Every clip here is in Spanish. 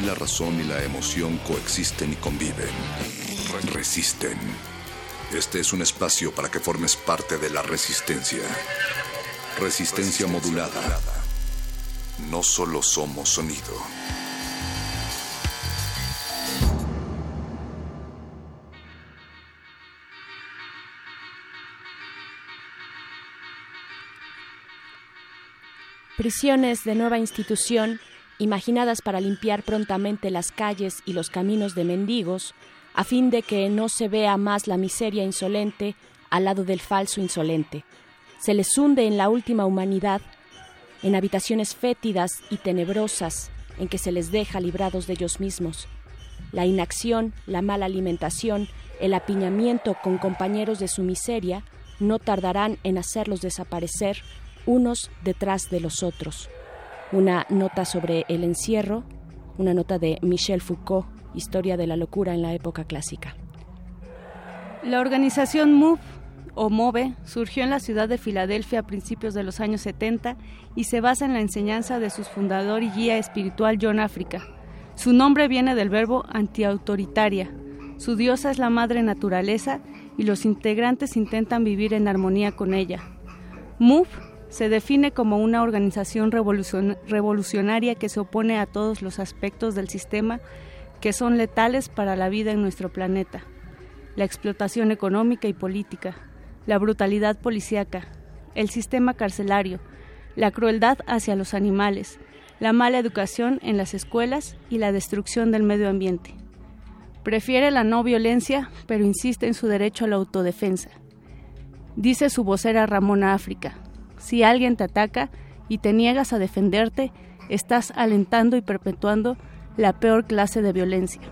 La razón y la emoción coexisten y conviven. Resisten. Este es un espacio para que formes parte de la resistencia. Resistencia modulada. No solo somos sonido. Prisiones de nueva institución, imaginadas para limpiar prontamente las calles y los caminos de mendigos, a fin de que no se vea más la miseria insolente al lado del falso insolente. Se les hunde en la última humanidad, en habitaciones fétidas y tenebrosas, en que se les deja librados de ellos mismos. La inacción, la mala alimentación, el apiñamiento con compañeros de su miseria no tardarán en hacerlos desaparecer unos detrás de los otros. Una nota sobre el encierro, una nota de Michel Foucault, Historia de la locura en la época clásica. La organización MOVE o MOVE surgió en la ciudad de Filadelfia a principios de los años 70 y se basa en la enseñanza de su fundador y guía espiritual John África. Su nombre viene del verbo antiautoritaria. Su diosa es la madre naturaleza y los integrantes intentan vivir en armonía con ella. MOVE se define como una organización revolucionaria que se opone a todos los aspectos del sistema que son letales para la vida en nuestro planeta. La explotación económica y política, la brutalidad policíaca, el sistema carcelario, la crueldad hacia los animales, la mala educación en las escuelas y la destrucción del medio ambiente. Prefiere la no violencia, pero insiste en su derecho a la autodefensa. Dice su vocera Ramona África, si alguien te ataca y te niegas a defenderte, estás alentando y perpetuando la peor clase de violencia.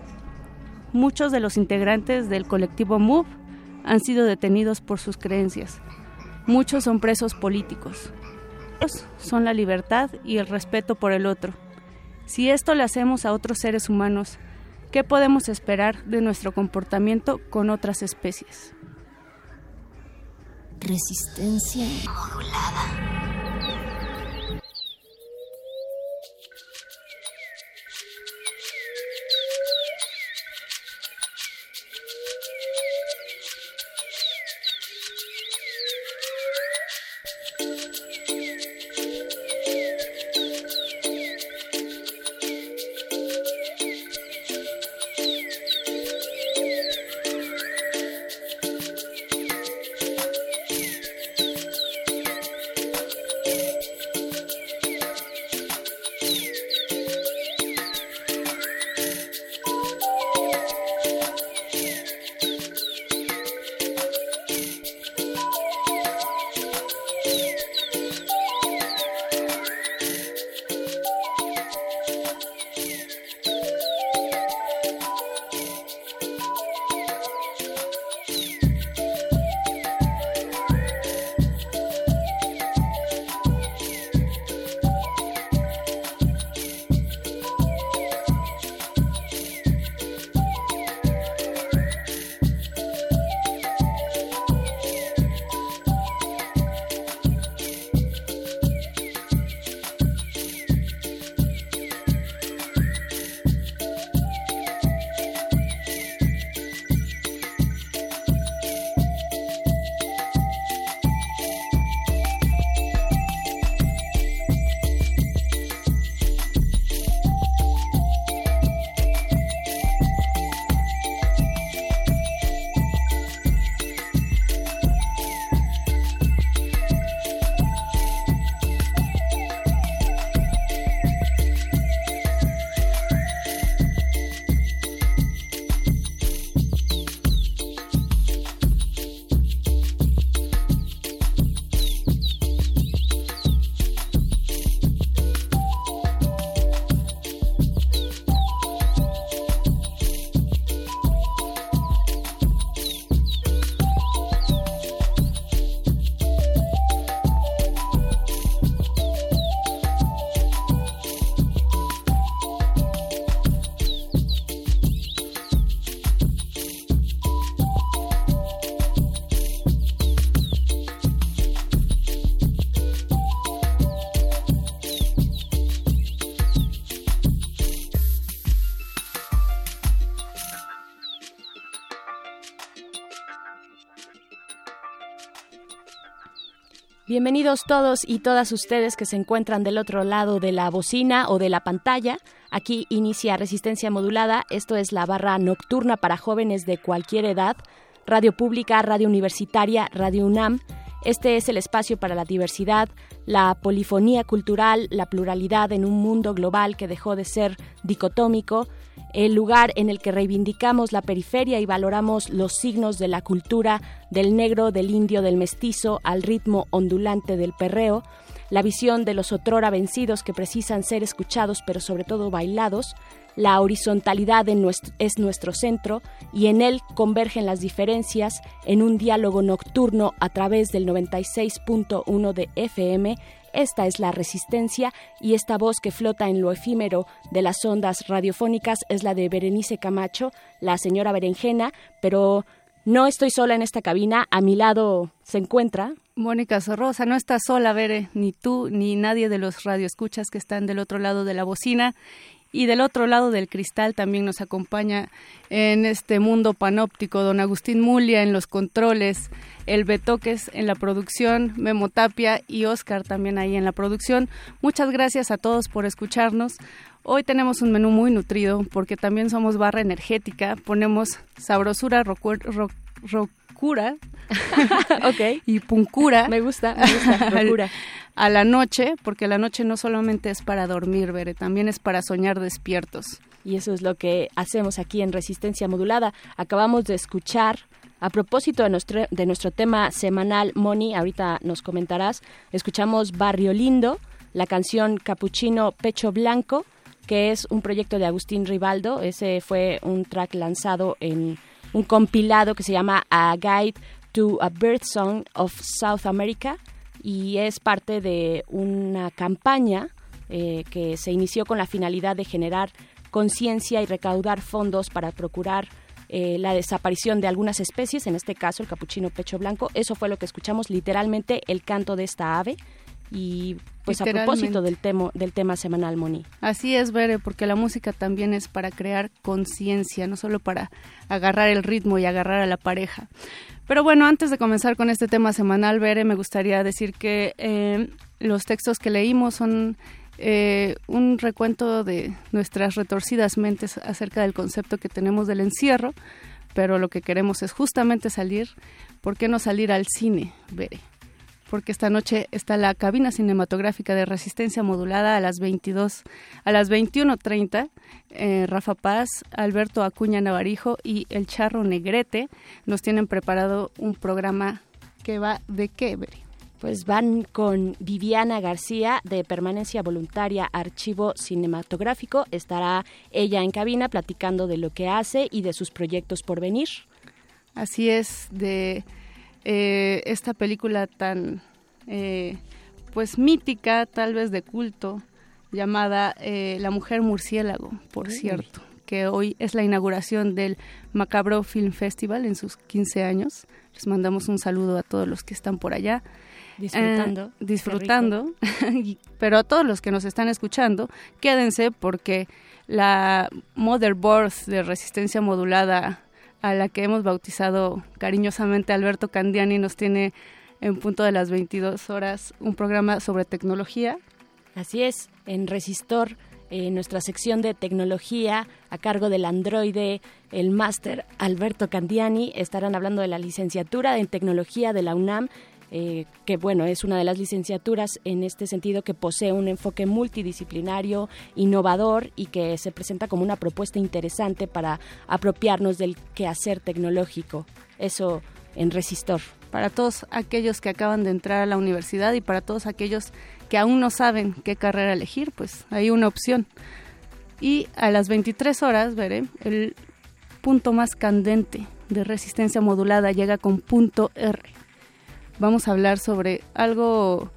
Muchos de los integrantes del colectivo MOVE han sido detenidos por sus creencias. Muchos son presos políticos. Son la libertad y el respeto por el otro. Si esto le hacemos a otros seres humanos, ¿qué podemos esperar de nuestro comportamiento con otras especies? Resistencia modulada. Bienvenidos todos y todas ustedes que se encuentran del otro lado de la bocina o de la pantalla. Aquí inicia Resistencia Modulada. Esto es la barra nocturna para jóvenes de cualquier edad. Radio Pública, Radio Universitaria, Radio UNAM. Este es el espacio para la diversidad, la polifonía cultural, la pluralidad en un mundo global que dejó de ser dicotómico el lugar en el que reivindicamos la periferia y valoramos los signos de la cultura del negro, del indio, del mestizo, al ritmo ondulante del perreo, la visión de los otrora vencidos que precisan ser escuchados pero sobre todo bailados, la horizontalidad es nuestro centro y en él convergen las diferencias en un diálogo nocturno a través del 96.1 de FM esta es la resistencia y esta voz que flota en lo efímero de las ondas radiofónicas es la de Berenice Camacho, la señora Berenjena, pero no estoy sola en esta cabina, a mi lado se encuentra Mónica Sorrosa, no estás sola, Bere, ni tú ni nadie de los radioescuchas que están del otro lado de la bocina. Y del otro lado del cristal también nos acompaña en este mundo panóptico don Agustín Mulia en los controles, el Betoques en la producción, Memo Tapia y Oscar también ahí en la producción. Muchas gracias a todos por escucharnos. Hoy tenemos un menú muy nutrido porque también somos barra energética, ponemos sabrosura, rocura y puncura. Me gusta, me gusta, a la noche, porque la noche no solamente es para dormir, Bere, también es para soñar despiertos. Y eso es lo que hacemos aquí en Resistencia Modulada. Acabamos de escuchar a propósito de nuestro, de nuestro tema semanal, Moni, ahorita nos comentarás, escuchamos Barrio Lindo, la canción Capuchino Pecho Blanco, que es un proyecto de Agustín Rivaldo. Ese fue un track lanzado en un compilado que se llama A Guide to a Bird Song of South America y es parte de una campaña eh, que se inició con la finalidad de generar conciencia y recaudar fondos para procurar eh, la desaparición de algunas especies, en este caso el capuchino pecho blanco. Eso fue lo que escuchamos, literalmente el canto de esta ave. Y pues a propósito del, tema del tema semanal, Moni. Así es, Bere, porque la música también es para crear conciencia, no solo para agarrar el ritmo y agarrar a la pareja. Pero bueno, antes de comenzar con este tema semanal, Bere, me gustaría decir que eh, los textos que leímos son eh, un recuento de nuestras retorcidas mentes acerca del concepto que tenemos del encierro, pero lo que queremos es justamente salir. ¿Por qué no salir al cine, Bere? Porque esta noche está la cabina cinematográfica de resistencia modulada a las 22, a las 21.30. Eh, Rafa Paz, Alberto Acuña Navarijo y El Charro Negrete nos tienen preparado un programa que va de qué, Beri? Pues van con Viviana García de Permanencia Voluntaria Archivo Cinematográfico. Estará ella en cabina platicando de lo que hace y de sus proyectos por venir. Así es, de eh, esta película tan eh, pues mítica, tal vez de culto, llamada eh, La Mujer Murciélago, por cierto, que hoy es la inauguración del Macabro Film Festival en sus 15 años. Les mandamos un saludo a todos los que están por allá. Disfrutando. disfrutando. Pero a todos los que nos están escuchando, quédense porque la Motherboard de resistencia modulada a la que hemos bautizado cariñosamente Alberto Candiani, nos tiene en punto de las 22 horas un programa sobre tecnología. Así es, en Resistor, en nuestra sección de tecnología a cargo del androide, el máster Alberto Candiani, estarán hablando de la licenciatura en tecnología de la UNAM eh, que bueno, es una de las licenciaturas en este sentido que posee un enfoque multidisciplinario, innovador y que se presenta como una propuesta interesante para apropiarnos del quehacer tecnológico. Eso en Resistor. Para todos aquellos que acaban de entrar a la universidad y para todos aquellos que aún no saben qué carrera elegir, pues hay una opción. Y a las 23 horas, veré, el punto más candente de resistencia modulada llega con punto R vamos a hablar sobre algo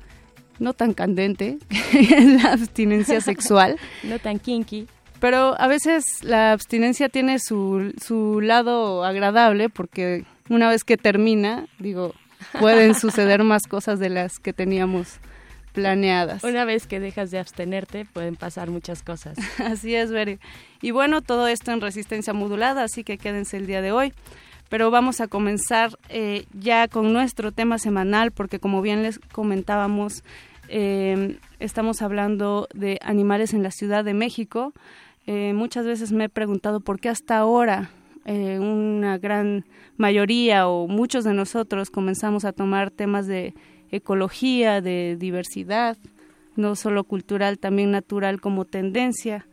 no tan candente, la abstinencia sexual. no tan kinky. Pero a veces la abstinencia tiene su, su lado agradable porque una vez que termina, digo, pueden suceder más cosas de las que teníamos planeadas. Una vez que dejas de abstenerte, pueden pasar muchas cosas. así es, Beri. Y bueno, todo esto en resistencia modulada, así que quédense el día de hoy. pero vamos a comenzar eh, ya con nuestro tema semanal porque como bien les comentábamos, eh, estamos hablando de animales en la Ciudad de México. Eh, muchas veces me he preguntado por qué hasta ahora una gran mayoría o muchos de nosotros comenzamos a tomar temas de ecología, de diversidad, no solo cultural, también natural como tendencia.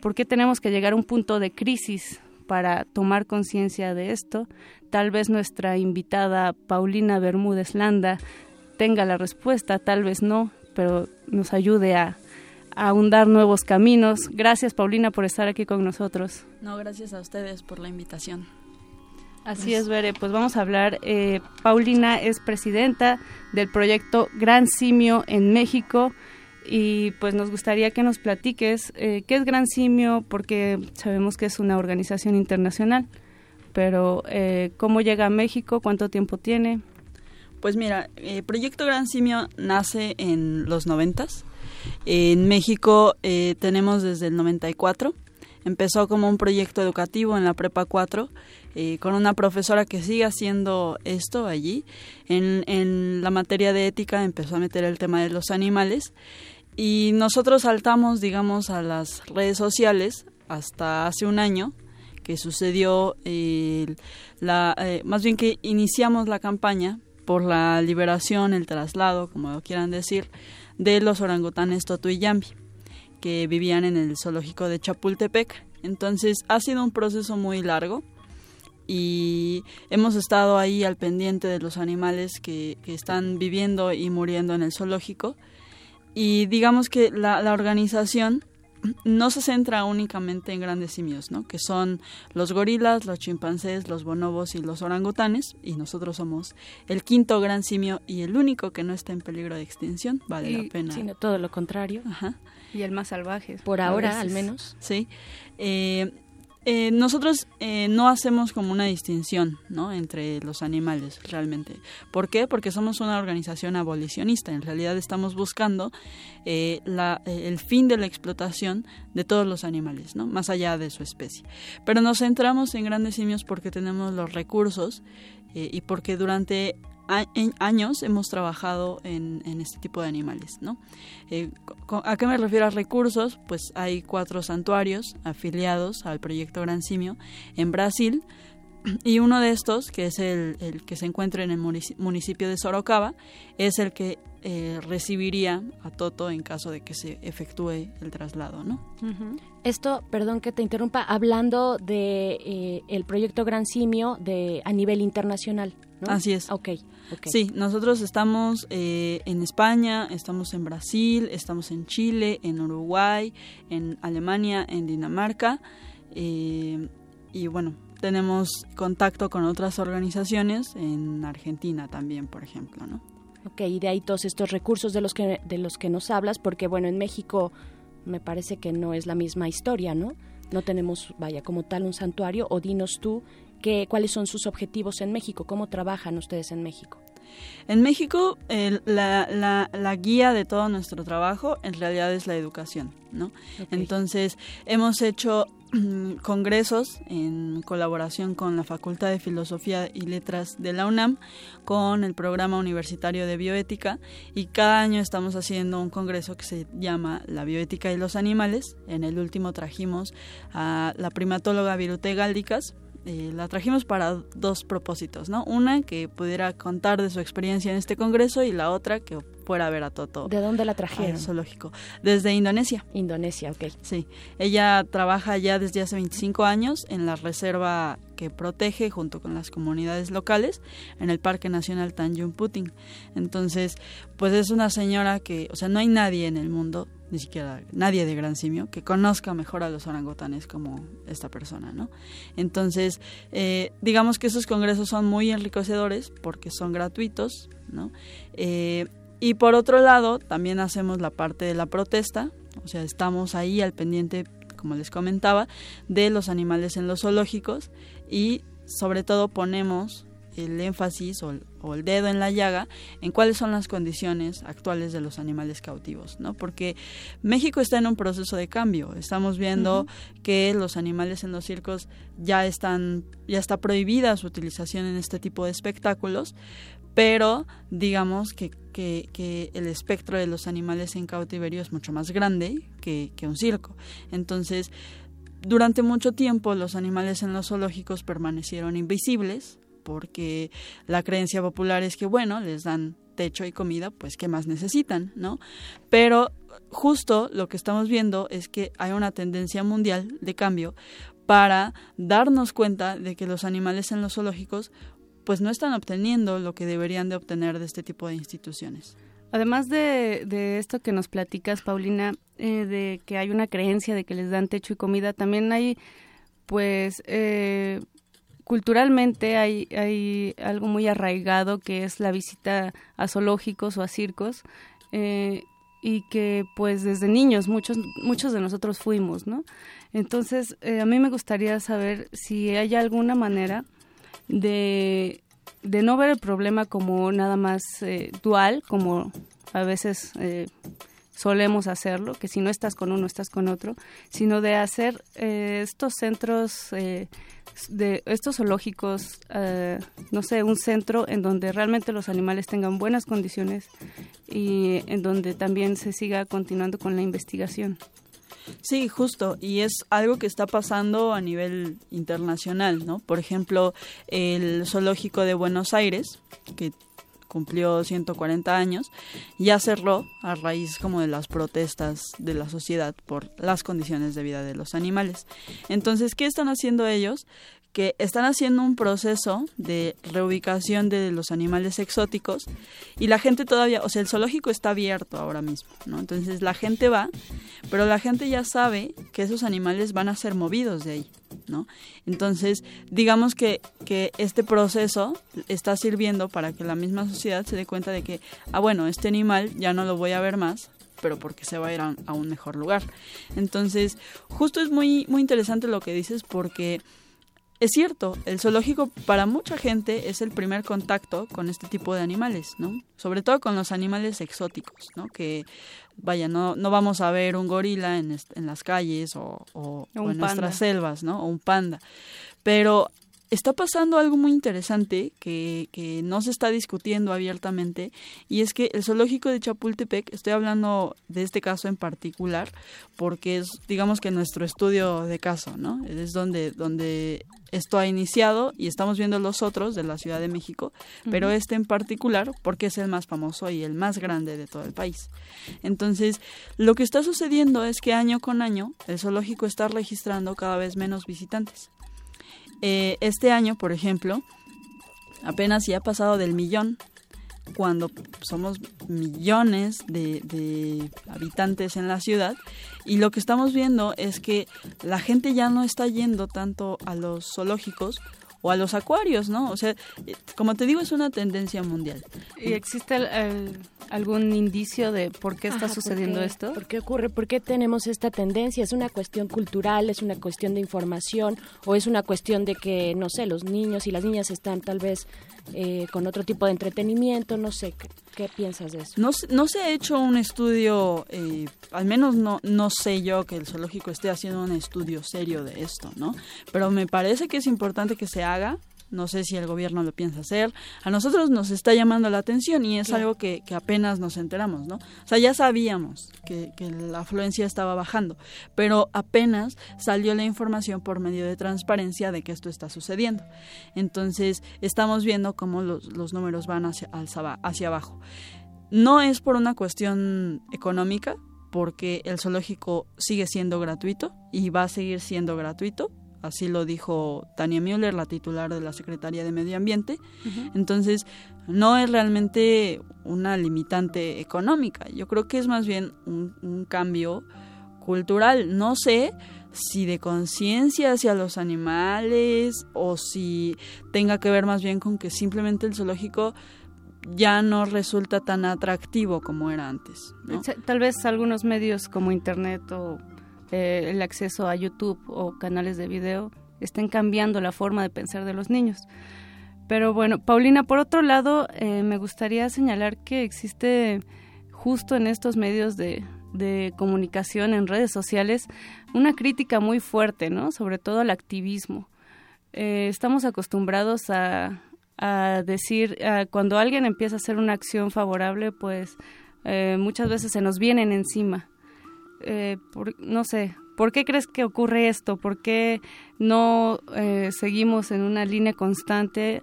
¿Por qué tenemos que llegar a un punto de crisis para tomar conciencia de esto. Tal vez nuestra invitada Paulina Bermúdez Landa tenga la respuesta, tal vez no, pero nos ayude a, ahondar nuevos caminos. Gracias Paulina por estar aquí con nosotros. No, gracias a ustedes por la invitación. Así pues es, Bere, pues vamos a hablar. Eh, Paulina es presidenta del proyecto Gran Simio en México y pues nos gustaría que nos platiques eh, qué es Gran Simio, porque sabemos que es una organización internacional, pero eh, cómo llega a México, cuánto tiempo tiene. Pues mira, el eh, Proyecto Gran Simio nace en los noventas. En México tenemos desde el 94. Empezó como un proyecto educativo en la Prepa 4 con una profesora que sigue haciendo esto allí. En, en la materia de ética empezó a meter el tema de los animales y nosotros saltamos, digamos, a las redes sociales hasta hace un año que sucedió eh, la eh, más bien que iniciamos la campaña por la liberación, el traslado, como quieran decir, de los orangutanes Totuyambi que vivían en el zoológico de Chapultepec. Entonces ha sido un proceso muy largo y hemos estado ahí al pendiente de los animales que, que están viviendo y muriendo en el zoológico y digamos que la, la organización no se centra únicamente en grandes simios, ¿no? Que son los gorilas, los chimpancés, los bonobos y los orangutanes, y nosotros somos el quinto gran simio y el único que no está en peligro de extinción, vale la pena. Sino todo lo contrario. Ajá. Y el más salvaje. Por ahora, al menos. Sí. Eh, eh, nosotros eh, no hacemos como una distinción ¿no? entre los animales realmente. ¿Por qué? Porque somos una organización abolicionista. En realidad estamos buscando eh, la, el fin de la explotación de todos los animales, ¿no? más allá de su especie. Pero nos centramos en grandes simios porque tenemos los recursos y porque durante años hemos trabajado en, este tipo de animales, ¿no? Eh, ¿A qué me refiero a recursos? Pues hay cuatro santuarios afiliados al proyecto Gran Simio en Brasil y uno de estos, que es el, que se encuentra en el municipio de Sorocaba, es el que eh, recibiría a Toto en caso de que se efectúe el traslado, ¿no? Esto, perdón que te interrumpa, hablando de eh, el proyecto Gran Simio de a nivel internacional. Así es. Ok. Sí, nosotros estamos eh, en España, estamos en Brasil, estamos en Chile, en Uruguay, en Alemania, en Dinamarca eh, y bueno, tenemos contacto con otras organizaciones en Argentina también, por ejemplo, ¿no? Ok, y de ahí todos estos recursos de los que de los que nos hablas, porque bueno, en México me parece que no es la misma historia, ¿no? No tenemos, vaya, como tal un santuario, o dinos tú cuáles son sus objetivos en México, cómo trabajan ustedes en México. En México, la, la, guía de todo nuestro trabajo en realidad es la educación, ¿no? Entonces, hemos hecho mm, congresos en colaboración con la Facultad de Filosofía y Letras de la UNAM, con el Programa Universitario de Bioética, y cada año estamos haciendo un congreso que se llama La Bioética y los Animales. En el último trajimos a la primatóloga Virute Gáldicas, eh, la trajimos para dos propósitos, ¿no? Una, que pudiera contar de su experiencia en este congreso y la otra, que fuera a ver a Toto. ¿De dónde la trajeron? zoológico. Desde Indonesia. Indonesia, ok. Sí. Ella trabaja ya desde hace 25 años en la reserva que protege junto con las comunidades locales en el Parque Nacional Tanjung Puting. Entonces, pues es una señora que, o sea, no hay nadie en el mundo ni siquiera nadie de Gran Simio, que conozca mejor a los orangutanes como esta persona, ¿no? Entonces, eh, digamos que esos congresos son muy enriquecedores porque son gratuitos, ¿no? Eh, y por otro lado, también hacemos la parte de la protesta, o sea, estamos ahí al pendiente, como les comentaba, de los animales en los zoológicos y sobre todo ponemos el énfasis o, el dedo en la llaga en cuáles son las condiciones actuales de los animales cautivos, ¿no? Porque México está en un proceso de cambio. Estamos viendo que los animales en los circos ya están, ya está prohibida su utilización en este tipo de espectáculos, pero digamos que, que, el espectro de los animales en cautiverio es mucho más grande que, que un circo. Entonces, durante mucho tiempo los animales en los zoológicos permanecieron invisibles porque la creencia popular es que, bueno, les dan techo y comida, pues qué más necesitan, ¿no? Pero justo lo que estamos viendo es que hay una tendencia mundial de cambio para darnos cuenta de que los animales en los zoológicos pues no están obteniendo lo que deberían de obtener de este tipo de instituciones. Además de, de esto que nos platicas, Paulina, eh, de que hay una creencia de que les dan techo y comida, también hay, pues, eh, culturalmente hay, hay algo muy arraigado que es la visita a zoológicos o a circos eh, y que pues desde niños muchos muchos de nosotros fuimos no entonces a mí me gustaría saber si hay alguna manera de de no ver el problema como nada más eh, dual, como a veces eh, solemos hacerlo, que si no estás con uno, estás con otro, sino de hacer eh, estos centros, de estos zoológicos, no sé, un centro en donde realmente los animales tengan buenas condiciones y en donde también se siga continuando con la investigación. Sí, justo, y es algo que está pasando a nivel internacional, ¿no? Por ejemplo, el zoológico de Buenos Aires, que cumplió 140 años, ya cerró a raíz como de las protestas de la sociedad por las condiciones de vida de los animales. Entonces, ¿qué están haciendo ellos? Que están haciendo un proceso de reubicación de los animales exóticos y la gente todavía, o sea, el zoológico está abierto ahora mismo, ¿no? Entonces la gente va, pero la gente ya sabe que esos animales van a ser movidos de ahí, ¿no? Entonces, digamos que, que este proceso está sirviendo para que la misma sociedad se dé cuenta de que, ah, bueno, este animal ya no lo voy a ver más, pero porque se va a ir a, un mejor lugar. Entonces, justo es muy, muy interesante lo que dices porque es cierto, el zoológico para mucha gente es el primer contacto con este tipo de animales, ¿no? Sobre todo con los animales exóticos, ¿no? Que, vaya, no, no vamos a ver un gorila en, en las calles o, o en nuestras selvas, ¿no? O un panda. Pero está pasando algo muy interesante que, que, no se está discutiendo abiertamente y es que el zoológico de Chapultepec, estoy hablando de este caso en particular porque es digamos que nuestro estudio de caso, ¿no? Es donde, donde esto ha iniciado y estamos viendo los otros de la Ciudad de México, pero este en particular porque es el más famoso y el más grande de todo el país. Entonces, lo que está sucediendo es que año con año el zoológico está registrando cada vez menos visitantes. Eh, este año, por ejemplo, apenas ya ha pasado del millón, cuando somos millones de, habitantes en la ciudad y lo que estamos viendo es que la gente ya no está yendo tanto a los zoológicos o a los acuarios, ¿no? O sea, como te digo, es una tendencia mundial. ¿Y existe algún indicio de por qué está sucediendo esto? ¿Por qué ocurre? ¿Por qué tenemos esta tendencia? ¿Es una cuestión cultural? ¿Es una cuestión de información? ¿O es una cuestión de que, no sé, los niños y las niñas están tal vez eh, con otro tipo de entretenimiento? No sé, ¿qué, piensas de eso? No, no, se ha hecho un estudio, eh, al menos no, no sé yo que el zoológico esté haciendo un estudio serio de esto, ¿no? Pero me parece que es importante que se haga no sé si el gobierno lo piensa hacer. A nosotros nos está llamando la atención y es algo que, apenas nos enteramos, ¿no? O sea, ya sabíamos que, la afluencia estaba bajando, pero apenas salió la información por medio de transparencia de que esto está sucediendo. Entonces, estamos viendo cómo los, números van hacia, hacia abajo. No es por una cuestión económica, porque el zoológico sigue siendo gratuito y va a seguir siendo gratuito así lo dijo Tania Müller, la titular de la Secretaría de Medio Ambiente. Entonces, no es realmente una limitante económica, yo creo que es más bien un, cambio cultural. No sé si de conciencia hacia los animales o si tenga que ver más bien con que simplemente el zoológico ya no resulta tan atractivo como era antes. Tal vez algunos medios como Internet o eh, el acceso a YouTube o canales de video estén cambiando la forma de pensar de los niños. pero bueno, Paulina, por otro lado, eh, me gustaría señalar que existe justo en estos medios de, de comunicación en redes sociales una crítica muy fuerte, ¿no? Sobre todo al activismo. Eh, estamos acostumbrados a, a decir, cuando alguien empieza a hacer una acción favorable, pues eh, muchas veces se nos vienen encima. Eh, no sé, ¿por qué crees que ocurre esto? ¿Por qué no seguimos en una línea constante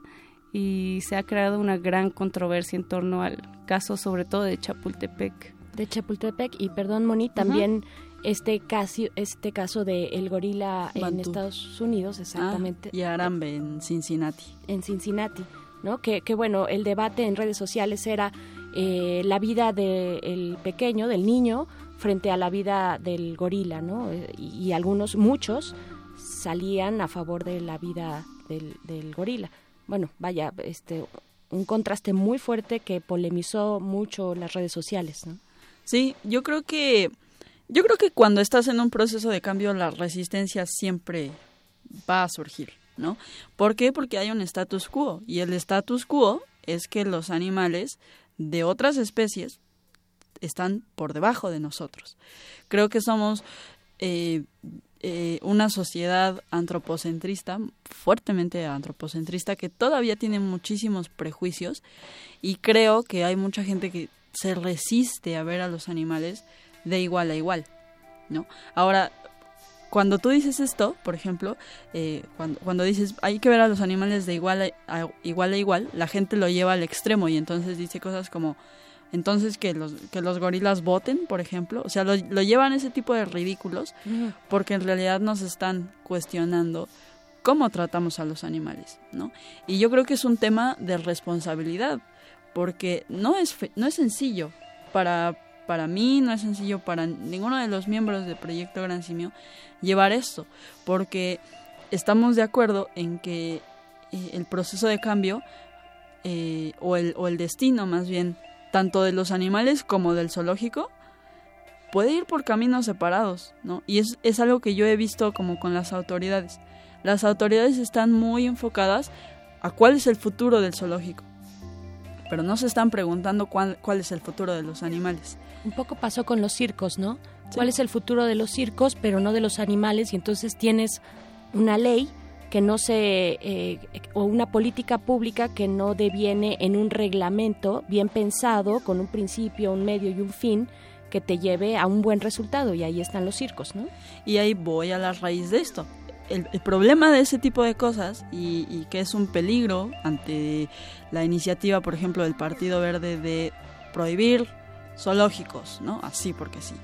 y se ha creado una gran controversia en torno al caso, sobre todo de Chapultepec? de Chapultepec y perdón Moni, también este caso este caso de el gorila en Estados Unidos exactamente. Ah, y Arambe en Cincinnati. En Cincinnati, ¿no? Que, que bueno, el debate en redes sociales era eh, la vida del pequeño, del niño, frente a la vida del gorila, ¿no? Y, algunos, muchos, salían a favor de la vida del, del gorila. Bueno, vaya, este un contraste muy fuerte que polemizó mucho las redes sociales, ¿no? Sí, yo creo que yo creo que cuando estás en un proceso de cambio la resistencia siempre va a surgir, ¿no? ¿Por qué? Porque hay un status quo y el status quo es que los animales de otras especies están por debajo de nosotros. Creo que somos eh, eh, una sociedad antropocentrista, fuertemente antropocentrista, que todavía tiene muchísimos prejuicios y creo que hay mucha gente que se resiste a ver a los animales de igual a igual, ¿no? Ahora, cuando tú dices esto, por ejemplo, eh, cuando, cuando, dices hay que ver a los animales de igual a, igual a igual, la gente lo lleva al extremo y entonces dice cosas como entonces que los que los gorilas voten, por ejemplo, o sea, lo, lo llevan ese tipo de ridículos porque en realidad nos están cuestionando cómo tratamos a los animales, ¿no? Y yo creo que es un tema de responsabilidad porque no es, no es sencillo para, para mí, no es sencillo para ninguno de los miembros del proyecto Gran Simio llevar esto, porque estamos de acuerdo en que eh, el proceso de cambio eh, o, el, o el destino más bien, tanto de los animales como del zoológico, puede ir por caminos separados, ¿no? Y es, es algo que yo he visto como con las autoridades. Las autoridades están muy enfocadas a cuál es el futuro del zoológico pero no se están preguntando cuál, cuál es el futuro de los animales. Un poco pasó con los circos, ¿no? ¿Cuál es el futuro de los circos, pero no de los animales? Y entonces tienes una ley que no se eh, o una política pública que no deviene en un reglamento bien pensado con un principio, un medio y un fin que te lleve a un buen resultado y ahí están los circos, ¿no? Y ahí voy a la raíz de esto el, problema de ese tipo de cosas y, que es un peligro ante la iniciativa, por ejemplo, del Partido Verde de prohibir zoológicos, ¿no? Así porque sí.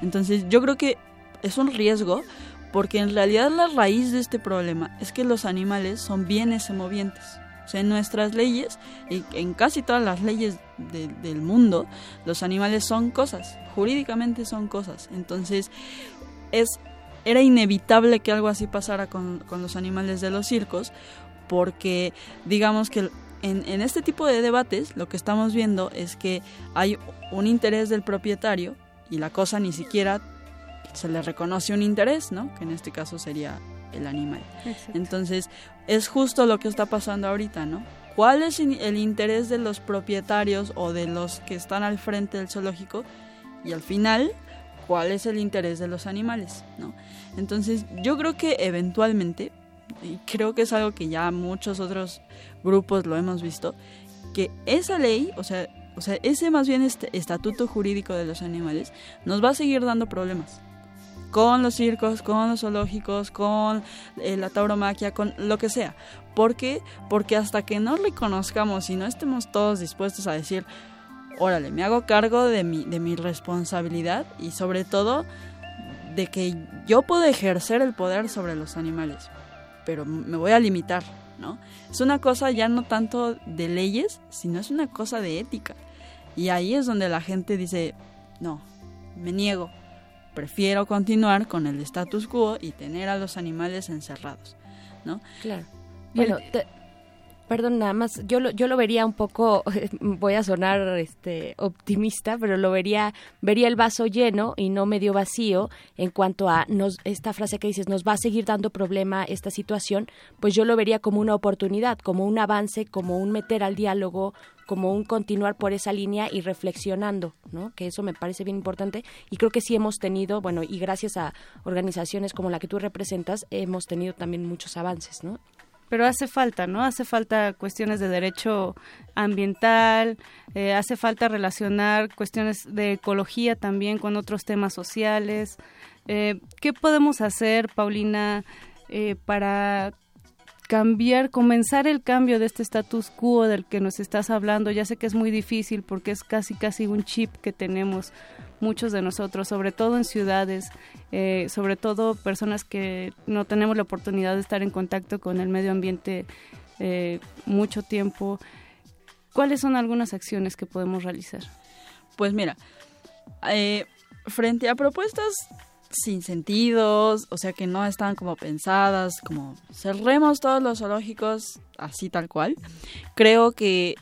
Entonces yo creo que es un riesgo porque en realidad la raíz de este problema es que los animales son bienes semovientes. O sea, en nuestras leyes y en casi todas las leyes del mundo, los animales son cosas, jurídicamente son cosas. Entonces, es era inevitable que algo así pasara con, los animales de los circos, porque digamos que en, en, este tipo de debates lo que estamos viendo es que hay un interés del propietario y la cosa ni siquiera se le reconoce un interés, ¿no? Que en este caso sería el animal. Entonces, es justo lo que está pasando ahorita, ¿no? ¿Cuál es el interés de los propietarios o de los que están al frente del zoológico? Y al final, cuál es el interés de los animales, ¿no? Entonces, yo creo que eventualmente, y creo que es algo que ya muchos otros grupos lo hemos visto, que esa ley, o sea, o sea, ese más bien este estatuto jurídico de los animales nos va a seguir dando problemas con los circos, con los zoológicos, con eh, la tauromaquia, con lo que sea. ¿Por qué? Porque hasta que no reconozcamos y no estemos todos dispuestos a decir, órale, me hago cargo de mi, de mi responsabilidad y sobre todo de que yo puedo ejercer el poder sobre los animales, pero me voy a limitar, ¿no? Es una cosa ya no tanto de leyes, sino es una cosa de ética. Y ahí es donde la gente dice, no, me niego, prefiero continuar con el status quo y tener a los animales encerrados, ¿no? Claro. Bueno, perdón, nada más, yo lo, yo lo vería un poco, voy a sonar este optimista, pero lo vería, vería el vaso lleno y no medio vacío en cuanto a nos, esta frase que dices, nos va a seguir dando problema esta situación, pues yo lo vería como una oportunidad, como un avance, como un meter al diálogo, como un continuar por esa línea y reflexionando, ¿no? Que eso me parece bien importante y creo que sí hemos tenido, bueno, y gracias a organizaciones como la que tú representas, hemos tenido también muchos avances, ¿no? pero hace falta, ¿no? Hace falta cuestiones de derecho ambiental, eh, hace falta relacionar cuestiones de ecología también con otros temas sociales. Eh, ¿Qué podemos hacer, Paulina, eh, para cambiar, comenzar el cambio de este status quo del que nos estás hablando? Ya sé que es muy difícil porque es casi, casi un chip que tenemos muchos de nosotros, sobre todo en ciudades, eh, sobre todo personas que no tenemos la oportunidad de estar en contacto con el medio ambiente eh, mucho tiempo. ¿Cuáles son algunas acciones que podemos realizar? Pues mira, eh, frente a propuestas sin sentidos, o sea que no están como pensadas, como cerremos todos los zoológicos así tal cual, creo que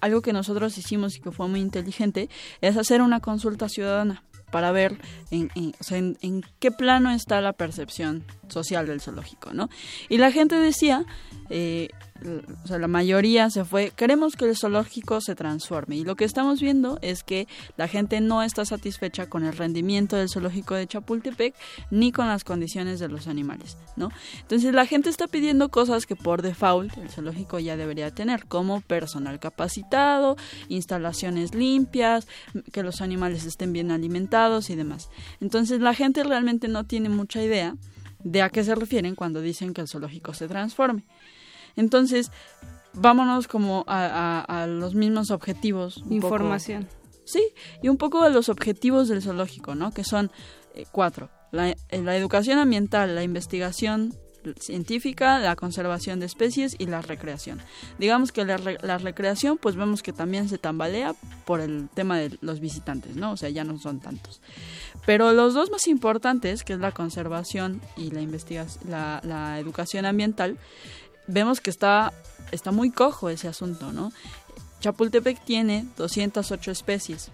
algo que nosotros hicimos y que fue muy inteligente es hacer una consulta ciudadana para ver en, en, qué plano está la percepción social del zoológico, ¿no? Y la gente decía, eh, o sea, la mayoría se fue, queremos que el zoológico se transforme. Y lo que estamos viendo es que la gente no está satisfecha con el rendimiento del zoológico de Chapultepec ni con las condiciones de los animales, ¿no? Entonces la gente está pidiendo cosas que por default el zoológico ya debería tener, como personal capacitado, instalaciones limpias, que los animales estén bien alimentados y demás. Entonces la gente realmente no tiene mucha idea de a qué se refieren cuando dicen que el zoológico se transforme. Entonces, vámonos como a, los mismos objetivos. Información. sí, y un poco a los objetivos del zoológico, ¿no? Que son eh, cuatro. La, eh, la, educación ambiental, la investigación científica, la conservación de especies y la recreación. Digamos que la, la, recreación, pues vemos que también se tambalea por el tema de los visitantes, ¿no? O sea, ya no son tantos. Pero los dos más importantes, que es la conservación y la, investigación, la, educación ambiental, vemos que está, está muy cojo ese asunto, ¿no? Chapultepec tiene 208 especies.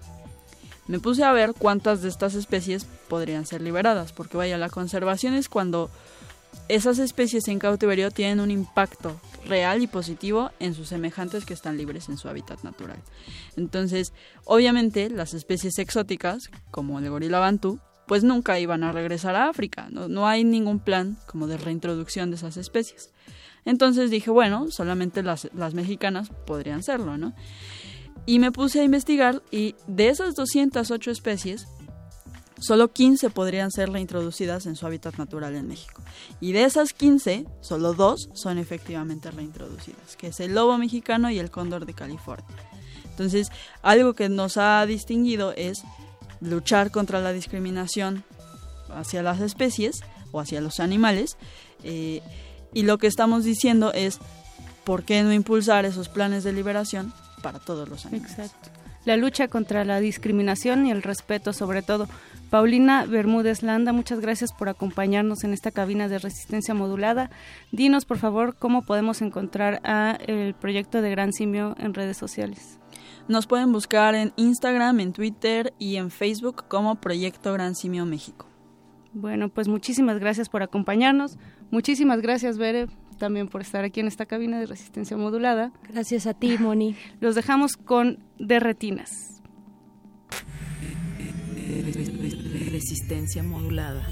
Me puse a ver cuántas de estas especies podrían ser liberadas, porque vaya, la conservación es cuando esas especies en cautiverio tienen un impacto real y positivo en sus semejantes que están libres en su hábitat natural. Entonces, obviamente, las especies exóticas, como el gorila bantú, pues nunca iban a regresar a África. No, hay ningún plan como de reintroducción de esas especies. Entonces dije, bueno, solamente las, las mexicanas podrían serlo, ¿no? Y me puse a investigar y de esas 208 especies, solo 15 podrían ser reintroducidas en su hábitat natural en México. Y de esas 15, solo dos son efectivamente reintroducidas, que es el lobo mexicano y el cóndor de California. Entonces, algo que nos ha distinguido es luchar contra la discriminación hacia las especies o hacia los animales. Eh, y lo que estamos diciendo es, ¿por qué no impulsar esos planes de liberación para todos los animales? Exacto. La lucha contra la discriminación y el respeto sobre todo. Paulina Bermúdez Landa, muchas gracias por acompañarnos en esta cabina de resistencia modulada. Dinos, por favor, cómo podemos encontrar a el proyecto de Gran Simio en redes sociales. Nos pueden buscar en Instagram, en Twitter y en Facebook como Proyecto Gran Simio México. Bueno, pues muchísimas gracias por acompañarnos. Muchísimas gracias, Bere, también por estar aquí en esta cabina de resistencia modulada. Gracias a ti, Moni. Los dejamos con Derretinas. Resistencia modulada.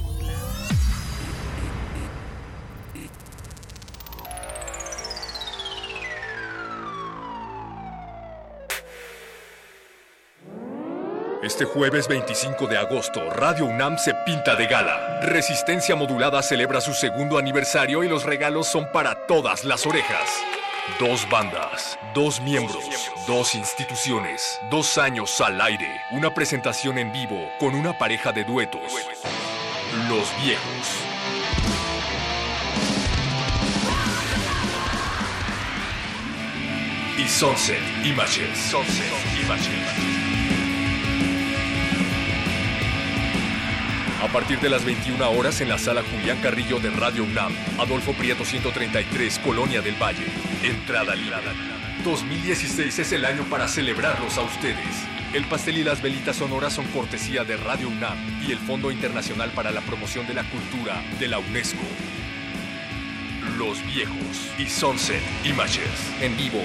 Este jueves 25 de agosto, Radio UNAM se pinta de gala. Resistencia Modulada celebra su segundo aniversario y los regalos son para todas las orejas. Dos bandas, dos miembros, dos instituciones, dos años al aire, una presentación en vivo con una pareja de duetos. Los viejos. Y Sunset Images. Sunset Images. A partir de las 21 horas en la sala Julián Carrillo de Radio UNAM, Adolfo Prieto 133, Colonia del Valle. Entrada libre. 2016 es el año para celebrarlos a ustedes. El pastel y las velitas sonoras son cortesía de Radio UNAM y el Fondo Internacional para la Promoción de la Cultura de la UNESCO. Los Viejos y Sunset Images en vivo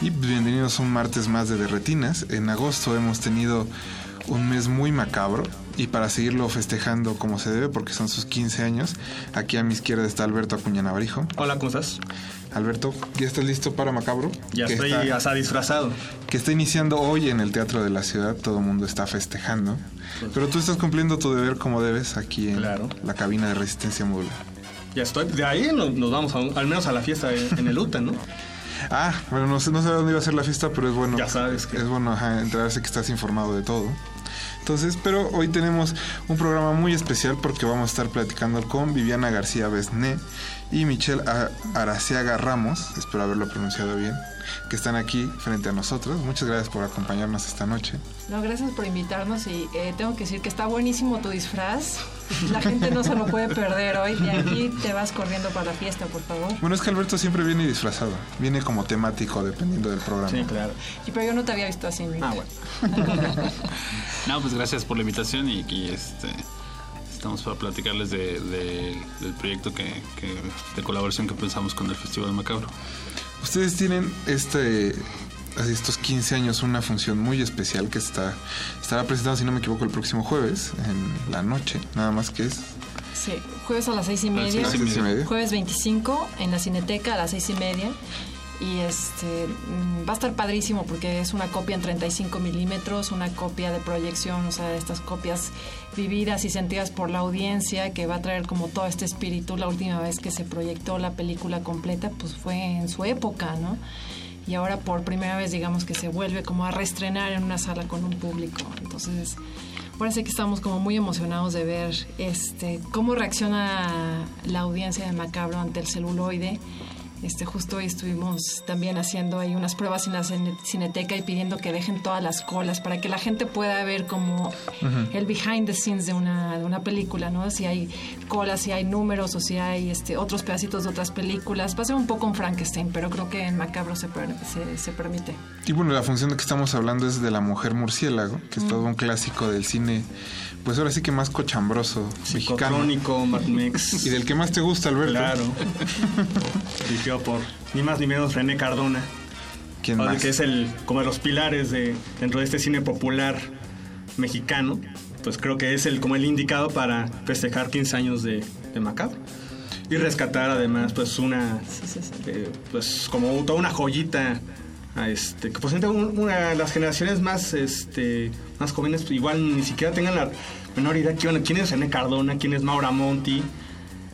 Y, bienvenidos a un martes más de Derretinas. En agosto hemos tenido un mes muy macabro y para seguirlo festejando como se debe, porque son sus 15 años, aquí a mi izquierda está Alberto Acuña Navarijo. Hola, ¿cómo estás? Alberto, ¿ya estás listo para Macabro? Ya estoy hasta disfrazado. Que está iniciando hoy en el Teatro de la Ciudad, todo el mundo está festejando. Pues Pero tú estás cumpliendo tu deber como debes aquí en la cabina de resistencia móvil. Ya estoy, de ahí nos, nos vamos a, al menos a la fiesta en el UTA, ¿no? Ah, bueno, no sé, no sé dónde iba a ser la fiesta, pero es bueno. Ya sabes que. Es bueno ajá, enterarse que estás informado de todo. Entonces, pero hoy tenemos un programa muy especial porque vamos a estar platicando con Viviana García Besné y Michelle Araciaga Ramos, espero haberlo pronunciado bien, que están aquí frente a nosotros. Muchas gracias por acompañarnos esta noche. No, gracias por invitarnos y eh, tengo que decir que está buenísimo tu disfraz. La gente no se lo puede perder hoy. De aquí te vas corriendo para la fiesta, por favor. Bueno, es que Alberto siempre viene disfrazado. Viene como temático, dependiendo del programa. Sí, claro. Sí, pero yo no te había visto así. Ah, bueno. no, pues gracias por la invitación y aquí este, estamos para platicarles de, de, del proyecto que, que, de colaboración que pensamos con el Festival Macabro. Ustedes tienen este estos 15 años una función muy especial que está estará presentado, si no me equivoco, el próximo jueves en la noche, nada más que es. Sí, jueves a las seis y media. A las seis y media. Jueves 25 en la Cineteca a las seis y media. Y este va a estar padrísimo porque es una copia en 35 milímetros, una copia de proyección, o sea, estas copias vividas y sentidas por la audiencia que va a traer como todo este espíritu. La última vez que se proyectó la película completa, pues fue en su época, ¿no? y ahora por primera vez digamos que se vuelve como a reestrenar en una sala con un público. Entonces, parece que estamos como muy emocionados de ver este cómo reacciona la audiencia de Macabro ante el celuloide. Este, justo hoy estuvimos también haciendo ahí unas pruebas en la cineteca y pidiendo que dejen todas las colas para que la gente pueda ver como el behind the scenes de una, de una película, ¿no? Si hay colas, si hay números o si hay este, otros pedacitos de otras películas. Va a ser un poco un Frankenstein, pero creo que en Macabro se, per- se, se permite. Y bueno, la función de que estamos hablando es de La Mujer Murciélago, que es todo un clásico del cine, pues ahora sí que más cochambroso, mexicano. Mad Max. Y del que más te gusta, Alberto. Claro. Dirigido por ni más ni menos René Cardona. ¿Quién más? Que es el, como de los pilares de, dentro de este cine popular mexicano. Pues creo que es el, como el indicado para festejar 15 años de, de Macabro. Y rescatar además pues una eh, pues como toda una joyita este que posiblemente un- una de las generaciones más este más jóvenes pues, igual ni siquiera tengan la menor idea quién, quién es René Cardona, quién es Maura Monti,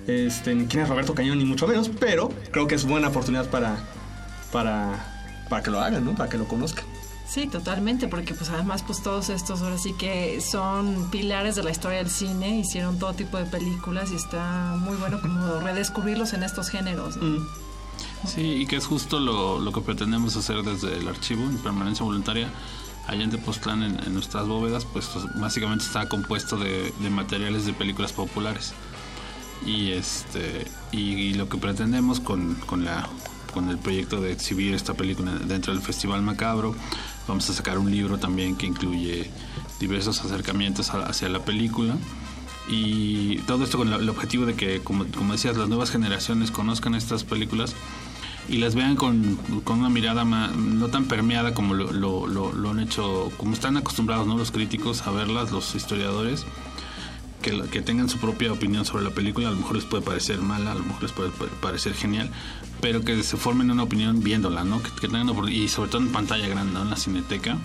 este, ni quién es Roberto Cañón, ni mucho menos, pero creo que es buena oportunidad para, para, para que lo hagan, ¿no? Para que lo conozcan. Sí, totalmente, porque pues además pues todos estos ahora sí que son pilares de la historia del cine, hicieron todo tipo de películas y está muy bueno como redescubrirlos en estos géneros. ¿no? Sí, y que es justo lo, lo que pretendemos hacer desde el archivo en permanencia voluntaria. Allá en Tepoztlán, en, en nuestras bóvedas, pues básicamente está compuesto de, de materiales de películas populares. Y este y, lo que pretendemos con, con la con el proyecto de exhibir esta película dentro del Festival Macabro, vamos a sacar un libro también que incluye diversos acercamientos hacia la película. Y todo esto con el objetivo de que, como, decías, las nuevas generaciones conozcan estas películas y las vean con, con una mirada no tan permeada como lo, lo, lo, han hecho, como están acostumbrados ¿no? los críticos a verlas, los historiadores. Que, que, tengan su propia opinión sobre la película, a lo mejor les puede parecer mala, a lo mejor les puede parecer genial, pero que se formen una opinión viéndola, ¿no? Que, que tengan, y sobre todo en pantalla grande, ¿no? en la cineteca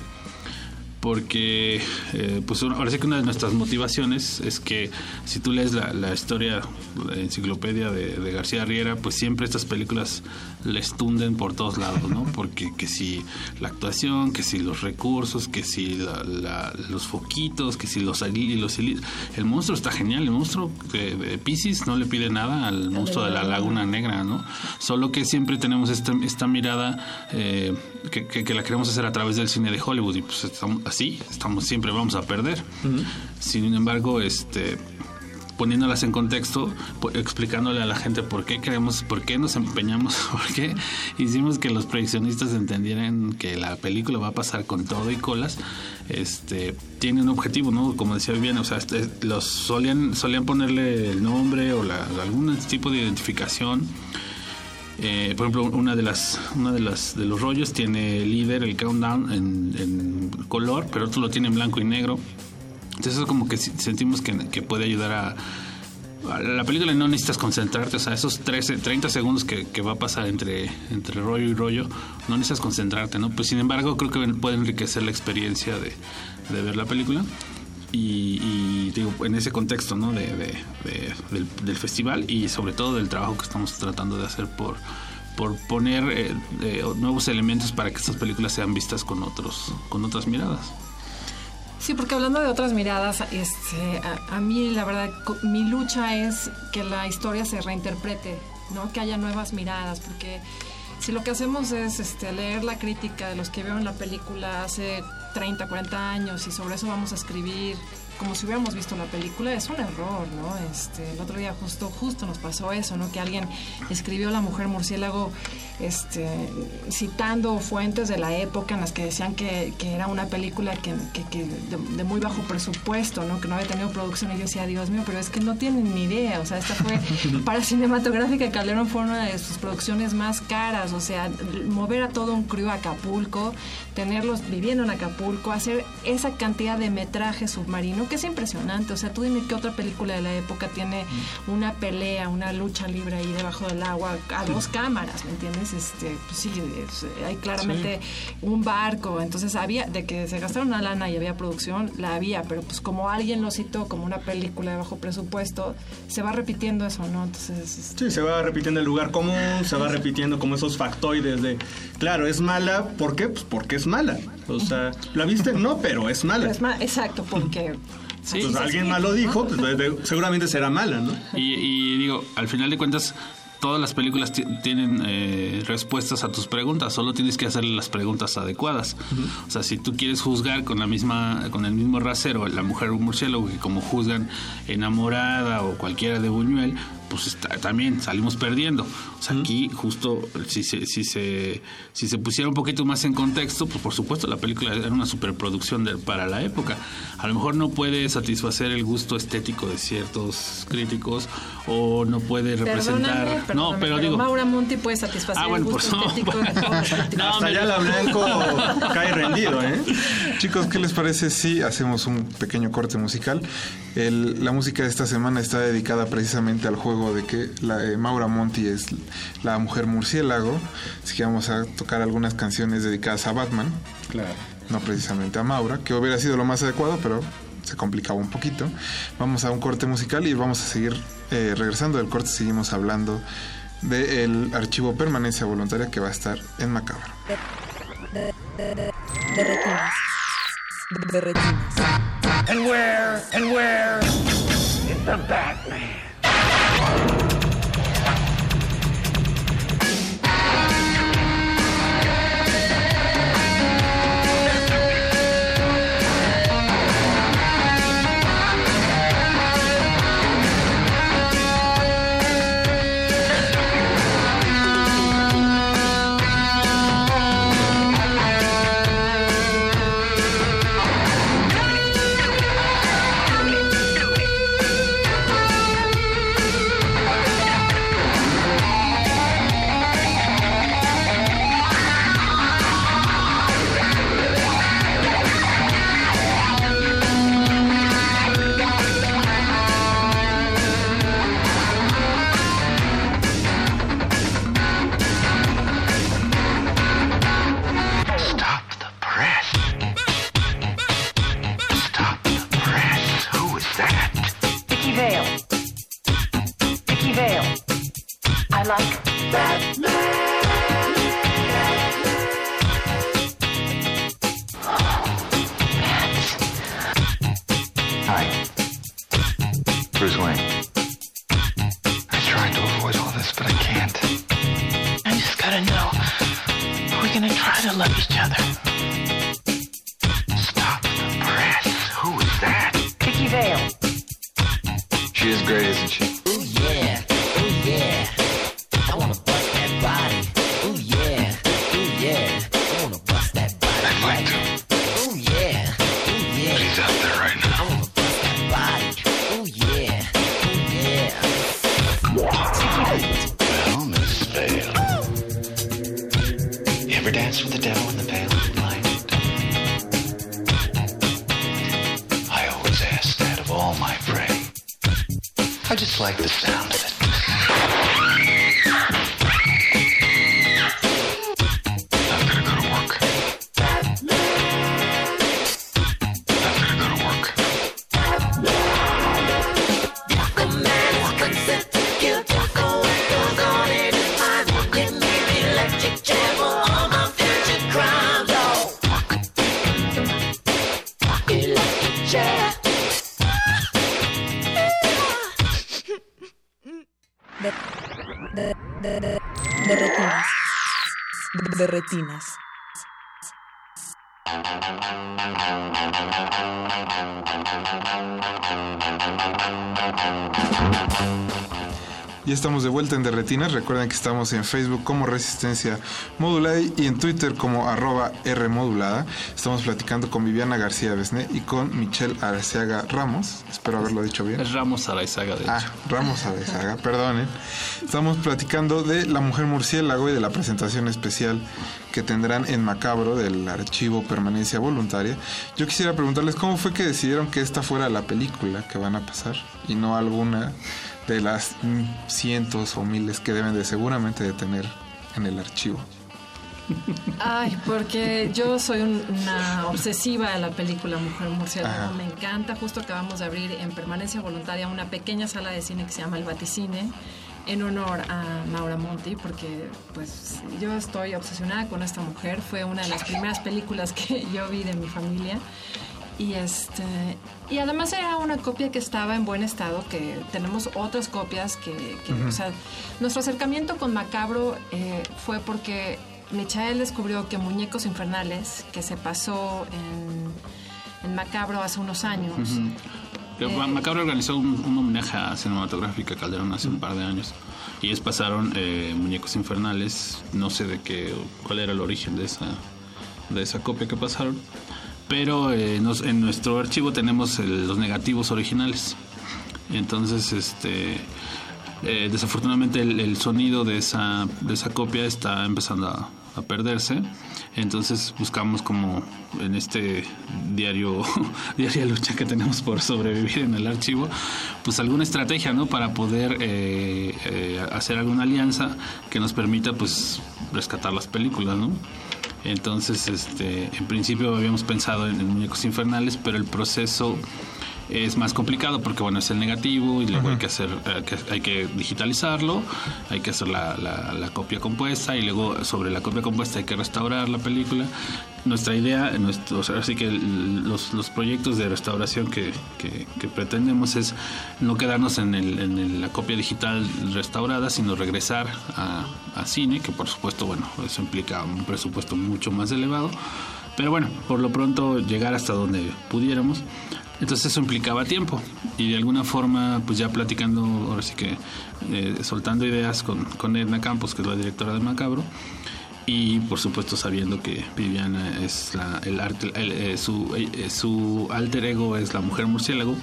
porque eh, pues ahora sí que una de nuestras motivaciones es que si tú lees la, la historia, la enciclopedia de, García Riera, pues siempre estas películas les tunden por todos lados, ¿no? Porque que si la actuación, que si los recursos, que si los foquitos, que si los los el monstruo está genial, el monstruo de, de Pisces no le pide nada al monstruo de la Laguna Negra, ¿no? Solo que siempre tenemos esta, esta mirada eh, que, que, la queremos hacer a través del cine de Hollywood y pues estamos, así, estamos siempre vamos a perder. Sin embargo, este poniéndolas en contexto, explicándole a la gente por qué queremos, por qué nos empeñamos, por qué hicimos que los proyeccionistas entendieran que la película va a pasar con todo y colas, este tiene un objetivo, ¿no? Como decía Viviana, o sea, este, los solían, solían ponerle el nombre o la, algún tipo de identificación eh, por ejemplo, una de las, una de las de los rollos tiene el líder, el countdown en, color, pero otro lo tiene en blanco y negro. Entonces eso como que sentimos que, puede ayudar a, la película no necesitas concentrarte, o sea, esos 13, 30 segundos que, va a pasar entre, entre rollo y rollo, no necesitas concentrarte, ¿no? Pues sin embargo, creo que puede enriquecer la experiencia de, de ver la película y, digo, en ese contexto ¿no? de, del, festival y sobre todo del trabajo que estamos tratando de hacer por, por poner eh, eh, nuevos elementos para que estas películas sean vistas con, otros, con otras miradas. Sí, porque hablando de otras miradas, este, a, mí la verdad, mi lucha es que la historia se reinterprete, ¿no? que haya nuevas miradas, porque si lo que hacemos es este, leer la crítica de los que vieron la película hace 30, 40 años y sobre eso vamos a escribir como si hubiéramos visto la película, es un error, ¿no? Este, el otro día justo, justo nos pasó eso, ¿no? Que alguien escribió La Mujer Murciélago este, citando fuentes de la época en las que decían que, era una película que, de, muy bajo presupuesto, ¿no? Que no había tenido producción. Y yo decía, Dios mío, pero es que no tienen ni idea. O sea, esta fue para cinematográfica Calderón fue una de sus producciones más caras. O sea, mover a todo un crew a Acapulco, tenerlos viviendo en Acapulco, hacer esa cantidad de metraje submarino que es impresionante. O sea, tú dime qué otra película de la época tiene una pelea, una lucha libre ahí debajo del agua a dos cámaras, ¿me entiendes? Este, pues sí, hay claramente un barco. Entonces había, de que se gastaron una lana y había producción, la había, pero pues como alguien lo citó como una película de bajo presupuesto, se va repitiendo eso, ¿no? Entonces... Este, sí, se va repitiendo el lugar común, se va repitiendo como esos factoides de, claro, es mala, ¿por qué? Pues porque es mala. O sea, ¿la viste? No, pero es mala. es exacto, porque Sí, pues alguien más lo dijo, pues seguramente será mala, ¿no? Y, digo, al final de cuentas, todas las películas tienen eh, respuestas a tus preguntas, solo tienes que hacer las preguntas adecuadas. O sea, si tú quieres juzgar con la misma, con el mismo rasero, la mujer un murciélago, que como juzgan enamorada o cualquiera de Buñuel, pues también salimos perdiendo. O sea, aquí justo si se, si se si se pusiera un poquito más en contexto, pues por supuesto la película era una superproducción de, para la época. A lo mejor no puede satisfacer el gusto estético de ciertos críticos o no puede representar. no, pero, digo. Maura Monti puede satisfacer ah, el gusto estético de todos Hasta ya la Blanco cae rendido, ¿eh? Chicos, ¿qué les parece si hacemos un pequeño corte musical? la música de esta semana está dedicada precisamente al juego de que la, eh, Maura Monti es la mujer murciélago, así que vamos a tocar algunas canciones dedicadas a Batman. Claro. No precisamente a Maura, que hubiera sido lo más adecuado, pero se complicaba un poquito. Vamos a un corte musical y vamos a seguir eh, regresando del corte, seguimos hablando del archivo permanencia voluntaria que va a estar en Macabro. De, And where, and where is the Batman? Thank you. De retinas. Ya estamos de vuelta en Derretinas. Recuerden que estamos en Facebook como Resistencia Modulada y en Twitter como arroba Rmodulada. Estamos platicando con Viviana García Besné y con Michelle Arceaga Ramos. Espero haberlo dicho bien. Es Ramos Araizaga, de hecho. Ah, Ramos Araizaga, perdonen. Estamos platicando de La Mujer Murciélago y de la presentación especial que tendrán en Macabro del Archivo Permanencia Voluntaria. Yo quisiera preguntarles cómo fue que decidieron que esta fuera la película que van a pasar y no alguna de las cientos o miles que deben de seguramente de tener en el archivo. Ay, porque yo soy un- una obsesiva de la película Mujer Murciélago. Me encanta. Justo acabamos de abrir en permanencia voluntaria una pequeña sala de cine que se llama El Vaticine en honor a Maura Monti, porque pues yo estoy obsesionada con esta mujer. Fue una de las primeras películas que yo vi de mi familia. Y este y además era una copia que estaba en buen estado, que tenemos otras copias que, que, Ujú. o sea, nuestro acercamiento con Macabro eh, fue porque Michael descubrió que Muñecos Infernales, que se pasó en, en Macabro hace unos años. Que Eh, Macabro organizó un, un homenaje a Cinematográfica Calderón hace un par de años. Y ellos pasaron eh, Muñecos Infernales. No sé de qué, cuál era el origen de esa, de esa copia que pasaron. Pero eh, en nuestro archivo tenemos los negativos originales. Entonces, este, eh, desafortunadamente el, sonido de esa, de esa copia está empezando a perderse. Entonces buscamos como en este diario, diaria lucha que tenemos por sobrevivir en el archivo, pues alguna estrategia, ¿no? Para poder eh, eh, hacer alguna alianza que nos permita pues rescatar las películas, ¿no? Entonces, este, en principio habíamos pensado en, en muñecos infernales, pero el proceso es más complicado porque bueno es el negativo y luego hay que hacer eh, hay que digitalizarlo hay que hacer la, la- la copia compuesta y luego sobre la copia compuesta hay que restaurar la película. Nuestra idea nuestro, o sea, así que los, los proyectos de restauración que, que- que pretendemos es no quedarnos en, el- en el- la copia digital restaurada sino regresar a, a cine que por supuesto bueno eso implica un presupuesto mucho más elevado. Pero bueno, por lo pronto llegar hasta donde pudiéramos. Entonces eso implicaba tiempo y de alguna forma, pues ya platicando, ahora sí que eh, soltando ideas con, con Edna Campos, que es la directora de Macabro, y por supuesto sabiendo que Viviana es la, el arte, el, eh, su, eh, su alter ego es la mujer murciélago,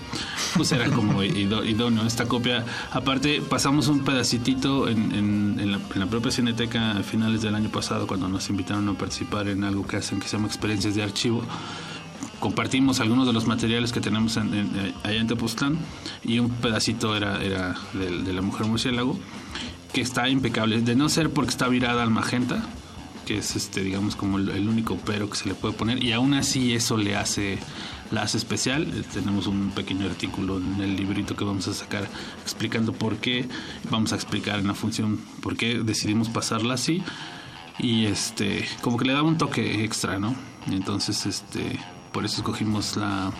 pues era como idóneo esta copia. Aparte, pasamos un pedacitito en, en- en la, en la propia Cineteca a finales del año pasado cuando nos invitaron a participar en algo que hacen que se llama experiencias de archivo compartimos algunos de los materiales que tenemos en, en- eh, allá en Tepoztlán y un pedacito era, era de, de la mujer murciélago que está impecable, de no ser porque está virada al magenta, que es este digamos como el, el único pero que se le puede poner y aún así eso le hace la hace especial. Eh, Tenemos un pequeño artículo en el librito que vamos a sacar explicando por qué, vamos a explicar en la función por qué decidimos pasarla así y este como que le da un toque extra, ¿no? Entonces este por eso escogimos la,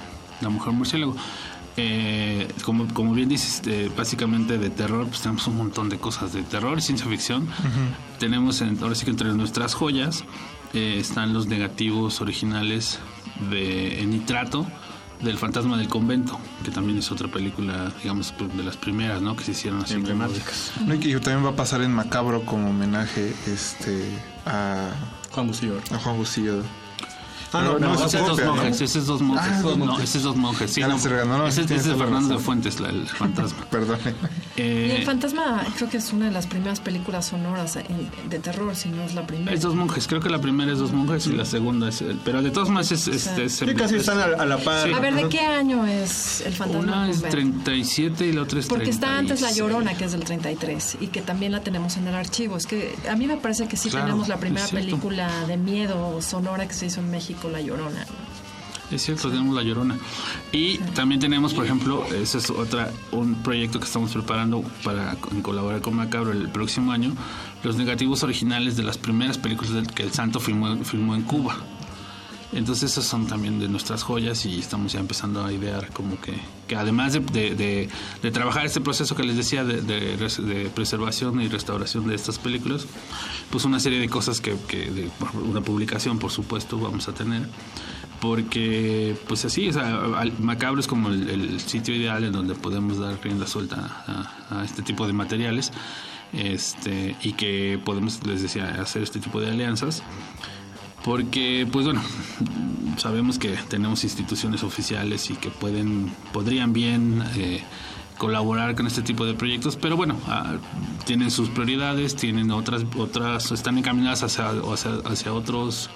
la mujer murciélago. Eh, como, como bien dices, eh, básicamente de terror, pues tenemos un montón de cosas de terror y ciencia ficción. Tenemos, en- ahora sí que entre nuestras joyas, eh, están los negativos originales de en nitrato del fantasma del convento, que también es otra película, digamos, pues, de las primeras, ¿no? Que se hicieron así. Emblemáticas. No, y también va a pasar en Macabro como homenaje este a Juan Bustillo. A Juan Bustillo. Ah, no, no, ese es dos monjes, ese es dos monjes. Ah, dos no, monjes. ese es dos monjes. Sí, Ya no, la se reganó, no, ese es- Fernando de. Fuentes, la- el fantasma. Perdón. Y Eh, el fantasma creo que es una de las primeras películas sonoras de terror, si no es la primera. Es dos monjes, creo que la primera es dos monjes y la segunda es... el- Pero de todos modos es... es, es- Sí, casi es- están a, a la par. Sí. A ver, ¿de qué año es el fantasma Una es convento? 37 y la otra es Porque está antes La 36. Llorona, que es del 33, y que también la tenemos en el archivo. Es que a mí me parece que sí Claro, tenemos la primera película de miedo sonora que se hizo en México, La Llorona. Es cierto, tenemos La Llorona. Y también tenemos, por ejemplo, ese es otra un proyecto que estamos preparando para colaborar con Macabro el próximo año, los negativos originales de las primeras películas que el Santo filmó, filmó en Cuba. Entonces esas son también de nuestras joyas y estamos ya empezando a idear como que, que además de, de- de- de trabajar este proceso que les decía de, de res- de preservación y restauración de estas películas, pues una serie de cosas que, que una publicación por supuesto vamos a tener. Porque pues así, o sea, Macabro es como el, el sitio ideal en donde podemos dar rienda suelta a, a este tipo de materiales este y que podemos, les decía, hacer este tipo de alianzas porque pues bueno sabemos que tenemos instituciones oficiales y que pueden podrían bien eh, colaborar con este tipo de proyectos pero bueno ah, tienen sus prioridades tienen otras otras están encaminadas hacia hacia, hacia otros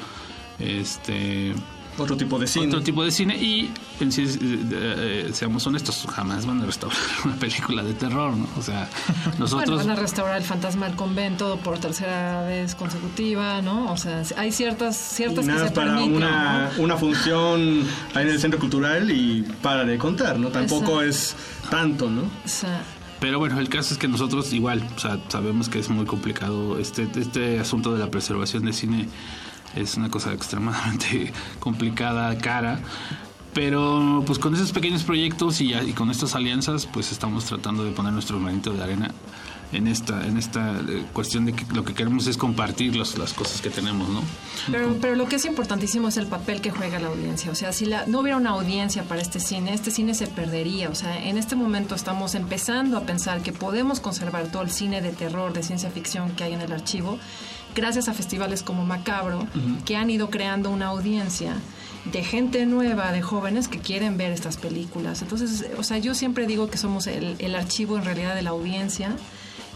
este otro tipo de cine otro tipo de cine y en sí, eh, eh, seamos honestos jamás van a restaurar una película de terror no o sea nosotros Bueno, van a restaurar el fantasma del convento por tercera vez consecutiva, ¿no? O sea, hay ciertas, ciertas Y que nada se para permiten, una, ¿no? una función ahí en el centro cultural y para de contar, ¿no? Tampoco es tanto, ¿no? O sea, Pero bueno, el caso es que nosotros igual, o sea, sabemos que es muy complicado este este asunto de la preservación de cine es una cosa extremadamente complicada, cara. Pero pues con esos pequeños proyectos y, y con estas alianzas, pues estamos tratando de poner nuestro granito de arena en esta en esta eh, cuestión de que lo que queremos es compartir las, las cosas que tenemos, ¿no? Pero, pero lo que es importantísimo es el papel que juega la audiencia. O sea, si la, no hubiera una audiencia para este cine, este cine se perdería. O sea, en este momento estamos empezando a pensar que podemos conservar todo el cine de terror, de ciencia ficción que hay en el archivo, gracias a festivales como Macabro, que han ido creando una audiencia de gente nueva, de jóvenes que quieren ver estas películas. Entonces, o sea, yo siempre digo que somos el, el archivo en realidad de la audiencia,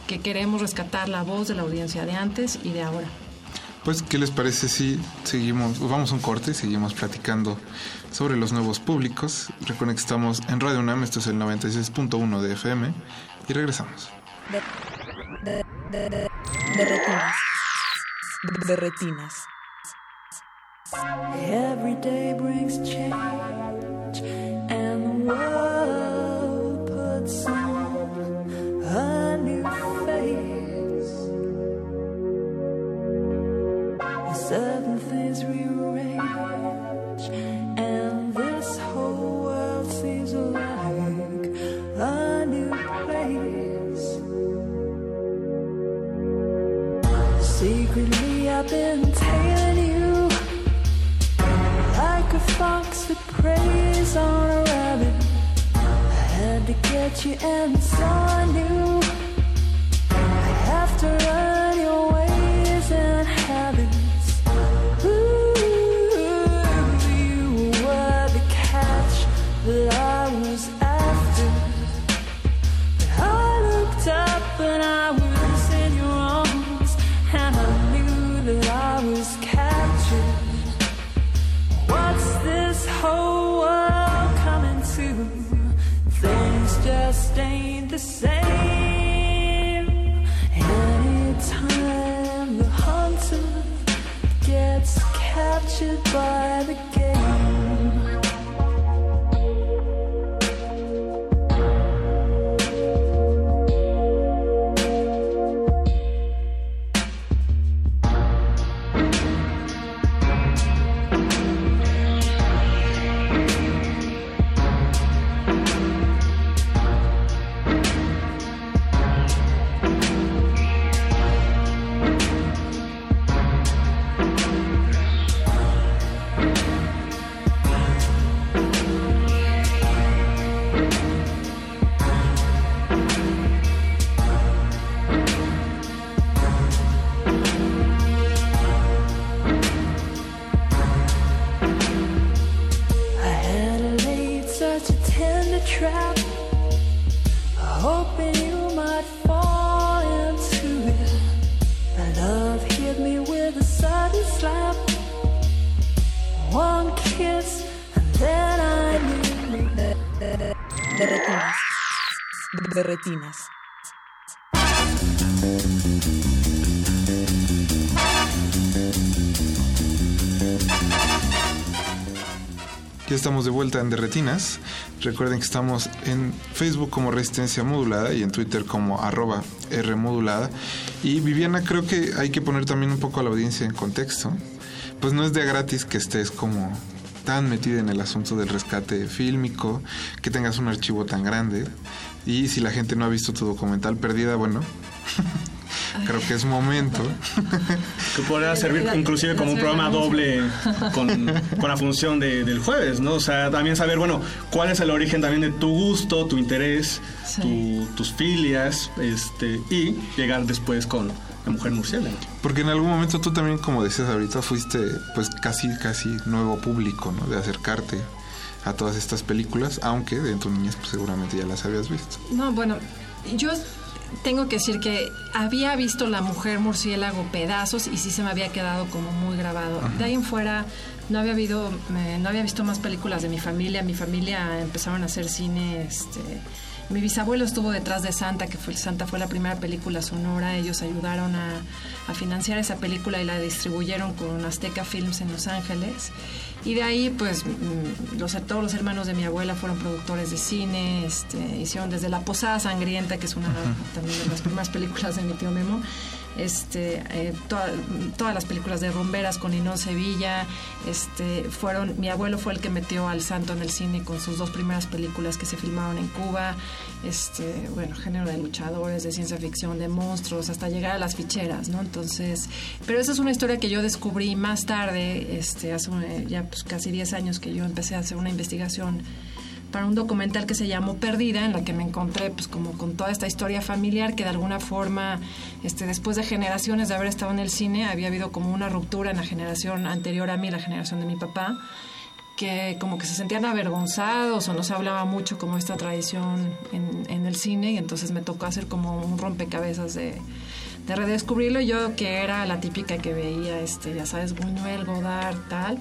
que queremos rescatar la voz de la audiencia de antes y de ahora. Pues, ¿qué les parece si seguimos, vamos a un corte y seguimos platicando sobre los nuevos públicos? Recuerden que estamos en Radio UNAM, esto es el 96.1 de FM y regresamos. De, de, de, de retinas. Every day brings change, and the world puts on a new face. Certain things that preys on a rabbit. I had to get you, and so I knew I'd have to learn goodbye. Estamos de Derretinas. Recuerden que estamos en Facebook como Resistencia Modulada y en Twitter como arroba R Modulada. Y Viviana, creo que hay que poner también un poco a la audiencia en contexto. Pues no es de gratis que estés como tan metida en el asunto del rescate fílmico, que tengas un archivo tan grande. Y si la gente no ha visto tu documental Perdida, bueno, creo que es momento. Que podría servir inclusive como un programa doble con, con la función de- del jueves, ¿no? O sea, también saber, bueno, cuál es el origen también de tu gusto, tu interés, tu- tus filias, este, y llegar después con la mujer murciélago. Porque en algún momento tú también, como decías ahorita, fuiste pues casi, casi nuevo público, ¿no? De acercarte a todas estas películas, aunque de tu niñez pues, seguramente ya las habías visto. No, bueno, yo tengo que decir que había visto La Mujer Murciélago pedazos y sí se me había quedado como muy grabado. Ajá. De ahí en fuera no había, habido, eh, no había visto más películas de mi familia. Mi familia empezaron a hacer cine. Este, mi bisabuelo estuvo detrás de Santa, que fue, Santa fue la primera película sonora. Ellos ayudaron a, a financiar esa película y la distribuyeron con Azteca Films en Los Ángeles. Y de ahí, pues, mm, los, todos los hermanos de mi abuela fueron productores de cine, este, hicieron desde La Posada Sangrienta, que es una también de las primeras películas de mi tío Memo, este, eh, toda- todas las películas de rumberas con Inón Sevilla, este, fueron, mi abuelo fue el que metió al santo en el cine con sus dos primeras películas que se filmaron en Cuba, este, bueno, género de luchadores, de ciencia ficción, de monstruos, hasta llegar a las ficheras, ¿no? Entonces, pero esa es una historia que yo descubrí más tarde, este, hace un- ya pues casi 10 años que yo empecé a hacer una investigación para un documental que se llamó Perdida, en la que me encontré pues como con toda esta historia familiar que de alguna forma, este, después de generaciones de haber estado en el cine, había habido como una ruptura en la generación anterior a mí, la generación de mi papá, que como que se sentían avergonzados o no se hablaba mucho como esta tradición en, en el cine y entonces me tocó hacer como un rompecabezas de, de redescubrirlo yo que era la típica que veía este ya sabes Buñuel Godard tal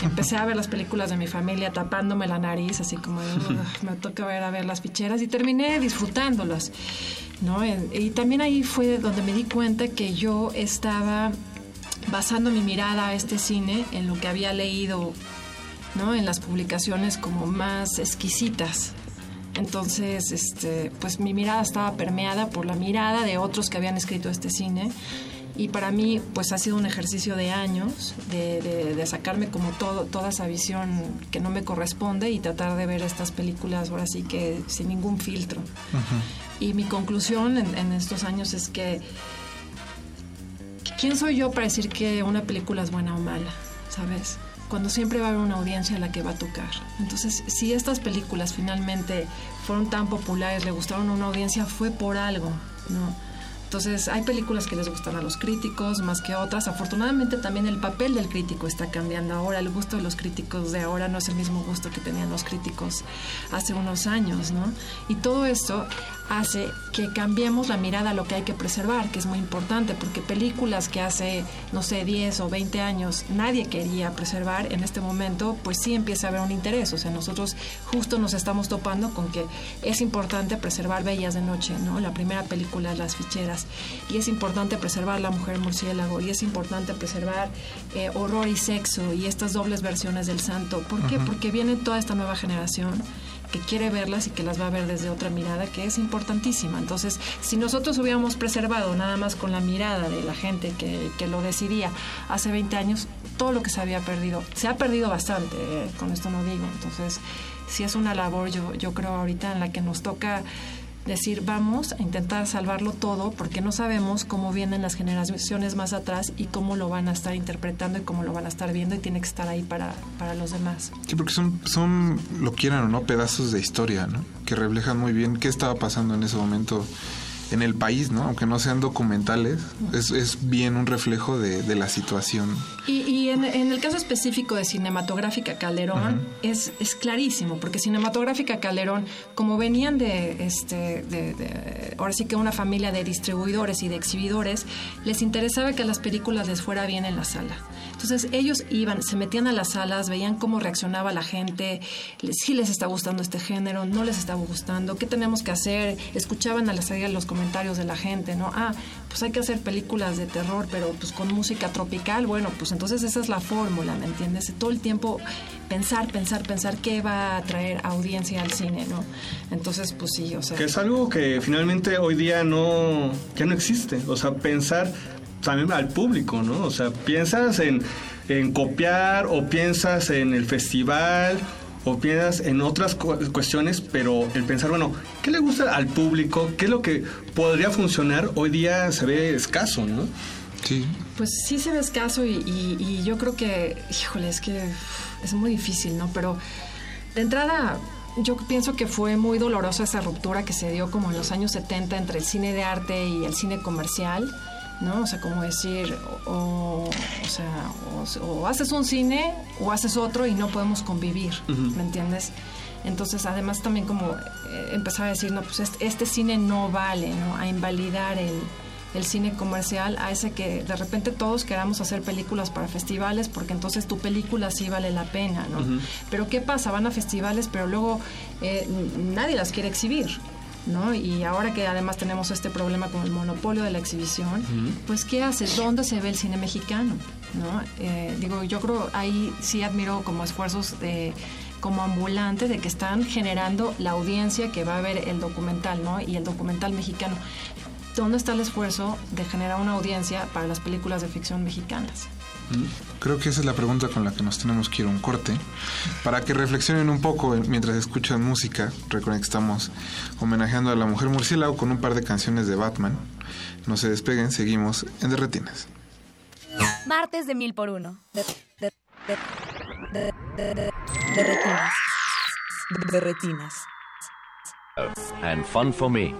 que empecé a ver las películas de mi familia tapándome la nariz así como de, "Ugh, me toca ver a ver las ficheras y terminé disfrutándolas no En- y también ahí fue donde me di cuenta que yo estaba basando mi mirada a este cine en lo que había leído ¿no? en las publicaciones como más exquisitas. Entonces, este, pues mi mirada estaba permeada por la mirada de otros que habían escrito este cine. Y para mí, pues ha sido un ejercicio de años de, de- de sacarme como todo, toda esa visión que no me corresponde y tratar de ver estas películas ahora sí que sin ningún filtro. Y mi conclusión en, en estos años es que ¿quién soy yo para decir que una película es buena o mala? ¿Sabes? Cuando siempre va a haber una audiencia a la que va a tocar. Entonces, si estas películas finalmente fueron tan populares, le gustaron a una audiencia, fue por algo. Entonces, hay películas que les gustan a los críticos más que otras. Afortunadamente, también el papel del crítico está cambiando ahora. El gusto de los críticos de ahora no es el mismo gusto que tenían los críticos hace unos años, ¿no? Y todo esto hace que cambiemos la mirada a lo que hay que preservar, que es muy importante, porque películas que hace, no sé, 10 o 20 años nadie quería preservar, en este momento, pues sí empieza a haber un interés. O sea, nosotros justo nos estamos topando con que es importante preservar Bellas de Noche, ¿no? La primera película, Las Ficheras. Y es importante preservar La Mujer Murciélago. Y es importante preservar eh, Horror y Sexo y estas dobles versiones del Santo. ¿Por qué? Porque viene toda esta nueva generación que quiere verlas y que las va a ver desde otra mirada que es importantísima. Entonces, si nosotros hubiéramos preservado nada más con la mirada de la gente que, que lo decidía hace 20 años, todo lo que se había perdido, se ha perdido bastante, eh, con esto no digo. Entonces, sí es una labor, yo, yo creo ahorita, en la que nos toca decir vamos a intentar salvarlo todo porque no sabemos cómo vienen las generaciones más atrás y cómo lo van a estar interpretando y cómo lo van a estar viendo y tiene que estar ahí para, para los demás. Sí, porque son, son, lo quieran o no, pedazos de historia, ¿no? Que reflejan muy bien qué estaba pasando en ese momento en el país, ¿no? Aunque no sean documentales, es, es bien un reflejo de, de la situación. Y, y en, en el caso específico de Cinematográfica Calderón es, es clarísimo, porque Cinematográfica Calderón, como venían de, este, de, de- ahora sí que una familia de distribuidores y de exhibidores, les interesaba que las películas les fuera bien en la sala. Entonces ellos iban, se metían a las salas, veían cómo reaccionaba la gente, si les está gustando este género, no les estaba gustando, qué tenemos que hacer, escuchaban a la salida los comentarios de la gente, ¿no? Ah, pues hay que hacer películas de terror, pero pues con música tropical, bueno, pues entonces esa es la fórmula, ¿me entiendes? Todo el tiempo pensar, pensar, pensar qué va a traer audiencia al cine, ¿no? Entonces, pues sí, o sea... Que es algo que finalmente hoy día no ya no existe. O sea, pensar también al público, ¿no? O sea, piensas en, en copiar o piensas en el festival o piensas en otras cu- cuestiones, pero el pensar, bueno, ¿qué le gusta al público? ¿Qué es lo que podría funcionar? Hoy día se ve escaso, ¿no? Sí. Pues sí se ve escaso y, y- y yo creo que, híjole, es que es muy difícil, ¿no? Pero de entrada, yo pienso que fue muy dolorosa esa ruptura que se dio como en los años 70 entre el cine de arte y el cine comercial, ¿no? O sea, como decir, o, o sea, o, o haces un cine o haces otro y no podemos convivir. ¿me entiendes? Entonces, además también como eh, empezar a decir, no, pues este, este cine no vale, ¿no? A invalidar el, el cine comercial, a ese que de repente todos queramos hacer películas para festivales, porque entonces tu película sí vale la pena, ¿no? Pero ¿qué pasa? Van a festivales, pero luego eh, nadie las quiere exhibir. ¿No? Y ahora que además tenemos este problema con el monopolio de la exhibición, pues ¿qué haces? ¿Dónde se ve el cine mexicano? ¿No? Eh, digo, yo creo ahí sí admiro como esfuerzos de como ambulantes de que están generando la audiencia que va a ver el documental, ¿no? Y el documental mexicano. ¿Dónde está el esfuerzo de generar una audiencia para las películas de ficción mexicanas? Creo que esa es la pregunta con la que nos tenemos que ir a un corte. Para que reflexionen un poco mientras escuchan música. Recuerden que estamos homenajeando a la mujer murciélago con un par de canciones de Batman. No se despeguen, seguimos en Derretinas. Martes de mil por uno. De, de, de, de, de, de, de retinas. De retinas. and fun for me.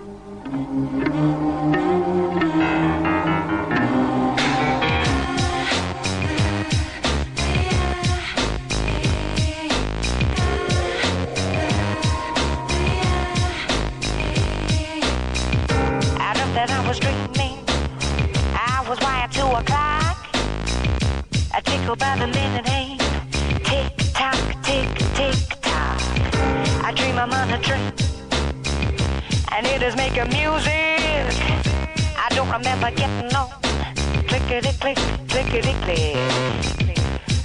I by the minute hand. Tick tock, tick, tick tock. I dream I'm on a train. And it is making music. I don't remember getting on. Clickety click, clickety click.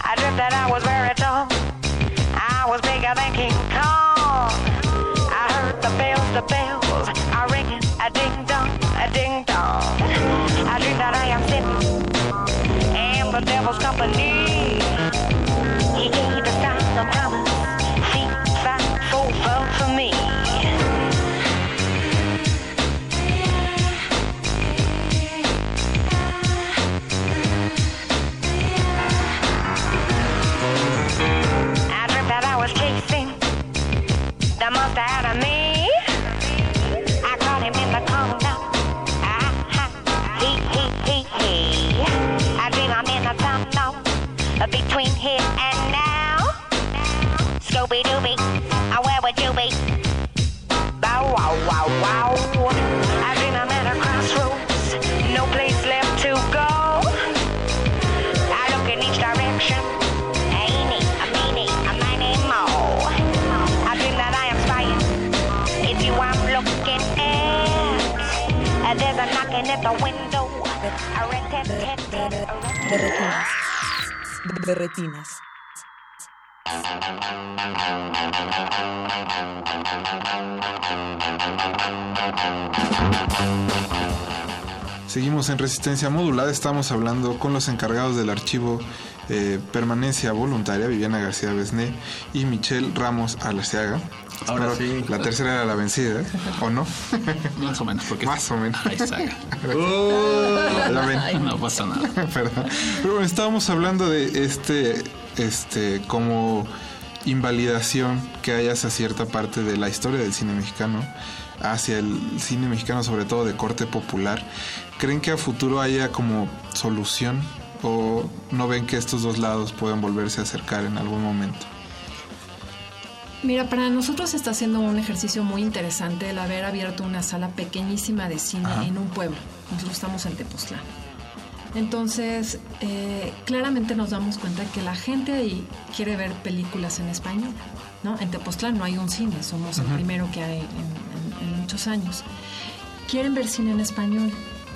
I dreamt that I was very tall. I was bigger than King Kong. I heard the bells, the bells are ringing, a ding dong, a ding dong. I dream that I am sitting in the devil's company. Between here and now. Scooby Dooby, uh, where would you be? Bow wow wow wow. I dream I'm at a crossroads, no place left to go. I look in each direction. Ain't it a meanie, a miny mo. I dream that I am spying. It's you I'm looking at. There's a knocking at the window. A red tat tat tat. De retinas. De retinas. Seguimos en resistencia modulada, estamos hablando con los encargados del archivo eh, Permanencia Voluntaria, Viviana García Besné y Michelle Ramos Alaciaga. Ahora sí. La tercera era la vencida, ¿eh? ¿o no? Más o menos, porque Más o menos. Ahí está. La ven- No pasa nada. Perdón. Pero bueno, estábamos hablando de este, este, como invalidación que hay hacia cierta parte de la historia del cine mexicano. hacia el cine mexicano, sobre todo de corte popular. ¿Creen que a futuro haya como solución o no ven que estos dos lados puedan volverse a acercar en algún momento? Mira, para nosotros está siendo un ejercicio muy interesante el haber abierto una sala pequeñísima de cine Ajá. en un pueblo. Nosotros estamos en Tepoztlán. Entonces, eh, claramente nos damos cuenta que la gente ahí quiere ver películas en español. ¿no? En Tepoztlán no hay un cine, somos el primero que hay en, en- en muchos años. Quieren ver cine en español.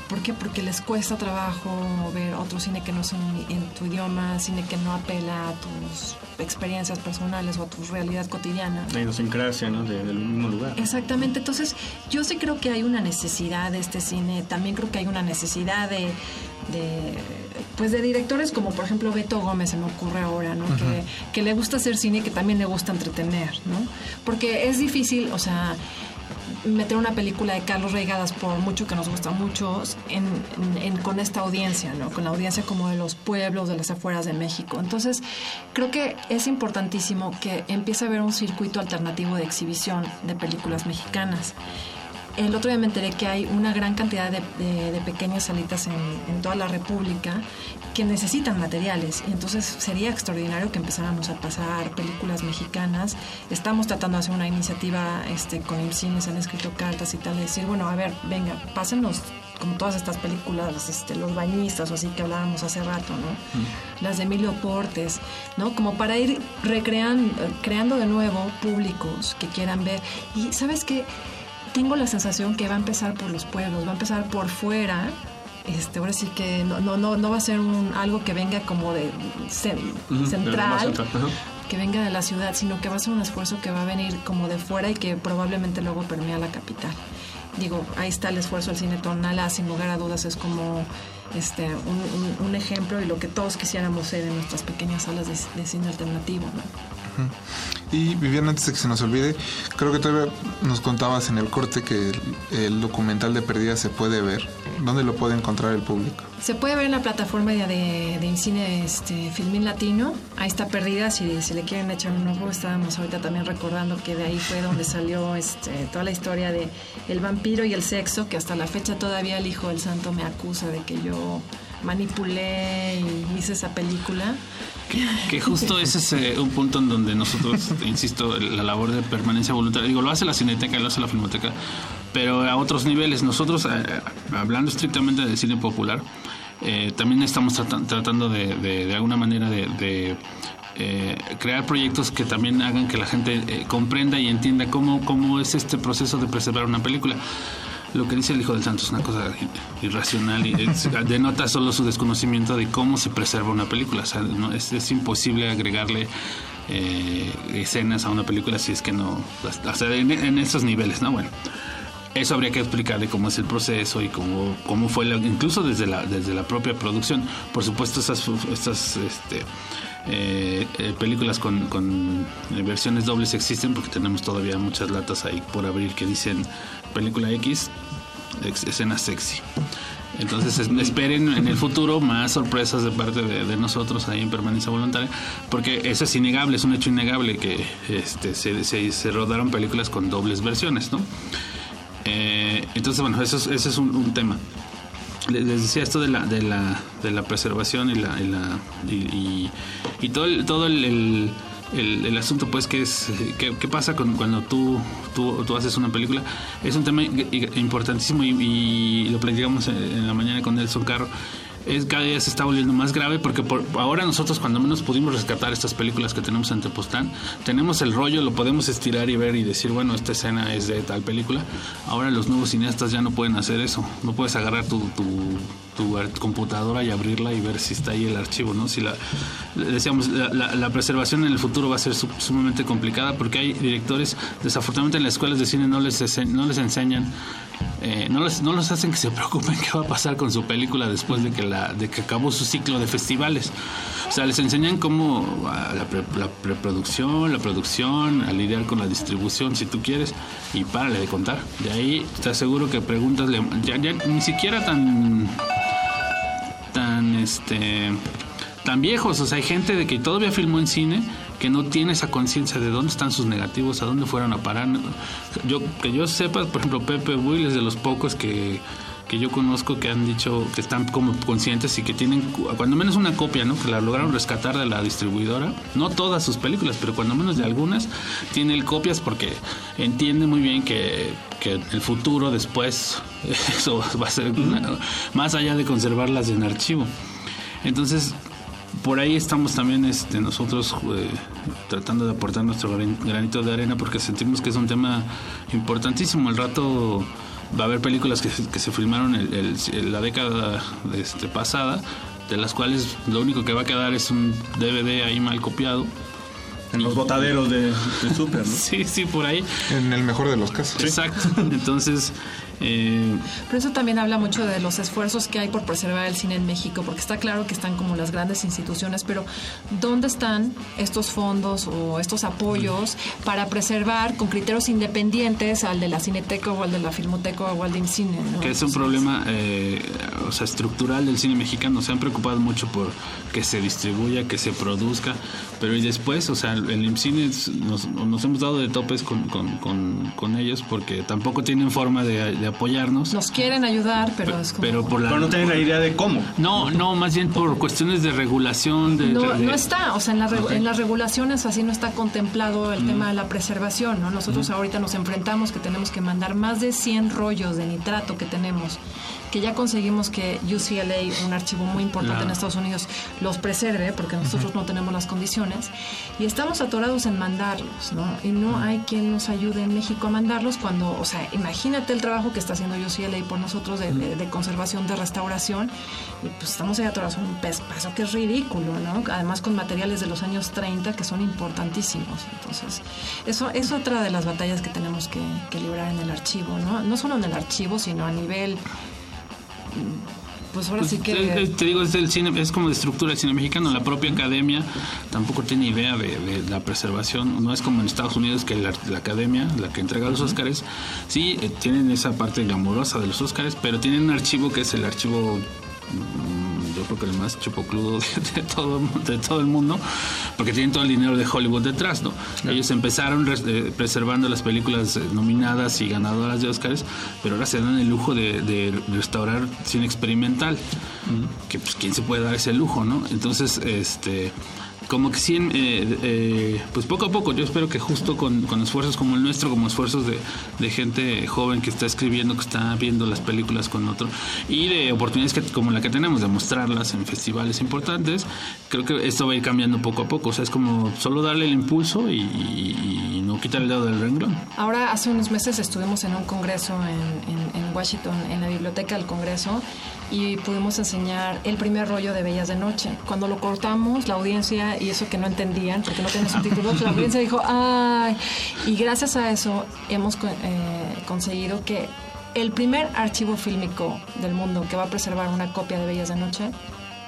¿Por qué? Porque les cuesta trabajo ver otro cine que no son en tu idioma, cine que no apela a tus experiencias personales o a tu realidad cotidiana. La idiosincrasia, ¿no? De- del mismo lugar. Exactamente, entonces yo sí creo que hay una necesidad de este cine, también creo que hay una necesidad de, de, pues de directores como por ejemplo Beto Gómez se me ocurre ahora, ¿no? que, que le gusta hacer cine y que también le gusta entretener, ¿no? Porque es difícil, o sea, meter una película de Carlos Reigadas por mucho que nos gusta mucho en, en- en- con esta audiencia, ¿no? Con la audiencia como de los pueblos, de las afueras de México. Entonces, creo que es importantísimo que empiece a haber un circuito alternativo de exhibición de películas mexicanas. El otro día me enteré que hay una gran cantidad de, de- de pequeñas salitas en, en toda la República que necesitan materiales. Y entonces sería extraordinario que empezáramos a pasar películas mexicanas. Estamos tratando de hacer una iniciativa este, con se han escrito cartas y tal, de decir, bueno, a ver, venga, pásenos como todas estas películas, este, Los Bañistas o así que hablábamos hace rato, ¿no? las de Emilio Portes, ¿no? Como para ir recreando, creando de nuevo públicos que quieran ver. Y sabes qué, tengo la sensación que va a empezar por los pueblos, va a empezar por fuera. Este, ahora sí que no, no, no, no va a ser un, algo que venga como de central, que venga de la ciudad, sino que va a ser un esfuerzo que va a venir como de fuera y que probablemente luego permea la capital. Digo, ahí está el esfuerzo del cine tonala, sin lugar a dudas es como este un, un- un ejemplo y lo que todos quisiéramos ser en nuestras pequeñas salas de, de cine alternativo. ¿no? Y Viviana, antes de que se nos olvide, creo que todavía nos contabas en el corte que el, documental de Perdida se puede ver. ¿Dónde lo puede encontrar el público? Se puede ver en la plataforma de, de, de cine este, Filmín Latino. Ahí está perdida. Si, si le quieren echar un ojo, estábamos ahorita también recordando que de ahí fue donde salió este, toda la historia de el vampiro y el sexo, que hasta la fecha todavía el hijo del santo me acusa de que yo manipulé y hice esa película. Que justo ese es eh, un punto en donde nosotros, insisto, la labor de permanencia voluntaria, digo, lo hace la Cineteca, lo hace la Filmoteca, pero a otros niveles. Nosotros, eh, hablando estrictamente del cine popular, eh, también estamos trata- tratando de, de, de alguna manera de, de, eh, crear proyectos que también hagan que la gente eh, comprenda y entienda cómo, cómo es este proceso de preservar una película. Lo que dice el Hijo del Santo es una cosa irracional y es- denota solo su desconocimiento de cómo se preserva una película. O sea, no, es, es imposible agregarle eh, escenas a una película si es que no... O sea, en, en esos niveles, ¿no? Bueno, eso habría que explicarle cómo es el proceso y cómo, cómo fue, la- incluso desde la, desde la propia producción. Por supuesto, esas, estas este, eh, eh, películas con, eh, versiones dobles existen porque tenemos todavía muchas latas ahí por abrir que dicen película X, escena sexy. Entonces es- esperen en el futuro más sorpresas de parte de, nosotros ahí en permanencia voluntaria, porque eso es innegable, es un hecho innegable que este, se, rodaron películas con dobles versiones, ¿no? Entonces, bueno, eso es, ese es un tema. Les, decía esto de la, de la, de la preservación y la, y, la- y, y- todo el, todo el, el- asunto pues que es qué, pasa con, cuando tú, tú, tú haces una película es un tema importantísimo y, lo platicamos en la mañana con Nelson Carro es cada día se está volviendo más grave porque por, ahora nosotros cuando menos pudimos rescatar estas películas que tenemos en Tepoztlán, tenemos el rollo, lo podemos estirar y ver y decir, bueno, esta escena es de tal película. Ahora los nuevos cineastas ya no pueden hacer eso. No puedes agarrar tu, tu computadora y abrirla y ver si está ahí el archivo, ¿no? Si la, decíamos, la, la- la preservación en el futuro va a ser su- sumamente complicada porque hay directores, desafortunadamente en las escuelas de cine no les, no les enseñan eh, no, les, no los hacen que se preocupen qué va a pasar con su película después de que, la, de que acabó su ciclo de festivales. O sea, les enseñan cómo ah, la, pre- la preproducción, la producción, a lidiar con la distribución, si tú quieres, y párale de contar. De ahí te aseguro que preguntas, ya, ya ni siquiera tan este tan viejos, o sea, hay gente de que todavía filmó en cine que no tiene esa conciencia de dónde están sus negativos, a dónde fueron a parar. Yo que yo sepa, por ejemplo, Pepe Will es de los pocos que que yo conozco que han dicho que están como conscientes y que tienen cu- cuando menos una copia, ¿no? Que la lograron rescatar de la distribuidora. No todas sus películas, pero cuando menos de algunas tienen copias porque entienden muy bien que, que el futuro después eso va a ser una- más allá de conservarlas en archivo. Entonces, por ahí estamos también este, nosotros eh, tratando de aportar nuestro gran- granito de arena porque sentimos que es un tema importantísimo. El rato va a haber películas que, se- que se filmaron el- el- en la década este, pasada, de las cuales lo único que va a quedar es un DVD ahí mal copiado. En los botaderos de, de Super, ¿no? Sí, sí, por ahí. En el mejor de los casos. Exacto. Entonces, eh, Pero eso también habla mucho de los esfuerzos que hay por preservar el cine en México, porque está claro que están como las grandes instituciones, pero ¿dónde están estos fondos o estos apoyos para preservar con criterios independientes al de la Cineteca o al de la Filmoteca o al de Incine? ¿no? que es un problema eh, o sea, estructural del cine mexicano. Se han preocupado mucho por que se distribuya, que se produzca, pero y después, o sea, el IMCINE nos, nos hemos dado de topes con, con, con- con ellos porque tampoco tienen forma de, de apoyarnos. Nos quieren ayudar, pero es como... Pero por la, Pero no tienen la idea de cómo. No, no, más bien por cuestiones de regulación. De, No, de- no está, o sea, en, la en las regulaciones así no está contemplado el Mm. tema de la preservación, ¿no? Nosotros Ujú. ahorita nos enfrentamos que tenemos que mandar más de 100 rollos de nitrato que tenemos, que ya conseguimos que UCLA, un archivo muy importante Claro. en Estados Unidos, los preserve, porque nosotros no tenemos las condiciones, y estamos atorados en mandarlos, ¿no? Y no hay quien nos ayude en México a mandarlos cuando, o sea, imagínate el trabajo que está haciendo UCLA por nosotros de, de- de conservación, de restauración, y pues estamos ahí atorados en un pespazo que es ridículo, ¿no? Además con materiales de los años 30 que son importantísimos. Entonces, eso es otra de las batallas que tenemos que, que librar en el archivo, ¿no? No solo en el archivo, sino a nivel... Pues ahora Pues, sí que... te digo, es, del cine, es como de estructura del cine mexicano. La propia academia tampoco tiene idea de, de la preservación. No es como en Estados Unidos que la, la academia, la que entrega los Óscares, sí eh, tienen esa parte glamurosa de los Óscares, pero tienen un archivo que es el archivo creo que el más chupocludo de, de todo, de todo el mundo, porque tienen todo el dinero de Hollywood detrás, ¿no? Ellos empezaron eh, preservando las películas eh, nominadas y ganadoras de Oscars, pero ahora se dan el lujo de, de restaurar cine experimental, que pues quién se puede dar ese lujo, ¿no? Entonces, este como que sí, eh, eh, pues poco a poco, yo espero que justo con, con esfuerzos como el nuestro, como esfuerzos de, de gente joven que está escribiendo, que está viendo las películas con otro, y de oportunidades que, como la que tenemos de mostrarlas en festivales importantes, creo que esto va a ir cambiando poco a poco, o sea, es como solo darle el impulso y no quitar el dedo del renglón. Ahora, hace unos meses estuvimos en un congreso en, en- en Washington, en la biblioteca del congreso, y pudimos enseñar el primer rollo de Bellas de Noche. Cuando lo cortamos, la audiencia, y eso que no entendían, porque no tiene subtítulos, la audiencia dijo, ¡ay! Y gracias a eso hemos co- eh, conseguido que el primer archivo fílmico del mundo que va a preservar una copia de Bellas de Noche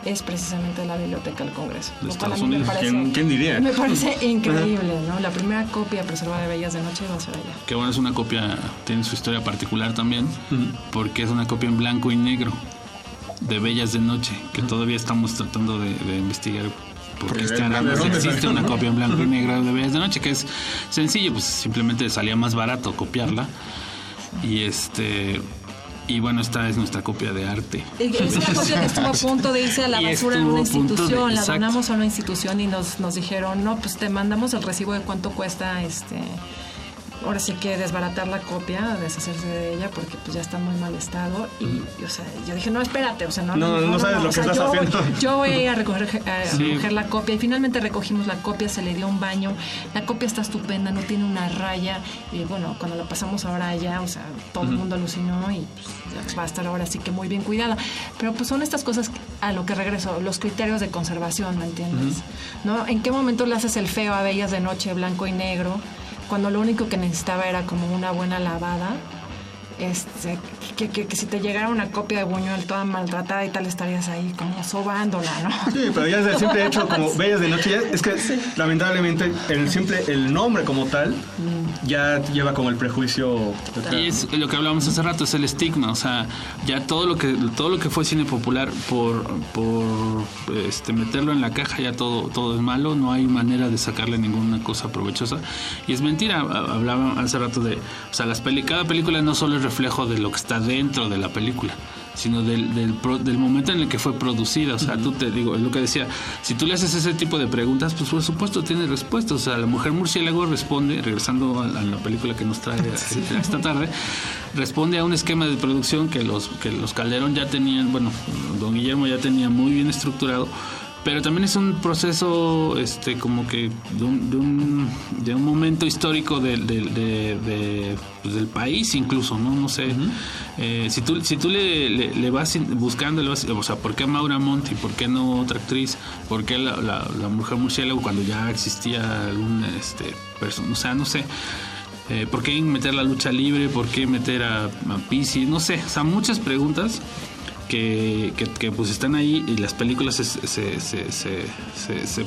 es precisamente la Biblioteca del Congreso. De Estados Unidos. parece- ¿Quién- quién diría? Me parece increíble, ¿no? La primera copia preservada de Bellas de Noche va a ser allá. Que bueno, es una copia, tiene su historia particular también, porque es una copia en blanco y negro de Bellas de Noche, que todavía estamos tratando de, de investigar. Porque Porque es de- que ¿de dónde existe una copia en blanco y negro de Bellas de Noche, que es sencillo, pues simplemente salía más barato copiarla. Y este y bueno, esta es nuestra copia de arte. Es una copia que estuvo a punto de irse a la basura en una de- institución. la donamos a una institución y nos, nos dijeron, no, pues te mandamos el recibo de cuánto cuesta este. Ahora sí que desbaratar la copia, deshacerse de ella, porque pues ya está en muy mal estado. Y, y, o sea, yo dije, no, espérate, o sea, no, No, no sabes lo o que sea, estás yo, haciendo. Yo voy a ir a recoger, a Sí. recoger la copia. Y finalmente recogimos la copia, se le dio un baño. La copia está estupenda, no tiene una raya. Y bueno, cuando la pasamos ahora allá, o sea, todo el mundo alucinó y pues, va a estar ahora sí que muy bien cuidada. Pero pues son estas cosas a lo que regreso, los criterios de conservación, ¿me entiendes? ¿No? ¿En qué momento le haces el feo a Bellas de Noche, blanco y negro, cuando lo único que necesitaba era como una buena lavada? Este, que, que, que si te llegara una copia de Buñuel toda maltratada y tal, estarías ahí como sobándola, ¿no? Sí, pero ya desde el simple hecho, como Bellas de Noche, ya- es que lamentablemente el simple, el nombre como tal, ya lleva como el prejuicio. detrás, Y es lo que hablábamos hace rato, es el estigma, o sea, ya todo lo que todo lo que fue cine popular por por este meterlo en la caja ya todo todo es malo, no hay manera de sacarle ninguna cosa provechosa y es mentira, Ha- hablaba hace rato de, o sea, las peli, cada película no solo es reflejo de lo que está dentro de la película, sino del, del, pro- del momento en el que fue producida, o sea, tú te digo, es lo que decía, si tú le haces ese tipo de preguntas, pues por supuesto tiene respuestas, o sea, la mujer murciélago responde, regresando a la, a la película que nos trae esta tarde, responde a un esquema de producción que los que los Calderón ya tenían, bueno, don Guillermo ya tenía muy bien estructurado, pero también es un proceso este como que de un, de un, de un momento histórico de- de, pues, del país incluso, ¿no? No sé. Eh, si tú, si tú le, le- le vas buscando, le vas, o sea, ¿por qué Maura Monti? ¿Por qué no otra actriz? ¿Por qué la, la, la mujer murciélago cuando ya existía algún este persona? O sea, no sé. Eh, ¿Por qué meter la lucha libre? ¿Por qué meter a, a Pisi? No sé, o sea, muchas preguntas que, pues están ahí y las películas se,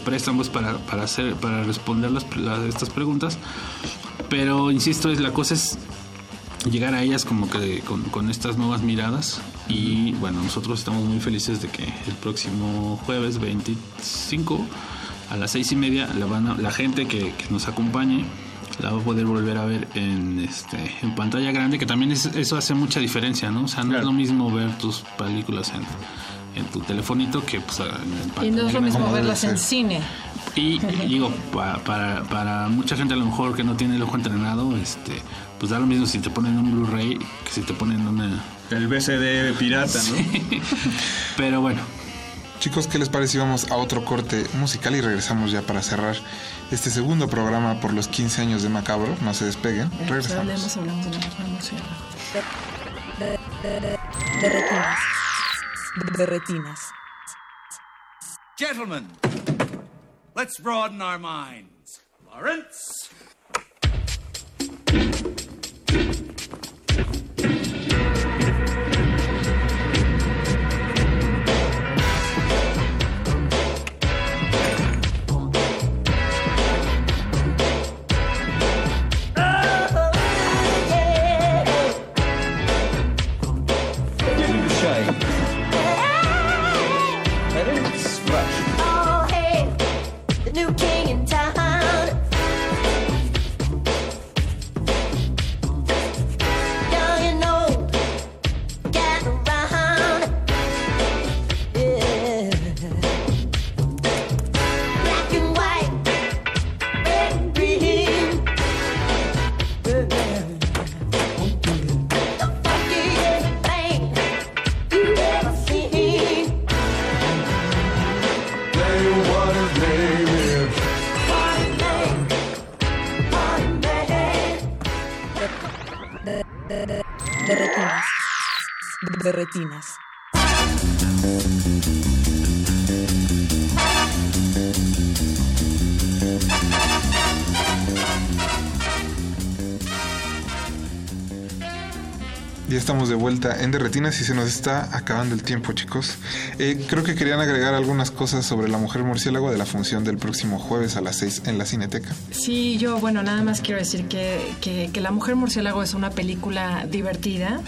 prestan pues para, para hacer para responder las, estas preguntas. Pero insisto es la cosa es llegar a ellas como que con, estas nuevas miradas. Y bueno nosotros estamos muy felices de que el próximo jueves 25 a las seis y media la, van la gente que, que nos acompañe la va a poder volver a ver en este en pantalla grande que también es- eso hace mucha diferencia no o sea no es lo mismo ver tus películas en, en tu telefonito que pues en Y no es lo pantalla mismo verlas en cine. Y, y digo, pa- para, para mucha gente a lo mejor que no tiene el ojo entrenado, este, pues da lo mismo si te ponen un Blu-ray que si te ponen una... El BCD pirata, ¿no? Pero bueno. Chicos, ¿qué les parece si vamos a otro corte musical y regresamos ya para cerrar este segundo programa por los 15 años de Macabro? No se despeguen. Regresamos. Hablemos, hablamos de la. De, de, de, de retinas. De, de retinas. Gentlemen, let's broaden our minds. Lawrence? Vuelta en Derretinas y se nos está acabando el tiempo, chicos. Eh, creo que querían agregar algunas cosas sobre la mujer murciélago de la función del próximo jueves a las 6 en la Cineteca. Sí, yo, bueno, nada más quiero decir que, que, que La Mujer Murciélago es una película divertida,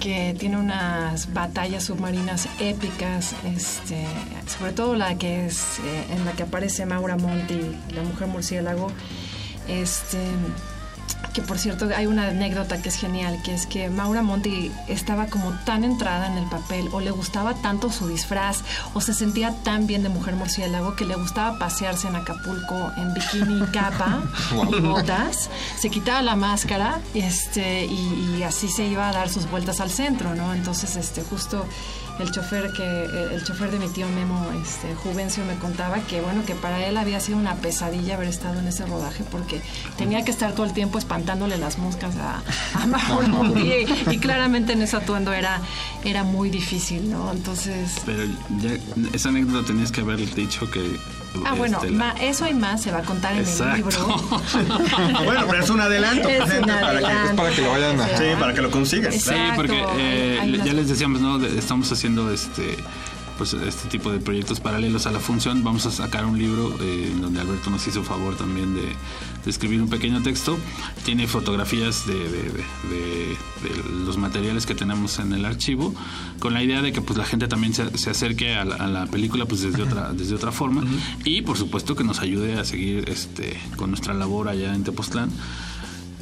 que tiene unas batallas submarinas épicas, este, sobre todo la que es eh, en la que aparece Maura Monti, la mujer murciélago, este que por cierto hay una anécdota que es genial, que es que Maura Monti estaba como tan entrada en el papel o le gustaba tanto su disfraz o se sentía tan bien de mujer murciélago que le gustaba pasearse en Acapulco en bikini y capa botas, se quitaba la máscara este, y, y así se iba a dar sus vueltas al centro, ¿no? Entonces este justo el chofer que el, el chofer de mi tío Memo este Juvencio me contaba que bueno que para él había sido una pesadilla haber estado en ese rodaje porque tenía que estar todo el tiempo espantándole las moscas a, a Mauro Monti, y, y claramente en ese atuendo era, era muy difícil, ¿no? Entonces... Pero ya, esa anécdota tenías que haber dicho que... Ah, bueno, este, ma- eso y más se va a contar en Exacto. el libro. bueno, pero es un adelanto. Es un para que- es para que lo vayan a... Sí, para que lo consigan. Sí, porque eh, ya les decíamos, ¿no? Estamos haciendo este pues este tipo de proyectos paralelos a la función. Vamos a sacar un libro eh, donde Alberto nos hizo favor también de, de escribir un pequeño texto. Tiene fotografías de, de- de- de- de los materiales que tenemos en el archivo, con la idea de que pues la gente también se, se acerque a la, a la película pues desde otra desde otra forma y por supuesto que nos ayude a seguir este con nuestra labor allá en Tepoztlán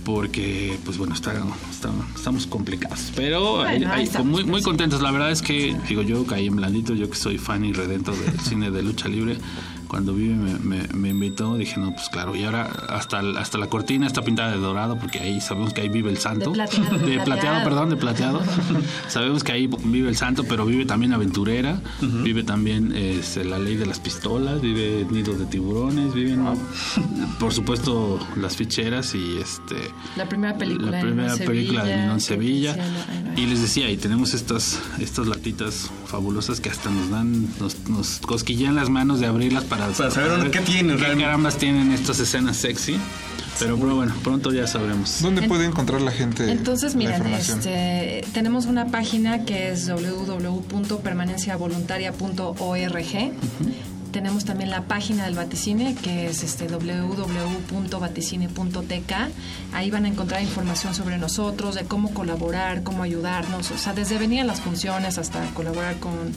porque pues bueno está, está- estamos complicados. Pero Bueno, estamos, muy muy contentos. La verdad es que digo yo caí en blandito yo que soy fan y redento del cine de lucha libre cuando Vive me, me- me invitó dije no pues claro y ahora hasta hasta la cortina está pintada de dorado porque ahí sabemos que ahí vive el santo De plateado, de de plateado plateado. perdón de plateado sabemos que ahí vive el santo pero vive también aventurera vive también este, la ley de las pistolas vive nido de tiburones viven por supuesto las ficheras y este La primera película la en primera Sevilla, película de que Sevilla. no, no. Y les decía, y tenemos estas, estas latitas fabulosas que hasta nos dan, nos, nos cosquillean las manos de abrirlas para, Para saber ver qué tienen qué realmente. carambas tienen estas escenas sexy. Pero, pero bueno, pronto ya sabremos. ¿Dónde puede encontrar la gente Entonces, la miren, este, tenemos una página que es www.permanenciavoluntaria.org. Tenemos también la página del Vaticine, que es este www.vaticine.tk. Ahí van a encontrar información sobre nosotros, de cómo colaborar, cómo ayudarnos. O sea, desde venir a las funciones hasta colaborar con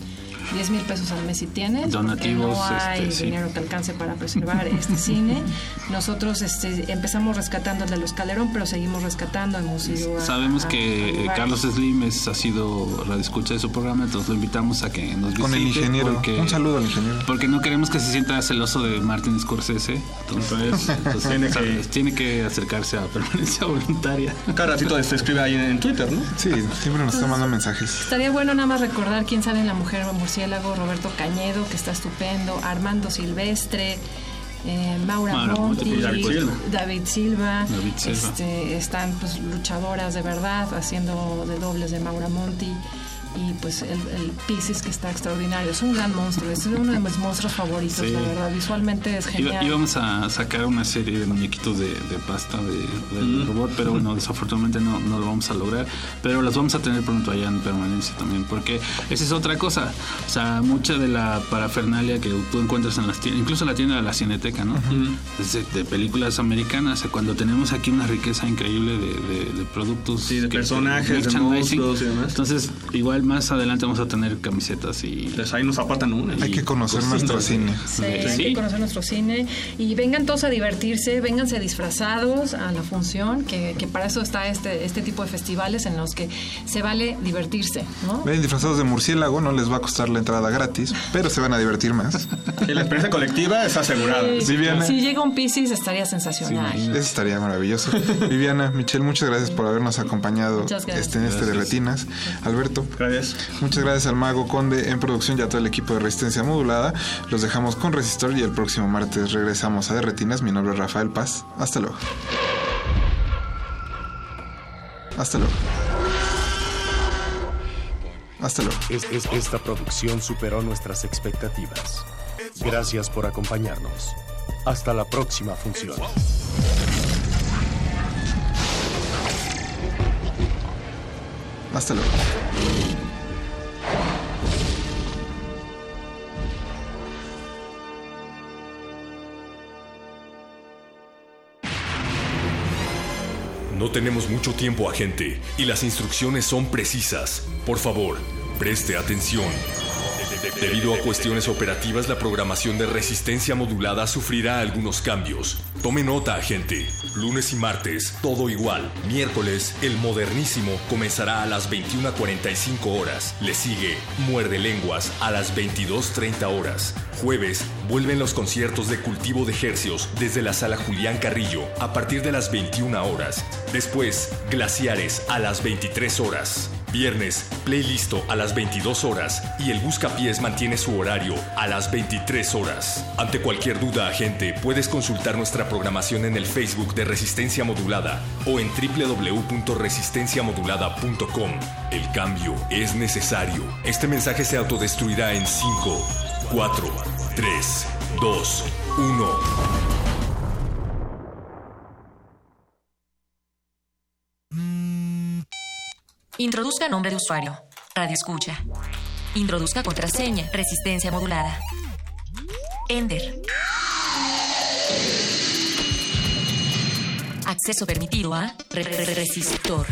10 mil pesos al mes si tienes. Donativos, No hay este, sí. dinero que alcance para preservar este cine. Nosotros este, empezamos rescatando el de los Calerón, pero seguimos rescatando. Hemos ido a- Sabemos a- a que eh, lugares. Carlos Slim es, ha sido radioescucha de su programa, entonces lo invitamos a que nos visite. Con el ingeniero. porque- Un saludo al ingeniero. Porque no queremos que se sienta celoso de Martin Scorsese. Entonces, pues, Tiene que- tiene que acercarse a permanencia voluntaria. Cada ratito se escribe ahí en Twitter, ¿no? Sí, siempre nos está mandando mensajes. Estaría bueno nada más recordar quién sale en La Mujer Murciélago, Roberto Cañedo, que está estupendo, Armando Silvestre, eh, Maura Maura Monti, David Silva. David Silva, David Silva. Este, están pues luchadoras de verdad haciendo de dobles de Maura Monti y pues el, el Pisces que está extraordinario, es un gran monstruo, es uno de mis monstruos favoritos, Sí. la verdad, visualmente es Iba- genial. íbamos a sacar una serie de muñequitos de, de pasta de, del robot, pero bueno, desafortunadamente no, no lo vamos a lograr. Pero las vamos a tener pronto allá en permanencia también, porque esa es otra cosa. O sea, mucha de la parafernalia que tú encuentras en las tiendas, incluso en la tienda de la Cineteca, ¿no? Es de, de películas americanas. Cuando tenemos aquí una riqueza increíble de, de- de productos, Sí, de que- personajes, de monstruos y demás. Entonces, igual más adelante vamos a tener camisetas y. Pues ahí nos apartan una. Hay que conocer nuestro cine. Sí, hay que conocer nuestro cine y vengan todos a divertirse, vénganse disfrazados a la función, que, que para eso está este, este tipo de festivales en los que se vale divertirse, ¿no? Ven disfrazados de murciélago, no les va a costar la entrada gratis, pero se van a divertir más. Sí, la experiencia colectiva es asegurada. Sí, Viviana. Si llega un Piscis estaría sensacional. Eso estaría maravilloso. Viviana, Michelle, muchas gracias por habernos acompañado este, en este de Retinas. Alberto. Gracias. Muchas gracias al Mago Conde en producción y a todo el equipo de Resistencia Modulada. Los dejamos con Resistor y el próximo martes regresamos a De Retinas. Mi nombre es Rafael Paz. Hasta luego. Hasta luego. Hasta luego. Es- es- esta producción superó nuestras expectativas. Gracias por acompañarnos. Hasta la próxima función. Hasta luego. No tenemos mucho tiempo, agente, y las instrucciones son precisas. Por favor, preste atención. Debido a cuestiones operativas, la programación de resistencia modulada sufrirá algunos cambios. Tome nota, agente. Lunes y martes, todo igual. Miércoles, el modernísimo comenzará a las 21.45 horas. Le sigue Muerde Lenguas a las 22.30 horas. Jueves, vuelven los conciertos de cultivo de hercios desde la sala Julián Carrillo a partir de las 21 horas. Después, Glaciares a las 23 horas. Viernes, playlisto a las 22 horas y el Buscapiés mantiene su horario a las 23 horas. Ante cualquier duda, agente, puedes consultar nuestra programación en el Facebook de Resistencia Modulada o en www.resistenciamodulada.com. El cambio es necesario. Este mensaje se autodestruirá en 5, 4, 3, 2, 1. Introduzca nombre de usuario. Radio escucha. Introduzca contraseña. Resistencia modulada. Ender. Acceso permitido a re- re- re- resistor.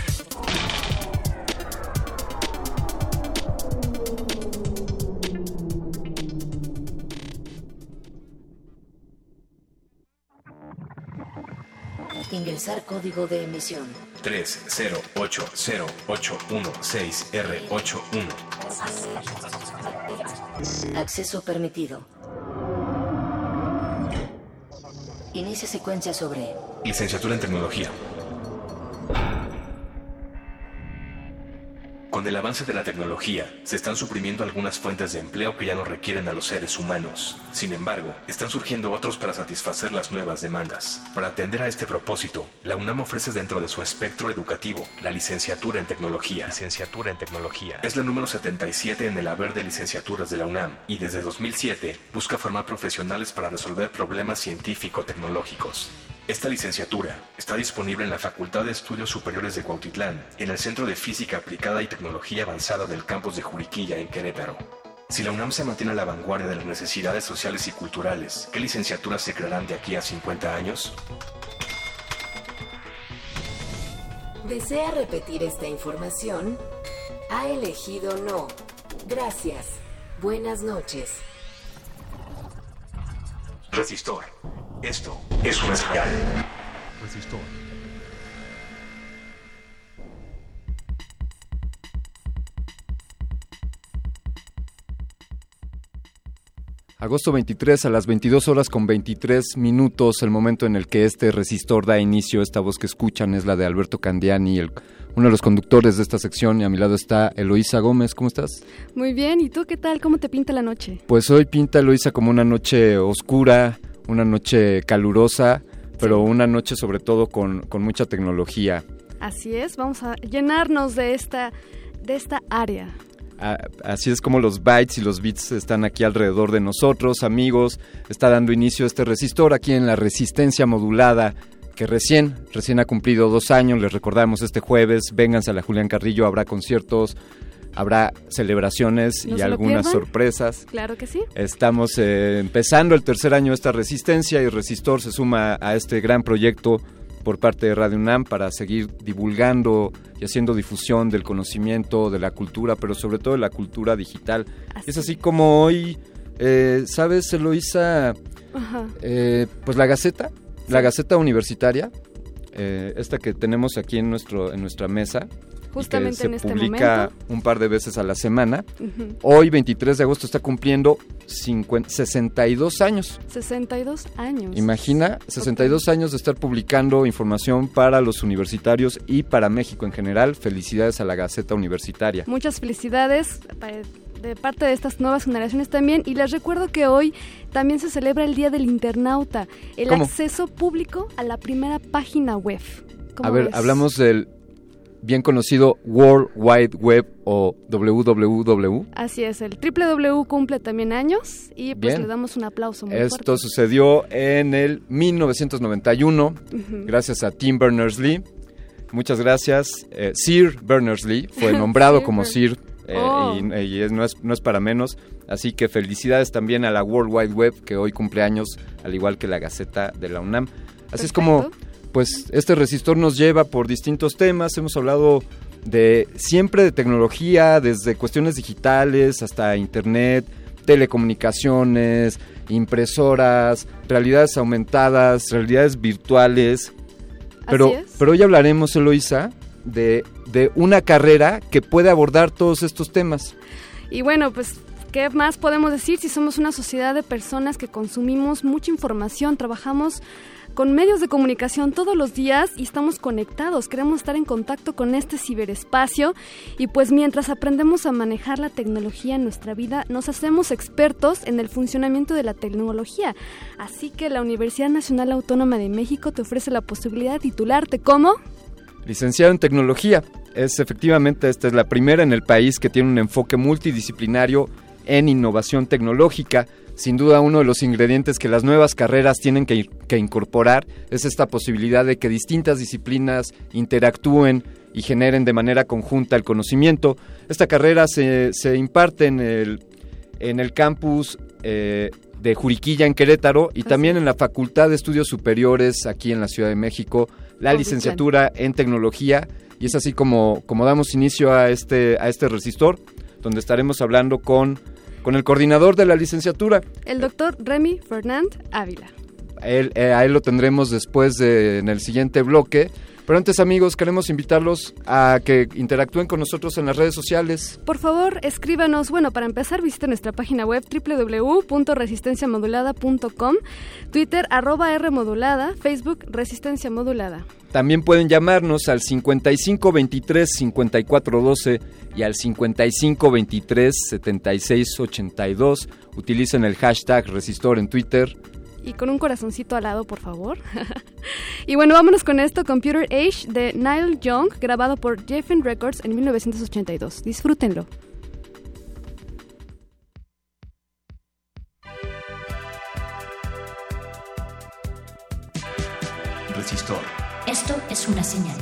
Ingresar código de emisión. 3080816R81. Acceso permitido. Inicia secuencia sobre Licenciatura en Tecnología. Con el avance de la tecnología, se están suprimiendo algunas fuentes de empleo que ya no requieren a los seres humanos. Sin embargo, están surgiendo otros para satisfacer las nuevas demandas. Para atender a este propósito, la UNAM ofrece dentro de su espectro educativo la licenciatura en tecnología. Licenciatura en tecnología. Es la número 77 en el haber de licenciaturas de la UNAM y desde 2007 busca formar profesionales para resolver problemas científico-tecnológicos. Esta licenciatura está disponible en la Facultad de Estudios Superiores de Cuautitlán, en el Centro de Física Aplicada y Tecnología Avanzada del campus de Juriquilla, en Querétaro. Si la UNAM se mantiene a la vanguardia de las necesidades sociales y culturales, ¿qué licenciaturas se crearán de aquí a 50 años? ¿Desea repetir esta información? Ha elegido no. Gracias. Buenas noches. Resistor. Esto es una señal. Resistor. Agosto 23 a las 22 horas con 23 minutos, el momento en el que este resistor da inicio. Esta voz que escuchan es la de Alberto Candiani, el- uno de los conductores de esta sección, y a mi lado está Eloísa Gómez. ¿Cómo estás? Muy bien, ¿y tú qué tal? ¿Cómo te pinta la noche? Pues hoy pinta Eloísa como una noche oscura, una noche calurosa, pero una noche sobre todo con, con mucha tecnología. Así es, vamos a llenarnos de esta, de esta área. Ah, Así es como los bytes y los bits están aquí alrededor de nosotros, amigos. Está dando inicio este resistor aquí en la resistencia modulada que recién, recién ha cumplido dos años. Les recordamos este jueves, vénganse a la Julián Carrillo, habrá conciertos, habrá celebraciones No y algunas sorpresas. Claro que sí. Estamos eh, empezando el tercer año de esta resistencia y Resistor se suma a este gran proyecto por parte de Radio UNAM para seguir divulgando y haciendo difusión del conocimiento, de la cultura, pero sobre todo de la cultura digital. Es así como hoy, eh, ¿sabes, Eloisa? Eh, pues la Gaceta, la Gaceta Universitaria, eh, esta que tenemos aquí en, nuestro, en nuestra mesa. Justamente que se en este publica momento. un par de veces a la semana. Hoy, 23 de agosto, está cumpliendo 50 62 años. 62 años. Imagina, 62 años de estar publicando información para los universitarios y para México en general. Felicidades a la Gaceta Universitaria. Muchas felicidades de parte de estas nuevas generaciones también. Y les recuerdo que hoy también se celebra el Día del Internauta, el ¿Cómo? acceso público a la primera página web. ¿Cómo A ver, ves? hablamos del bien conocido World Wide Web o WWW. Así es, el www cumple también años y pues Bien. le damos un aplauso muy Esto fuerte. sucedió en el 1991, Ujú. gracias a Tim Berners-Lee. Muchas gracias. Eh, Sir Berners-Lee fue nombrado como Sir eh, Oh. y, y es- no, es, no es para menos. Así que felicidades también a la World Wide Web que hoy cumple años, al igual que la Gaceta de la UNAM. Así es como, pues, este resistor nos lleva por distintos temas. Hemos hablado de siempre de tecnología, desde cuestiones digitales hasta internet, telecomunicaciones, impresoras, realidades aumentadas, realidades virtuales. Pero, es. pero hoy hablaremos, Eloisa, de, de una carrera que puede abordar todos estos temas. Y bueno, pues, ¿qué más podemos decir si somos una sociedad de personas que consumimos mucha información, trabajamos con medios de comunicación todos los días y estamos conectados, queremos estar en contacto con este ciberespacio y pues mientras aprendemos a manejar la tecnología en nuestra vida, nos hacemos expertos en el funcionamiento de la tecnología. Así que la Universidad Nacional Autónoma de México te ofrece la posibilidad de titularte como Licenciado en Tecnología. Es efectivamente, esta es la primera en el país que tiene un enfoque multidisciplinario en innovación tecnológica. Sin duda uno de los ingredientes que las nuevas carreras tienen que, que incorporar es esta posibilidad de que distintas disciplinas interactúen y generen de manera conjunta el conocimiento. Esta carrera se, se imparte en el, en el campus eh, de Juriquilla en Querétaro y también en la Facultad de Estudios Superiores aquí en la Ciudad de México, la licenciatura en tecnología y es así como, como damos inicio a este, a este resistor, donde estaremos hablando con, con el coordinador de la licenciatura. el doctor Remy Fernand Ávila. Él, eh, a él lo tendremos después de, en el siguiente bloque. Pero antes, amigos, queremos invitarlos a que interactúen con nosotros en las redes sociales. Por favor, escríbanos. Bueno, para empezar, visite nuestra página web www.resistenciamodulada.com, Twitter arroba R modulada, Facebook Resistencia Modulada. También pueden llamarnos al 5523 5412 y al 5523 7682. Utilicen el hashtag Resistor en Twitter. Y con un corazoncito al lado, por favor. y bueno, vámonos con esto, Computer Age de Nile Young, grabado por Geffen Records en 1982. Disfrútenlo. Resistor. Esto es una señal.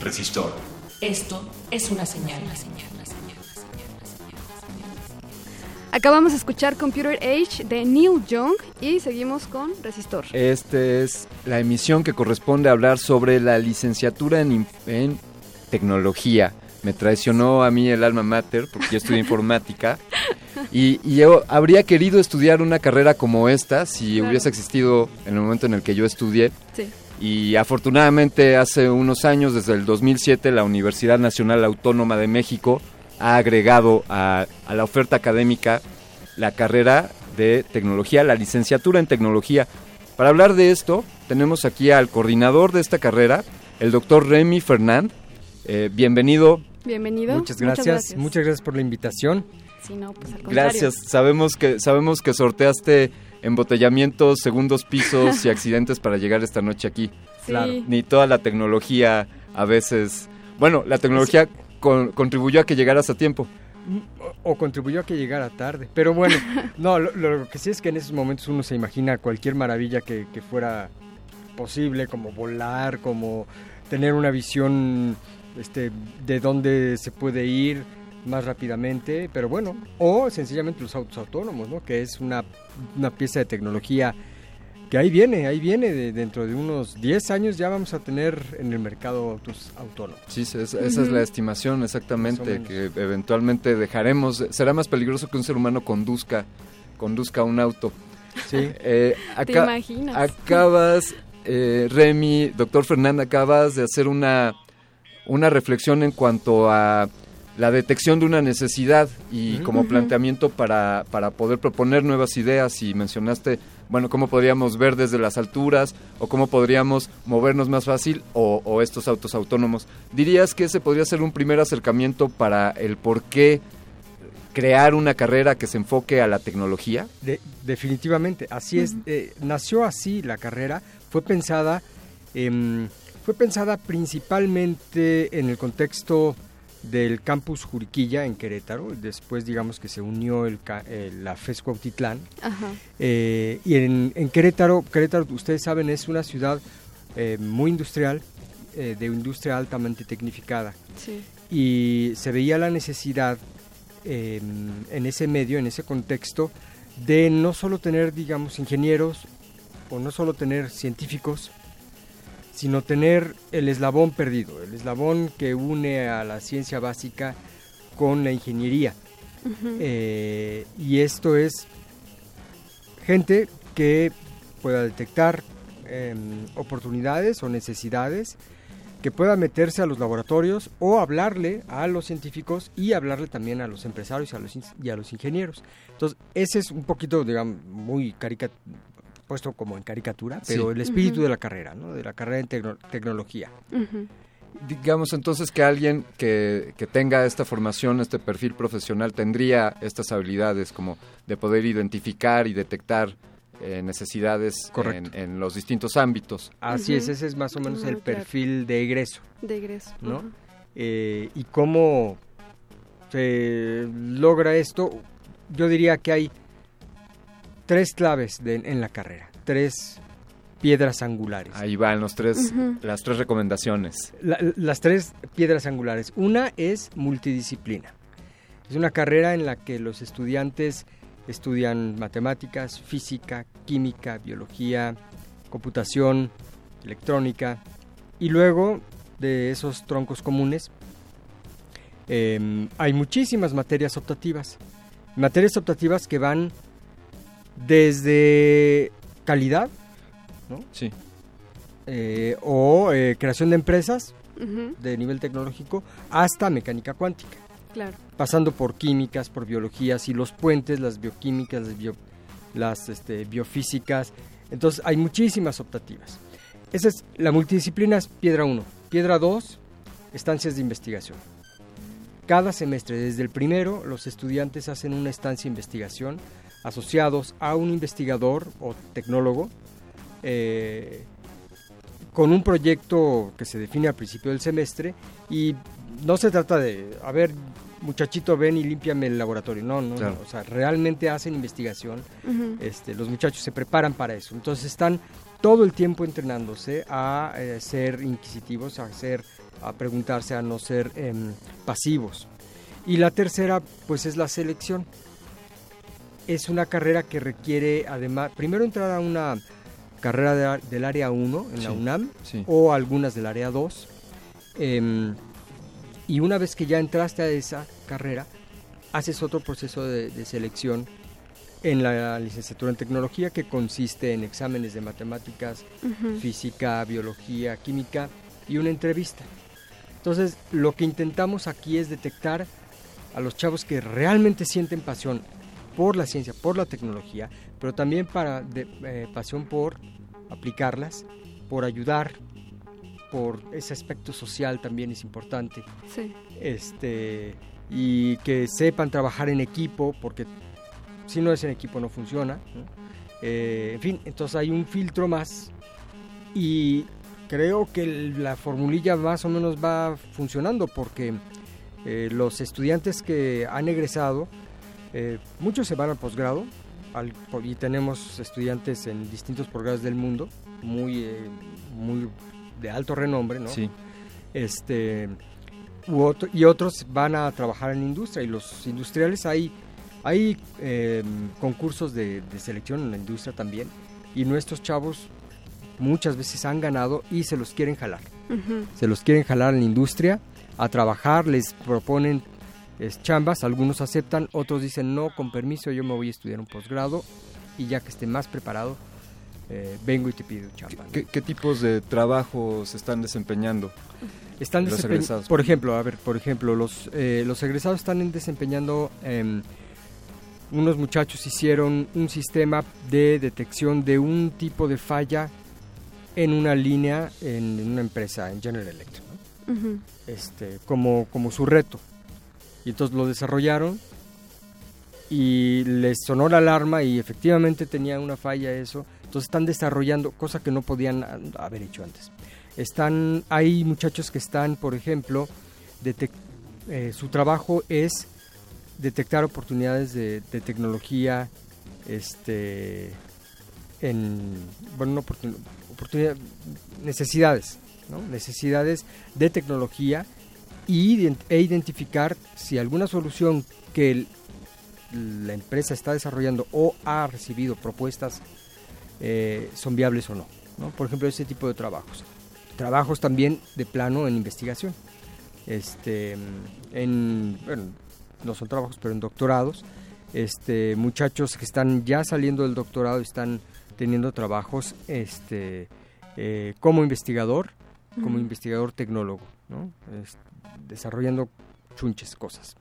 Resistor. Esto es una señal. Acabamos de escuchar Computer Age de Neil Young y seguimos con Resistor. Esta es la emisión que corresponde a hablar sobre la licenciatura en, tecnología. Me traicionó a mí el alma mater porque yo estudié informática y, y yo habría querido estudiar una carrera como esta si Claro. hubiese existido en el momento en el que yo estudié. Sí. Y afortunadamente hace unos años, desde el 2007, la Universidad Nacional Autónoma de México ha agregado a, a la oferta académica la carrera de tecnología, la licenciatura en tecnología. Para hablar de esto, tenemos aquí al coordinador de esta carrera, el doctor Remy Fernand. Eh, bienvenido. Bienvenido. Muchas gracias, muchas gracias por la invitación. Sí, no, pues al contrario. Gracias. Sabemos que sabemos que sorteaste embotellamientos, segundos pisos y accidentes para llegar esta noche aquí. Sí. Claro. Ni toda la tecnología a veces. Bueno, la tecnología con- contribuyó a que llegaras a tiempo. O contribuyó a que llegara tarde. Pero bueno, no, lo, lo que sí es que en esos momentos uno se imagina cualquier maravilla que, que fuera posible, como volar, como tener una visión este, de dónde se puede ir más rápidamente, pero bueno, o sencillamente los autos autónomos, ¿no? que es una, una pieza de tecnología que ahí viene, ahí viene, de- dentro de unos 10 años ya vamos a tener en el mercado autos autónomos. Sí, esa es, la estimación exactamente, que eventualmente dejaremos, será más peligroso que un ser humano conduzca, conduzca un auto. Sí. Eh, ¿Te imaginas? Acabas, eh, Remy, doctor Fernanda, acabas de hacer una, una reflexión en cuanto a la detección de una necesidad y como planteamiento para, para poder proponer nuevas ideas y mencionaste, bueno, cómo podríamos ver desde las alturas o cómo podríamos movernos más fácil o, o estos autos autónomos. ¿Dirías que ese podría ser un primer acercamiento para el por qué crear una carrera que se enfoque a la tecnología? De- definitivamente, así es. eh, nació así la carrera, fue pensada, em, fue pensada principalmente en el contexto del campus Juriquilla en Querétaro. Después, digamos que se unió el, la FES Cuautitlán. Ajá. Eh, y en, en Querétaro, Querétaro, ustedes saben, es una ciudad eh, muy industrial, eh, de industria altamente tecnificada. Sí. Y se veía la necesidad eh, en ese medio, en ese contexto, de no solo tener, digamos, ingenieros o no solo tener científicos, sino tener el eslabón perdido, el eslabón que une a la ciencia básica con la ingeniería. Eh, y esto es gente que pueda detectar em, oportunidades o necesidades, que pueda meterse a los laboratorios o hablarle a los científicos y hablarle también a los empresarios y a los, y a los ingenieros. Entonces, ese es un poquito, digamos, muy carica- puesto como en caricatura, pero Sí. el espíritu de la carrera, ¿no? de la carrera en tecno- tecnología. Digamos entonces que alguien que, que tenga esta formación, este perfil profesional, tendría estas habilidades como de poder identificar y detectar eh, necesidades en, en los distintos ámbitos. Así es, ese es más o menos el claro. perfil de egreso. De egreso. ¿no? Eh, y cómo se logra esto, yo diría que hay tres claves de- en la carrera, tres piedras angulares. Ahí van los tres, las tres recomendaciones. La- las tres piedras angulares. Una es multidisciplina. Es una carrera en la que los estudiantes estudian matemáticas, física, química, biología, computación, electrónica y luego de esos troncos comunes em, hay muchísimas materias optativas. Materias optativas que van desde calidad, ¿no? Sí. Eh, o eh, creación de empresas de nivel tecnológico hasta mecánica cuántica, Claro. pasando por químicas, por biologías y los puentes, las bioquímicas, las, bio- las este, biofísicas. Entonces hay muchísimas optativas. Esa es la multidisciplina es piedra 1. Piedra 2, estancias de investigación. Cada semestre, desde el primero, los estudiantes hacen una estancia de investigación asociados a un investigador o tecnólogo eh, con un proyecto que se define al principio del semestre y no se trata de, a ver, muchachito, ven y límpiame el laboratorio. No, no, Claro. no, o sea, realmente hacen investigación. Este, los muchachos se preparan para eso. Entonces están todo el tiempo entrenándose a eh, ser inquisitivos, a ser, a preguntarse, a no ser em, pasivos. Y la tercera, pues es la selección. Es una carrera que requiere, además, primero entrar a una carrera de- del área 1 en la UNAM sí. o algunas del área 2. Em, y una vez que ya entraste a esa carrera, haces otro proceso de, de selección en la licenciatura en tecnología que consiste en exámenes de matemáticas, física, biología, química y una entrevista. Entonces, lo que intentamos aquí es detectar a los chavos que realmente sienten pasión por la ciencia, por la tecnología, pero también para de- eh, pasión por aplicarlas, por ayudar, por ese aspecto social también es importante. Sí. Este y que sepan trabajar en equipo, porque si no es en equipo no funciona. ¿no? Eh, en fin, entonces hay un filtro más y creo que la formulilla más o menos va funcionando porque eh, los estudiantes que han egresado, eh, muchos se van al posgrado al- y tenemos estudiantes en distintos posgrados del mundo, muy, eh, muy de alto renombre, ¿no? Sí. Este, u otro- y otros van a trabajar en la industria y los industriales hay, hay eh, concursos de, de selección en la industria también y nuestros chavos muchas veces han ganado y se los quieren jalar. Se los quieren jalar en la industria a trabajar, les proponen es, chambas, algunos aceptan, otros dicen no, con permiso yo me voy a estudiar un posgrado y ya que esté más preparado, eh, vengo y te pido chamba. ¿no? ¿Qué, qué tipos de trabajos están desempeñando? Están los desempeñ- egresados? Por ejemplo, a ver, por ejemplo, los, eh, los egresados están desempeñando, em, unos muchachos hicieron un sistema de detección de un tipo de falla en una línea en, en una empresa, en General Electric, este, como, como su reto. Y entonces lo desarrollaron y les sonó la alarma y efectivamente tenía una falla eso. Entonces están desarrollando, cosa que no podían haber hecho antes. Están, hay muchachos que están, por ejemplo, eh, su trabajo es detectar oportunidades de, tecnología, este, en, bueno, necesidades, necesidades de tecnología y e identificar si alguna solución que el- la empresa está desarrollando o ha recibido propuestas eh, son viables o no, no. Por ejemplo, ese tipo de trabajos. Trabajos también de plano en investigación. Este, en, bueno, no son trabajos, pero en doctorados. Este, muchachos que están ya saliendo del doctorado están teniendo trabajos este, eh, como investigador, como investigador tecnólogo, ¿no? Es- desarrollando chunches, cosas.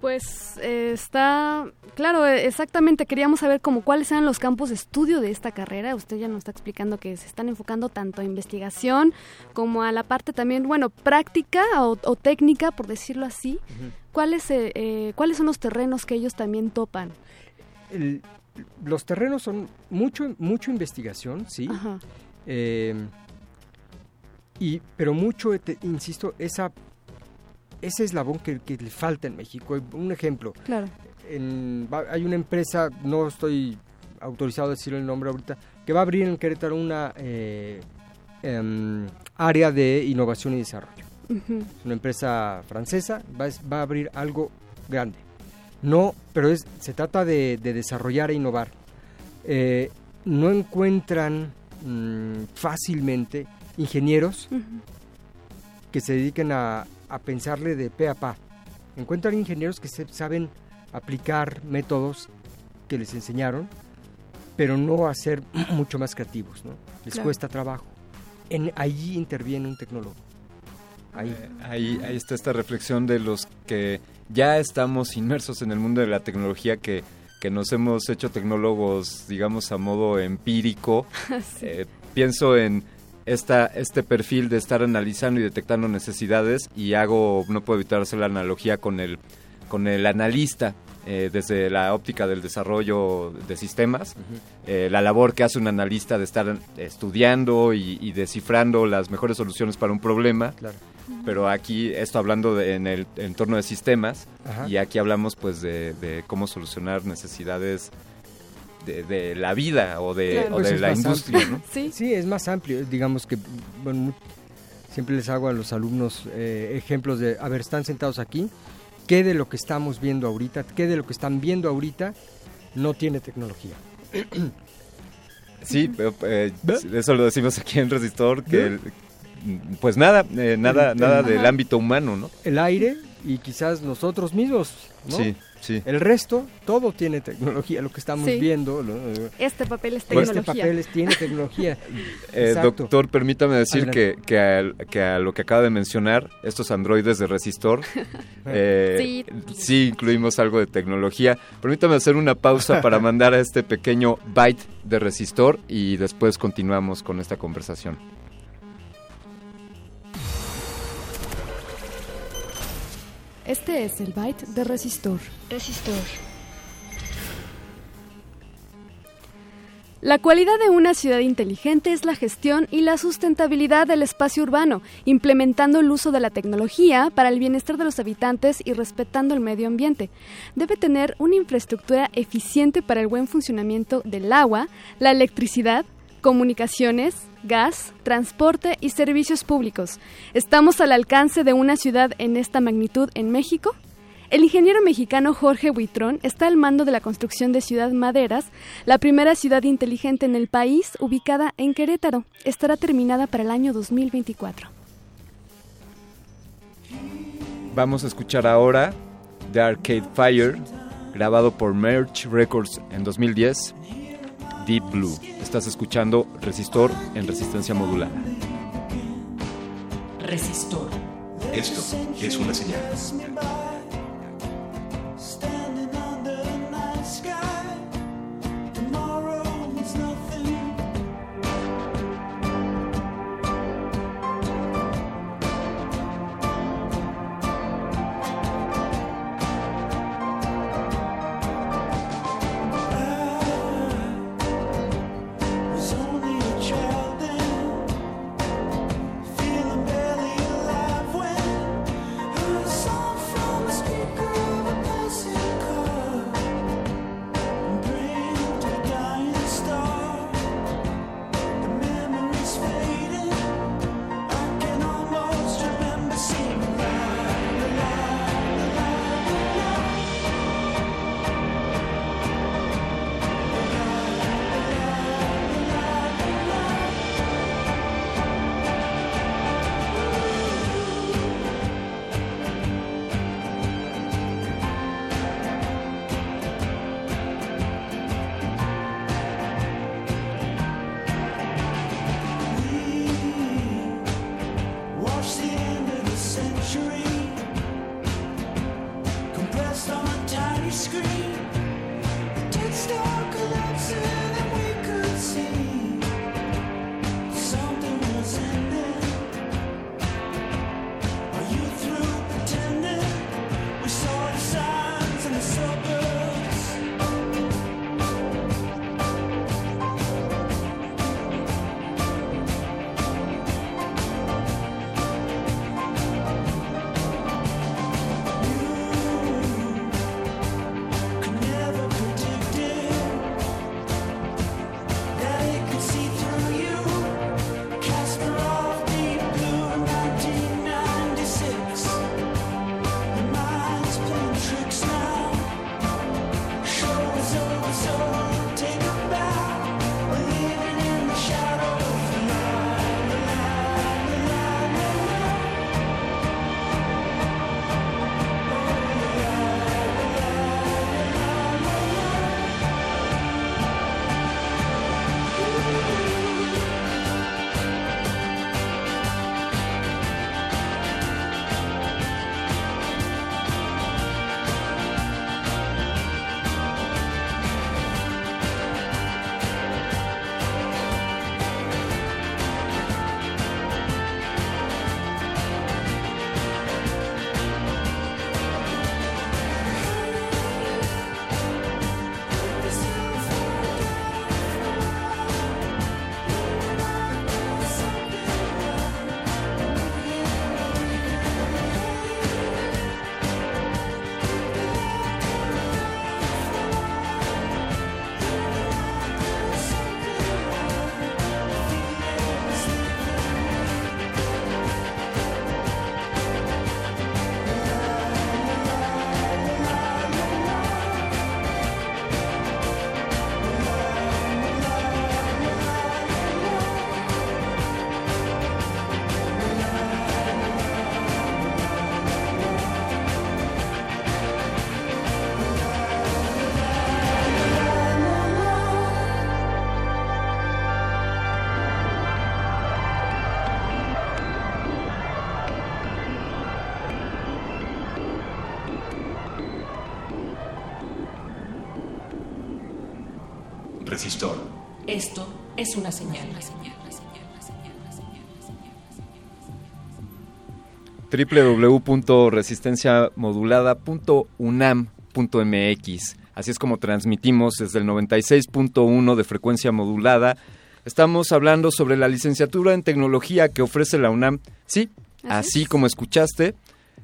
Pues eh, está, claro, eh, exactamente, queríamos saber como cuáles eran los campos de estudio de esta carrera. Usted ya nos está explicando que se están enfocando tanto a investigación como a la parte también, bueno, práctica o, o técnica, por decirlo así. ¿Cuáles, eh, eh, ¿Cuáles son los terrenos que ellos también topan? El- los terrenos son mucho, mucho investigación, sí. Ajá. Y, pero mucho, te- insisto, esa, ese eslabón que, que le falta en México. Un ejemplo, Claro. en- va- hay una empresa, no estoy autorizado a decir el nombre ahorita, que va a abrir en Querétaro una eh, em, área de innovación y desarrollo. Es una empresa francesa, va, va a abrir algo grande. No, pero es, se trata de, de desarrollar e innovar. Eh, no encuentran mm, fácilmente ingenieros que se dediquen a, a pensarle de pe a pa. Encuentran ingenieros que se- saben aplicar métodos que les enseñaron, pero no a ser mucho más creativos, ¿no? Les Claro. cuesta trabajo. En, allí interviene un tecnólogo. Ahí. Eh, Ahí, ahí está esta reflexión de los que ya estamos inmersos en el mundo de la tecnología, que, que nos hemos hecho tecnólogos, digamos, a modo empírico. Sí. Eh, pienso en esta, este perfil de estar analizando y detectando necesidades y hago, no puedo evitar hacer la analogía con el, con el analista. eh, desde la óptica del desarrollo de sistemas, eh, la labor que hace un analista de estar estudiando y, y descifrando las mejores soluciones para un problema, pero aquí esto hablando de- en el entorno de sistemas Ajá. y aquí hablamos pues de, de cómo solucionar necesidades de, de la vida o de, Claro, o pues de la industria. ¿no? Sí. es más amplio. Digamos que, bueno, siempre les hago a los alumnos eh, ejemplos de, a ver, están sentados aquí, ¿qué de lo que estamos viendo ahorita, qué de lo que están viendo ahorita no tiene tecnología? Sí, pero, eh, eso lo decimos aquí en Resistor, que el- pues nada, eh, nada, El- nada el- del Ajá. ámbito humano, ¿no? El aire y quizás nosotros mismos, ¿no? Sí, sí. El resto, todo tiene tecnología, lo que estamos Sí. viendo. lo- Este papel es Este tecnología. papel es- tiene tecnología. Eh, doctor, permítame decir que a lo que acaba de mencionar, estos androides de Resistor, eh, sí. incluimos algo de tecnología. Permítame hacer una pausa para mandar a este pequeño byte de Resistor y después continuamos con esta conversación. Este es el byte de resistor. Resistor. La cualidad de una ciudad inteligente es la gestión y la sustentabilidad del espacio urbano, implementando el uso de la tecnología para el bienestar de los habitantes y respetando el medio ambiente. Debe tener una infraestructura eficiente para el buen funcionamiento del agua, la electricidad, comunicaciones, gas, transporte y servicios públicos. ¿Estamos al alcance de una ciudad en esta magnitud en México? El ingeniero mexicano Jorge Buitrón está al mando de la construcción de Ciudad Maderas, la primera ciudad inteligente en el país, ubicada en Querétaro. Estará terminada para el año 2024. Vamos a escuchar ahora The Arcade Fire, grabado por Merch Records en 2010, Deep Blue. Estás escuchando Resistor en resistencia modulada. Resistor. Esto es una señal. Standing under the night sky, tomorrow means nothing. Es una señal. www.resistenciamodulada.unam.mx. Así es como transmitimos desde el 96.1 de frecuencia modulada. Estamos hablando sobre la licenciatura en tecnología que ofrece la UNAM. Sí, así como escuchaste,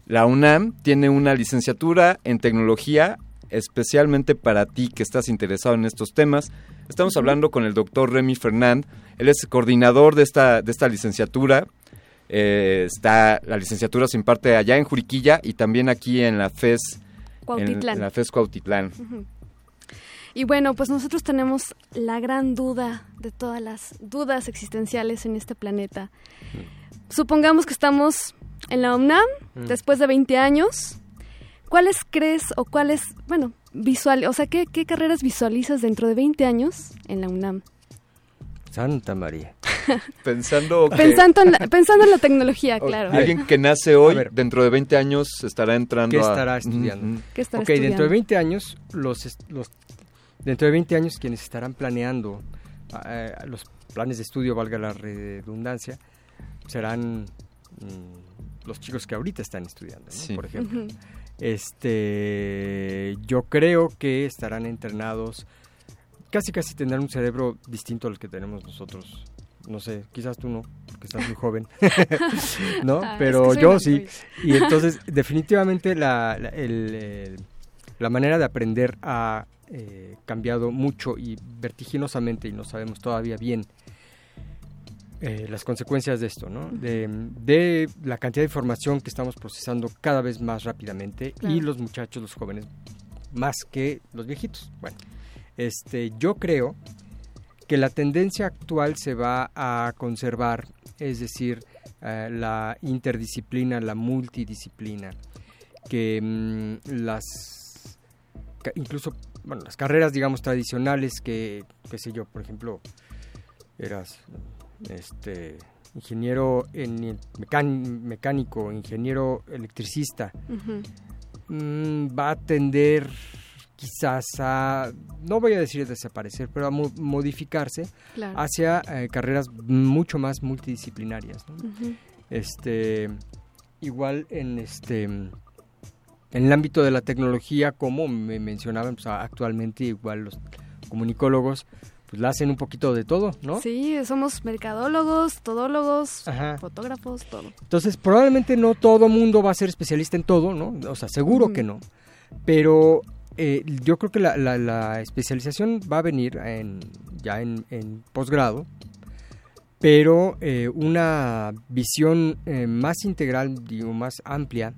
la UNAM tiene una licenciatura en tecnología especialmente para ti que estás interesado en estos temas. Estamos hablando con el doctor Remy Fernand. Él es coordinador de esta, de esta licenciatura. Eh, está la licenciatura se imparte allá en Juriquilla y también aquí en la FES Cuautitlán. en la FES Cuautitlán. Ujú. Y bueno, pues nosotros tenemos la gran duda de todas las dudas existenciales en este planeta. Supongamos que estamos en la UNAM Mm. después de 20 años. ¿Cuáles crees o cuáles, bueno, visual, o sea, qué, qué carreras visualizas dentro de 20 años en la UNAM? Santa María. Pensando que Pensando en la, pensando en la tecnología, claro. alguien que nace hoy, dentro de 20 años estará entrando ¿Qué a- estará estudiando? Mm. ¿Qué estará ok, dentro estudiando? de 20 años, los, los, dentro de 20 años quienes estarán planeando eh, los planes de estudio, valga la redundancia, serán mm, los chicos que ahorita están estudiando, ¿no? Sí. por ejemplo. Ujú. Este, yo creo que estarán entrenados, casi casi tendrán un cerebro distinto al que tenemos nosotros. No sé, quizás tú no, porque estás muy joven, ¿no? Ah, es Pero que yo sí. Luis. Y entonces, definitivamente, la, la, el, el- la manera de aprender ha eh, cambiado mucho y vertiginosamente, y no sabemos todavía bien eh, las consecuencias de esto, ¿no? De, de la cantidad de información que estamos procesando cada vez más rápidamente Claro. y los muchachos, los jóvenes, más que los viejitos. Bueno, este, yo creo que la tendencia actual se va a conservar, es decir, eh, la interdisciplina, la multidisciplina, que mm, las incluso bueno las carreras digamos tradicionales que qué sé yo por ejemplo eras este ingeniero en mecán- mecánico ingeniero electricista mm, va a tender quizás a, no voy a decir desaparecer, pero a mo- modificarse Claro. hacia eh, carreras mucho más multidisciplinarias. Este, igual en este en el ámbito de la tecnología, como me mencionaban, pues, actualmente igual los comunicólogos pues la hacen un poquito de todo, ¿no? Sí, somos mercadólogos, todólogos, Ajá. fotógrafos, todo. Entonces, probablemente no todo mundo va a ser especialista en todo, ¿no? O sea, seguro que no. Pero eh, yo creo que la, la- la especialización va a venir en, ya en, en posgrado, pero eh, una visión eh, más integral, digo, más amplia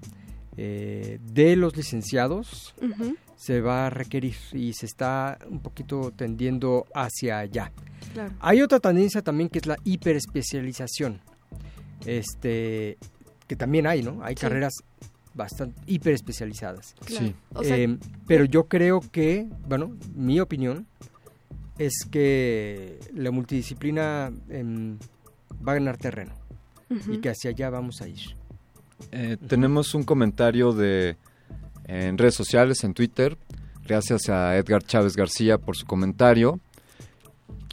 eh, de los licenciados Ujú. Se va a requerir y se está un poquito tendiendo hacia allá. Claro. Hay otra tendencia también que es la hiperespecialización. Este que también hay, ¿no? Hay Sí. carreras bastante hiperespecializadas. Claro. Sí. O sea- Eh, pero yo creo que, bueno, mi opinión es que la multidisciplina em, va a ganar terreno y que hacia allá vamos a ir. Eh, tenemos un comentario de en redes sociales, en Twitter. Gracias a Edgar Chávez García por su comentario.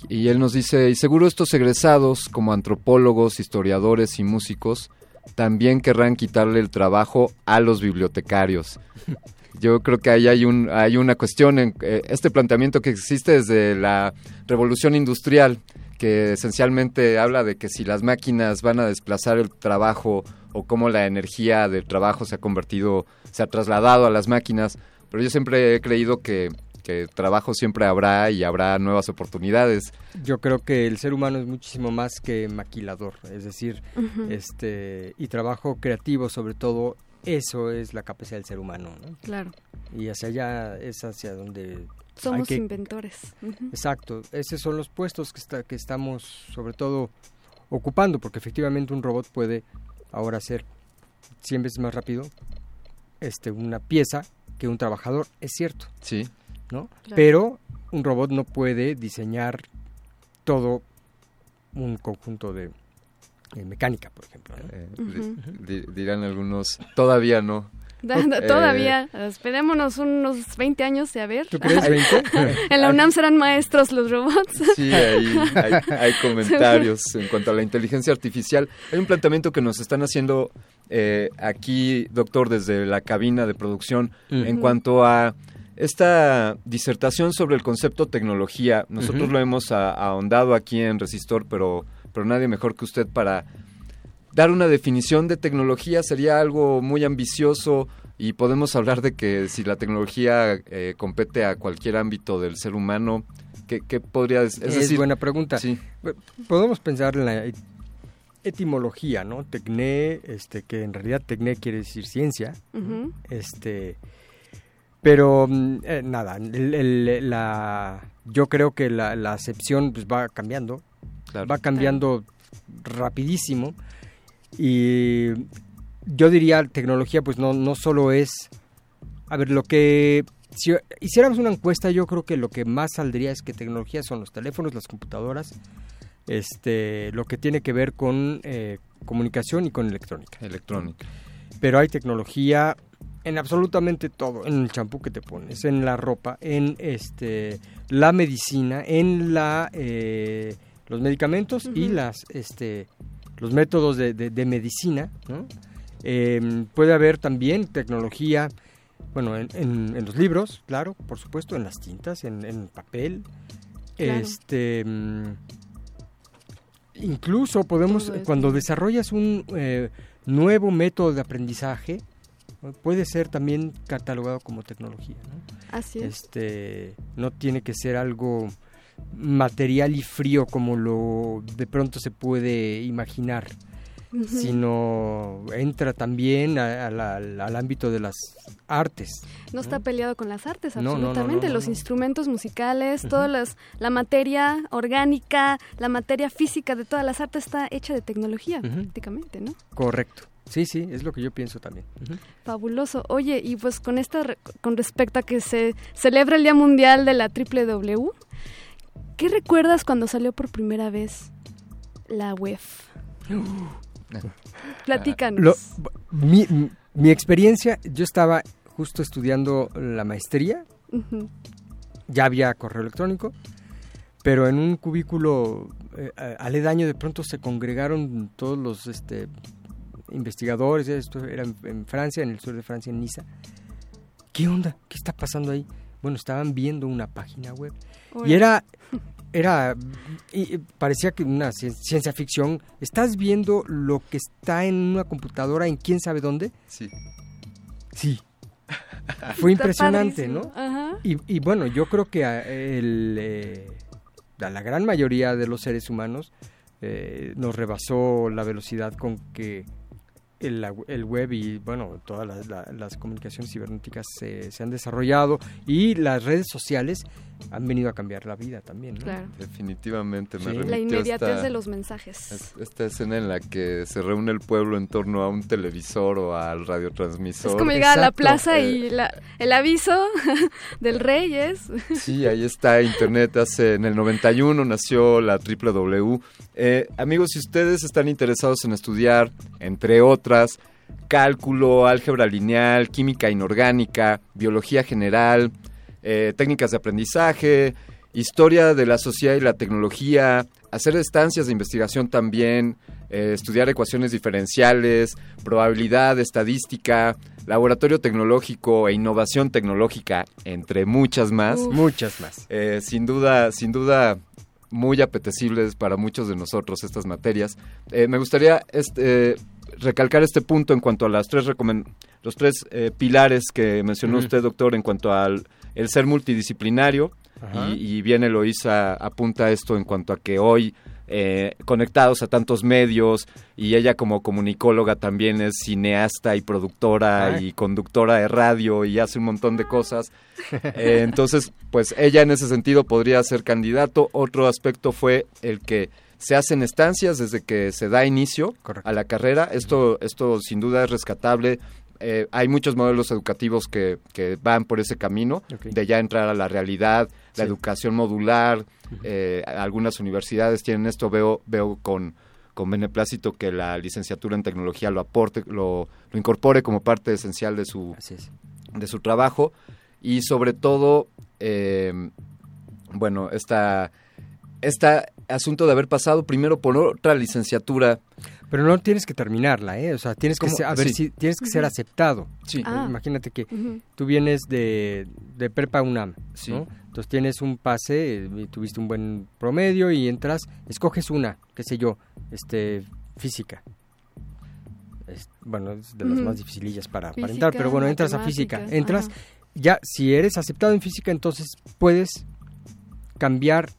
Y él nos dice, y seguro estos egresados, como antropólogos, historiadores y músicos, también querrán quitarle el trabajo a los bibliotecarios. Yo creo que ahí hay, un, hay una cuestión en eh, este planteamiento que existe desde la revolución industrial, que esencialmente habla de que si las máquinas van a desplazar el trabajo o cómo la energía del trabajo se ha convertido, se ha trasladado a las máquinas, pero yo siempre he creído que, que trabajo siempre habrá y habrá nuevas oportunidades. Yo creo que el ser humano es muchísimo más que maquilador, es decir, este y trabajo creativo sobre todo, eso es la capacidad del ser humano, ¿no? Claro. Y hacia allá es hacia donde Somos que inventores. Exacto, esos son los puestos que está, que estamos sobre todo ocupando porque efectivamente un robot puede ahora hacer 100 veces más rápido este una pieza que un trabajador, es cierto. Sí. ¿no? Claro. Pero un robot no puede diseñar todo un conjunto de eh, mecánica, por ejemplo. ¿no? Eh, di- di- dirán algunos, todavía no. Eh, Todavía, esperémonos unos 20 años de a ver. ¿Tú crees 20? en la UNAM serán maestros los robots. Sí, ahí hay, hay comentarios en cuanto a la inteligencia artificial. Hay un planteamiento que nos están haciendo eh, aquí, doctor, desde la cabina de producción, en cuanto a esta disertación sobre el concepto tecnología. Nosotros lo hemos ahondado aquí en Resistor, pero, pero nadie mejor que usted para dar una definición de tecnología sería algo muy ambicioso y podemos hablar de que si la tecnología eh, compete a cualquier ámbito del ser humano, ¿qué, qué podría es, Es, decir, buena pregunta. Sí. Podemos pensar en la et- etimología, ¿no? Tecné, este, que en realidad tecné quiere decir ciencia. Este, pero mm, eh, nada, el- el- la, yo creo que la, la acepción pues, va cambiando, va cambiando rapidísimo y yo diría tecnología pues no, no solo es, a ver, lo que, si hiciéramos una encuesta yo creo que lo que más saldría es que tecnología son los teléfonos, las computadoras, este, lo que tiene que ver con eh, comunicación y con electrónica. Electrónica. Pero hay tecnología en absolutamente todo, en el champú que te pones, en la ropa, en este la medicina, en la eh, los medicamentos y las este los métodos de, de- de medicina, ¿no? Em, puede haber también tecnología, bueno, en, en- en los libros, claro, por supuesto, en las tintas, en, en papel, Claro. este mm, incluso podemos cuando desarrollas un eh, nuevo método de aprendizaje puede ser también catalogado como tecnología ¿no? Así es. este no tiene que ser algo material y frío como lo de pronto se puede imaginar sino entra también a- a la- al, ámbito de las artes No está peleado con las artes, absolutamente. no, no, los instrumentos musicales, todas las, la materia orgánica, la materia física de todas las artes está hecha de tecnología, prácticamente, ¿no? correcto sí sí es lo que yo pienso también. Fabuloso. Oye, y pues con esta, re- con respecto a que se celebra el Día Mundial de la Triple W, ¿qué recuerdas cuando salió por primera vez la web? Platícanos. Lo- mi, mi experiencia, yo estaba justo estudiando la maestría, ya había correo electrónico, pero en un cubículo eh, aledaño de pronto se congregaron todos los este, investigadores, esto era en, en Francia, en el sur de Francia, en Niza. ¿Qué onda? ¿Qué está pasando ahí? Bueno, estaban viendo una página web. Y era, era, y- parecía que una cien- ciencia ficción. ¿Estás viendo lo que está en una computadora en quién sabe dónde? Sí. Sí. Fue Está impresionante, padrísimo. ¿no? Ajá. Y, y bueno, yo creo que a, el, eh, a la gran mayoría de los seres humanos eh, nos rebasó la velocidad con que el, el web y bueno todas las, la- las comunicaciones cibernéticas se, se han desarrollado y las redes sociales han venido a cambiar la vida también. ¿no? Claro. Definitivamente me Sí. La inmediatez esta- de los mensajes. es- Esta escena en la que se reúne el pueblo en torno a un televisor o al radiotransmisor. Es como llegar a la plaza Eh, y la- el aviso del rey es... Sí, ahí está Internet. Hace, en el 91 nació la W. Eh, amigos, si ustedes están interesados en estudiar, entre otras, cálculo, álgebra lineal, química inorgánica, biología general, eh, técnicas de aprendizaje, historia de la sociedad y la tecnología, hacer estancias de investigación también, eh, estudiar ecuaciones diferenciales, probabilidad, estadística, laboratorio tecnológico e innovación tecnológica, entre muchas más. Uf. Muchas más. Eh, sin duda, sin duda, muy apetecibles para muchos de nosotros estas materias. Eh, me gustaría este, eh, recalcar este punto en cuanto a las tres los tres eh, pilares que mencionó usted, doctor, en cuanto al el ser multidisciplinario. Y, y bien Eloísa apunta esto en cuanto a que hoy, eh, conectados a tantos medios, y ella como comunicóloga también es cineasta y productora Ay. y conductora de radio y hace un montón de cosas. Eh, entonces, pues ella en ese sentido podría ser candidato. Otro aspecto fue el que se hacen estancias desde que se da inicio a la carrera. Esto, esto sin duda es rescatable. Eh, hay muchos modelos educativos que, que van por ese camino, de ya entrar a la realidad, la Sí. educación modular. eh, algunas universidades tienen esto, veo, veo con, con beneplácito que la licenciatura en tecnología lo aporte, lo, lo incorpore como parte esencial de su, de su trabajo y sobre todo, eh, bueno, esta, este asunto de haber pasado primero por otra licenciatura. Pero no tienes que terminarla, ¿eh? O sea, tienes que ser, a ver Sí. si tienes que ser aceptado. Sí. Ah. Imagínate que tú vienes de, de prepa UNAM, Sí. ¿no? Entonces tienes un pase, eh, tuviste un buen promedio y entras, escoges una, qué sé yo, este física. Es- bueno, es de las más dificilillas para, entrar, pero bueno, entras a física. Entras, ajá. ya, si eres aceptado en física, entonces puedes cambiar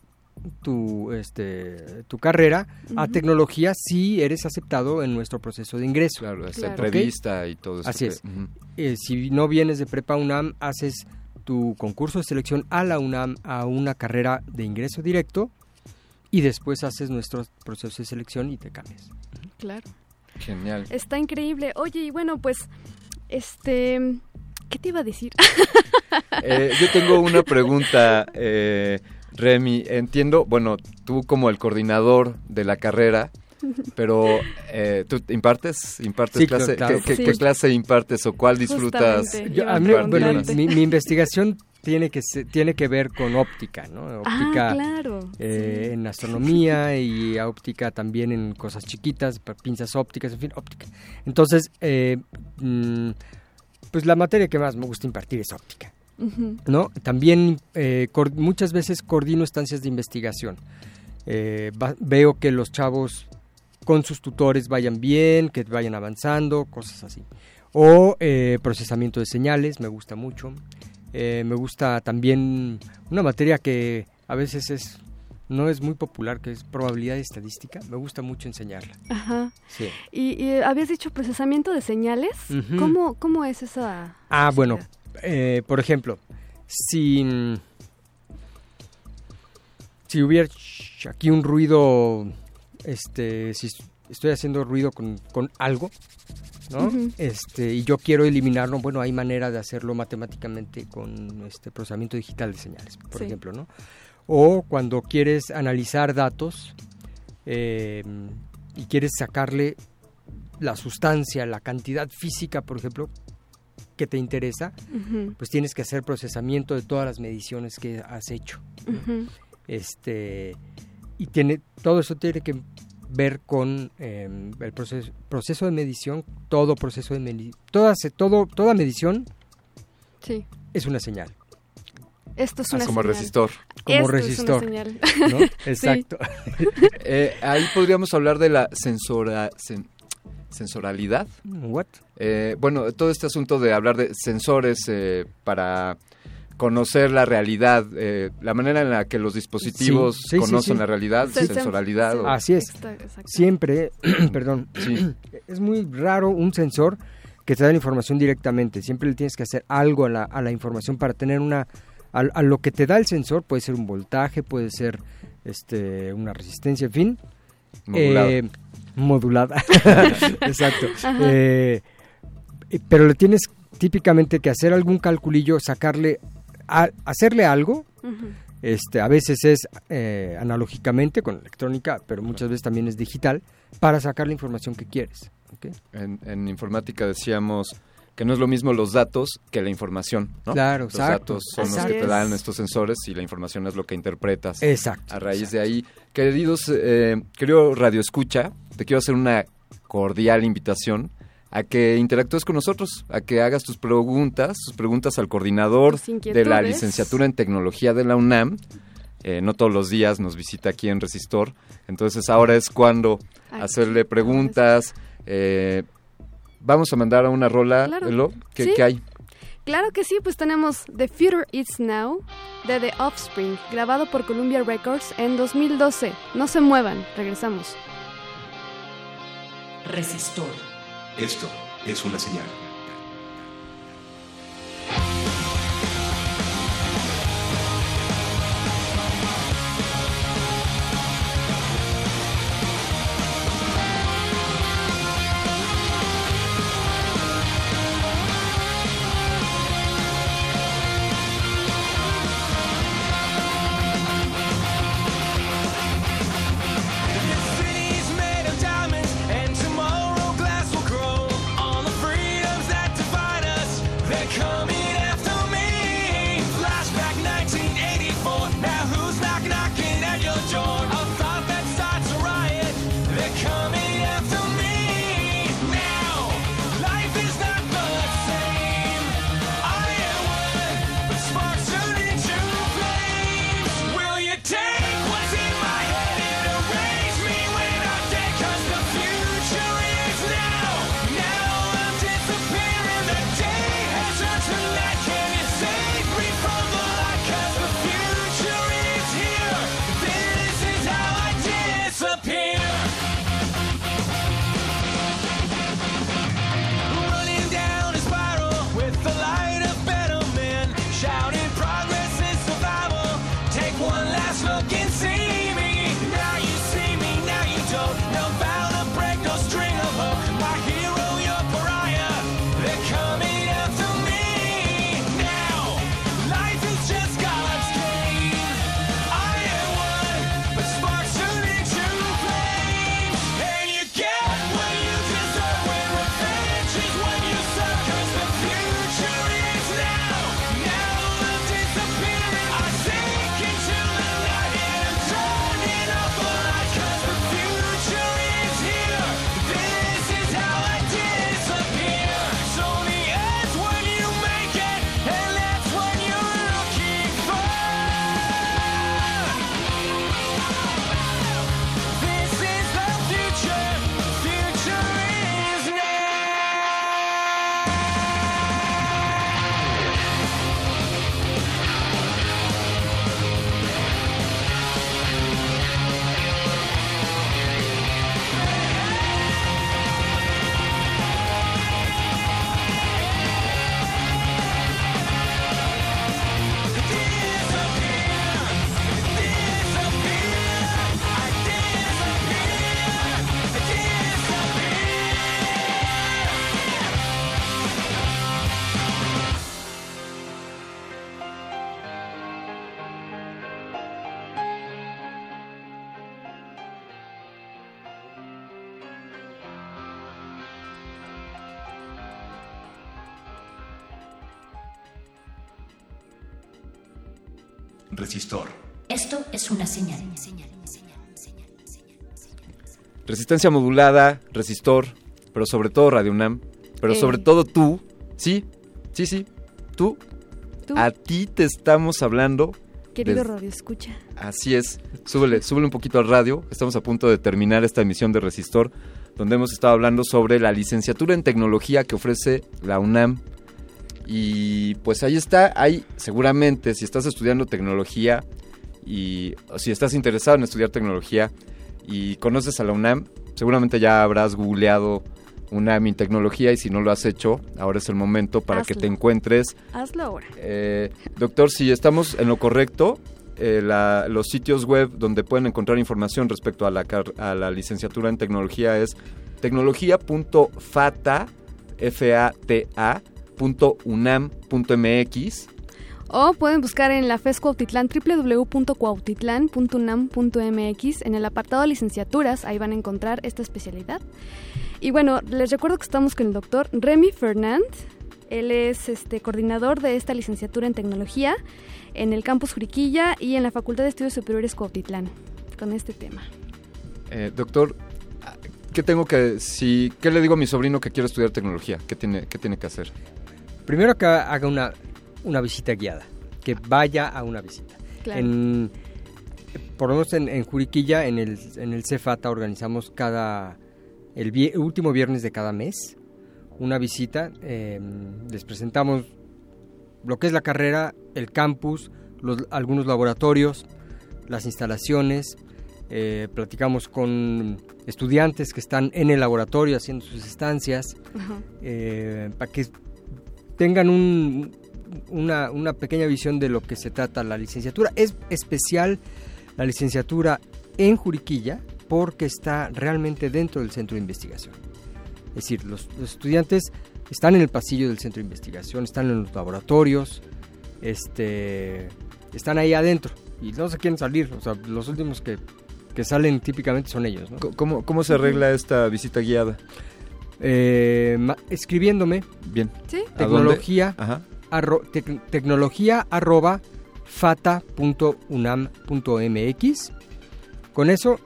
tu este tu carrera a tecnología si eres aceptado en nuestro proceso de ingreso. Claro, esta entrevista y todo eso Así que- es. Eh, si no vienes de prepa UNAM, haces tu concurso de selección a la UNAM a una carrera de ingreso directo y después haces nuestro proceso de selección y te cambias. Claro. Genial. Está increíble. Oye, y bueno, pues, este, ¿qué te iba a decir? Eh, yo tengo una pregunta, eh, Remy. Entiendo, bueno, tú como el coordinador de la carrera, pero eh, tú impartes, impartes Sí, clase, claro. ¿qué, qué- Sí. qué clase impartes o cuál disfrutas? Yo- a mí, bueno, mi, mi investigación tiene que tiene que ver con óptica, ¿no? Óptica Ah, claro, eh, sí. en astronomía y óptica también en cosas chiquitas, pinzas ópticas, en fin, óptica. Entonces, eh, mm, pues la materia que más me gusta impartir es óptica. ¿No? También eh, muchas veces coordino estancias de investigación. Eh, va- veo que los chavos con sus tutores vayan bien, que vayan avanzando, cosas así. O eh, procesamiento de señales, me gusta mucho. Eh, me gusta también una materia que a veces es no es muy popular, que es probabilidad y estadística. Me gusta mucho enseñarla. Ajá. Sí. Y, y habías dicho procesamiento de señales. ¿Cómo, ¿Cómo es esa? Ah, bueno, eh, por ejemplo, si, si hubiera aquí un ruido, este, si estoy haciendo ruido con, con algo, ¿no? Este, y yo quiero eliminarlo, bueno, hay manera de hacerlo matemáticamente con este procesamiento digital de señales, por Sí. ejemplo, ¿no? O cuando quieres analizar datos eh, y quieres sacarle la sustancia, la cantidad física, por ejemplo, que te interesa, pues tienes que hacer procesamiento de todas las mediciones que has hecho. Este y tiene todo eso tiene que ver con eh, el proceso, proceso de medición, todo proceso de medición, toda, todo, toda medición Sí. es una señal. Esto es Ah, una como señal. resistor. Como Esto resistor. Es una señal. ¿no? Sí. Exacto. Eh, ahí podríamos hablar de la sensora, sen- sensoralidad. What? Eh, bueno, todo este asunto de hablar de sensores eh, para conocer la realidad, eh, la manera en la que los dispositivos Sí, sí, sí, conocen sí. la realidad, Sí, sí. sensoralidad. o- Así es. Siempre, perdón, Sí. es muy raro un sensor que te da la información directamente. Siempre le tienes que hacer algo a la, a la información para tener una... A, a lo que te da el sensor puede ser un voltaje, puede ser este una resistencia, en fin. Modulada. Eh, modulada. Exacto. Eh, pero le tienes típicamente que hacer algún calculillo, sacarle, a- hacerle algo este, a veces es eh, analógicamente con electrónica, pero muchas veces también es digital para sacar la información que quieres. ¿ok? En, en informática decíamos que no es lo mismo los datos que la información, ¿no? Claro, los exacto. datos son los que te dan estos sensores y la información es lo que interpretas. Exacto. A raíz de ahí, queridos, eh, querido Radio Escucha, te quiero hacer una cordial invitación a que interactúes con nosotros, a que hagas tus preguntas, tus preguntas al coordinador de la licenciatura en tecnología de la UNAM. Eh, no todos los días nos visita aquí en Resistor, entonces ahora es cuando Ay, hacerle preguntas. eh, vamos a mandar a una rola, Claro. Elo, ¿qué, Sí. hay? Claro que sí, pues tenemos The Future Is Now de The Offspring, grabado por Columbia Records en 2012. No se muevan, regresamos. Resistor. Esto es una señal. Una señal. Resistencia modulada, resistor, pero sobre todo Radio UNAM, pero Eh. sobre todo tú, sí, sí, sí, tú, Tú. a ti te estamos hablando. Querido des- Radio Escucha. Así es, súbele, súbele un poquito al radio, estamos a punto de terminar esta emisión de Resistor, donde hemos estado hablando sobre la licenciatura en tecnología que ofrece la UNAM. Y pues ahí está, ahí seguramente si estás estudiando tecnología y si estás interesado en estudiar tecnología y conoces a la UNAM, seguramente ya habrás googleado UNAM y tecnología y si no lo has hecho, ahora es el momento para que te encuentres Hazlo ahora. eh, doctor, si estamos en lo correcto, eh, la- los sitios web donde pueden encontrar información respecto a la, car- a la licenciatura en tecnología es tecnología.fata, O pueden buscar en la FES Cuautitlán, www.cuautitlán.unam.mx, en el apartado licenciaturas, ahí van a encontrar esta especialidad. Y bueno, les recuerdo que estamos con el doctor Remy Fernand. Él es este coordinador de esta licenciatura en tecnología en el campus Juriquilla y en la Facultad de Estudios Superiores Cuautitlán, con este tema. Eh, doctor, ¿qué tengo que, si, qué le digo a mi sobrino que quiere estudiar tecnología? ¿Qué tiene, qué tiene que hacer? Primero que haga una, una visita guiada, que vaya a una visita. Claro. En, por lo menos en, en Juriquilla, en el, en el CEFATA, organizamos cada, el vie- último viernes de cada mes una visita. eh, les presentamos lo que es la carrera, el campus, los, algunos laboratorios, las instalaciones. eh, platicamos con estudiantes que están en el laboratorio haciendo sus estancias eh, para que tengan un- una, una pequeña visión de lo que se trata la licenciatura. Es especial la licenciatura en Juriquilla porque está realmente dentro del centro de investigación. Es decir, los, los estudiantes están en el pasillo del centro de investigación, están en los laboratorios, este, están ahí adentro y no se quieren salir. O sea, los últimos que, que salen típicamente son ellos. ¿no? ¿Cómo, cómo se arregla esta visita guiada? Eh, escribiéndome. Bien. Sí. ¿A dónde? Tecnología. Ajá. Arro- tec- tecnología arroba fata.unam.mx. Con eso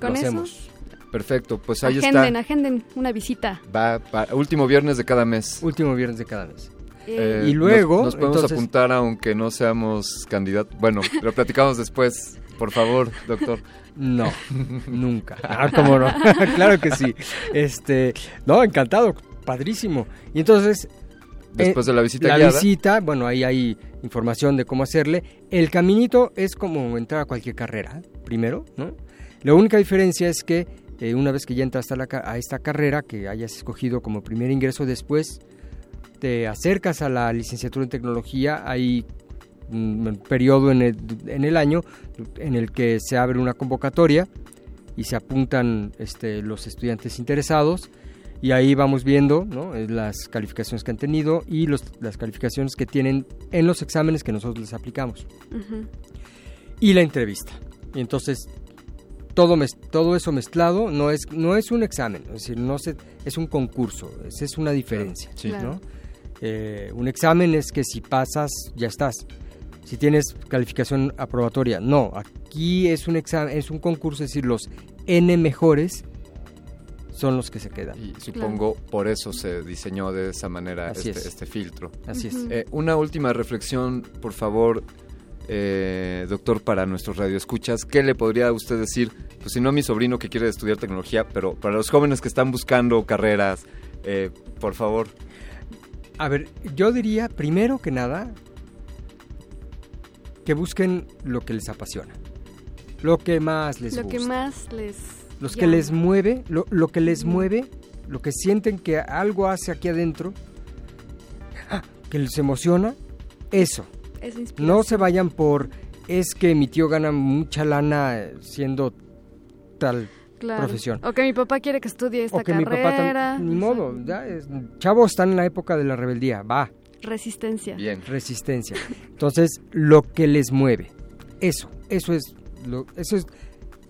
Con lo eso, hacemos. Perfecto, pues ahí agenden, está. agenden una visita. Va, va- último viernes de cada mes. Último viernes de cada mes. Eh, y luego, nos, nos podemos entonces- apuntar aunque no seamos candidatos. Bueno, lo platicamos después, por favor, doctor. No, nunca. Ah, cómo no. claro que sí. Este, no, encantado, padrísimo. Y entonces Después eh, de la visita la guiada. visita, bueno, ahí hay información de cómo hacerle. El caminito es como entrar a cualquier carrera, primero, ¿no? La única diferencia es que eh, una vez que ya entras a, la a esta carrera que hayas escogido como primer ingreso, después te acercas a la licenciatura en tecnología, hay un periodo en el, en el año en el que se abre una convocatoria y se apuntan este, los estudiantes interesados y ahí vamos viendo ¿no? Las calificaciones que han tenido y los, las calificaciones que tienen en los exámenes que nosotros les aplicamos y la entrevista. Y entonces todo mez- todo eso mezclado no es no es un examen, es decir, no se, es un concurso, esa es una diferencia, Sí. ¿no? Claro. Eh, un examen es que si pasas ya estás. Si tienes calificación aprobatoria, no. Aquí es un examen, es un concurso, es decir, los n mejores son los que se quedan. Y supongo por eso se diseñó de esa manera Así este, es. este filtro. Así es. Eh, una última reflexión, por favor, eh, doctor, para nuestros radioescuchas. ¿Qué le podría usted decir? Pues si no a mi sobrino que quiere estudiar tecnología, pero para los jóvenes que están buscando carreras, eh, por favor. A ver, yo diría, primero que nada, que busquen lo que les apasiona. Lo que más les Lo gusta. que más les... Los que llama. les mueve, lo, lo que les mueve, lo que sienten que algo hace aquí adentro, ah, que les emociona, eso. Inspiración. No se vayan por, es que mi tío gana mucha lana siendo tal Claro. profesión. O que mi papá quiere que estudie esta o que mi papá carrera. ni modo, ya es- chavos están en la época de la rebeldía, va, Resistencia. Bien. resistencia. Entonces, lo que les mueve, eso, eso es, lo, eso es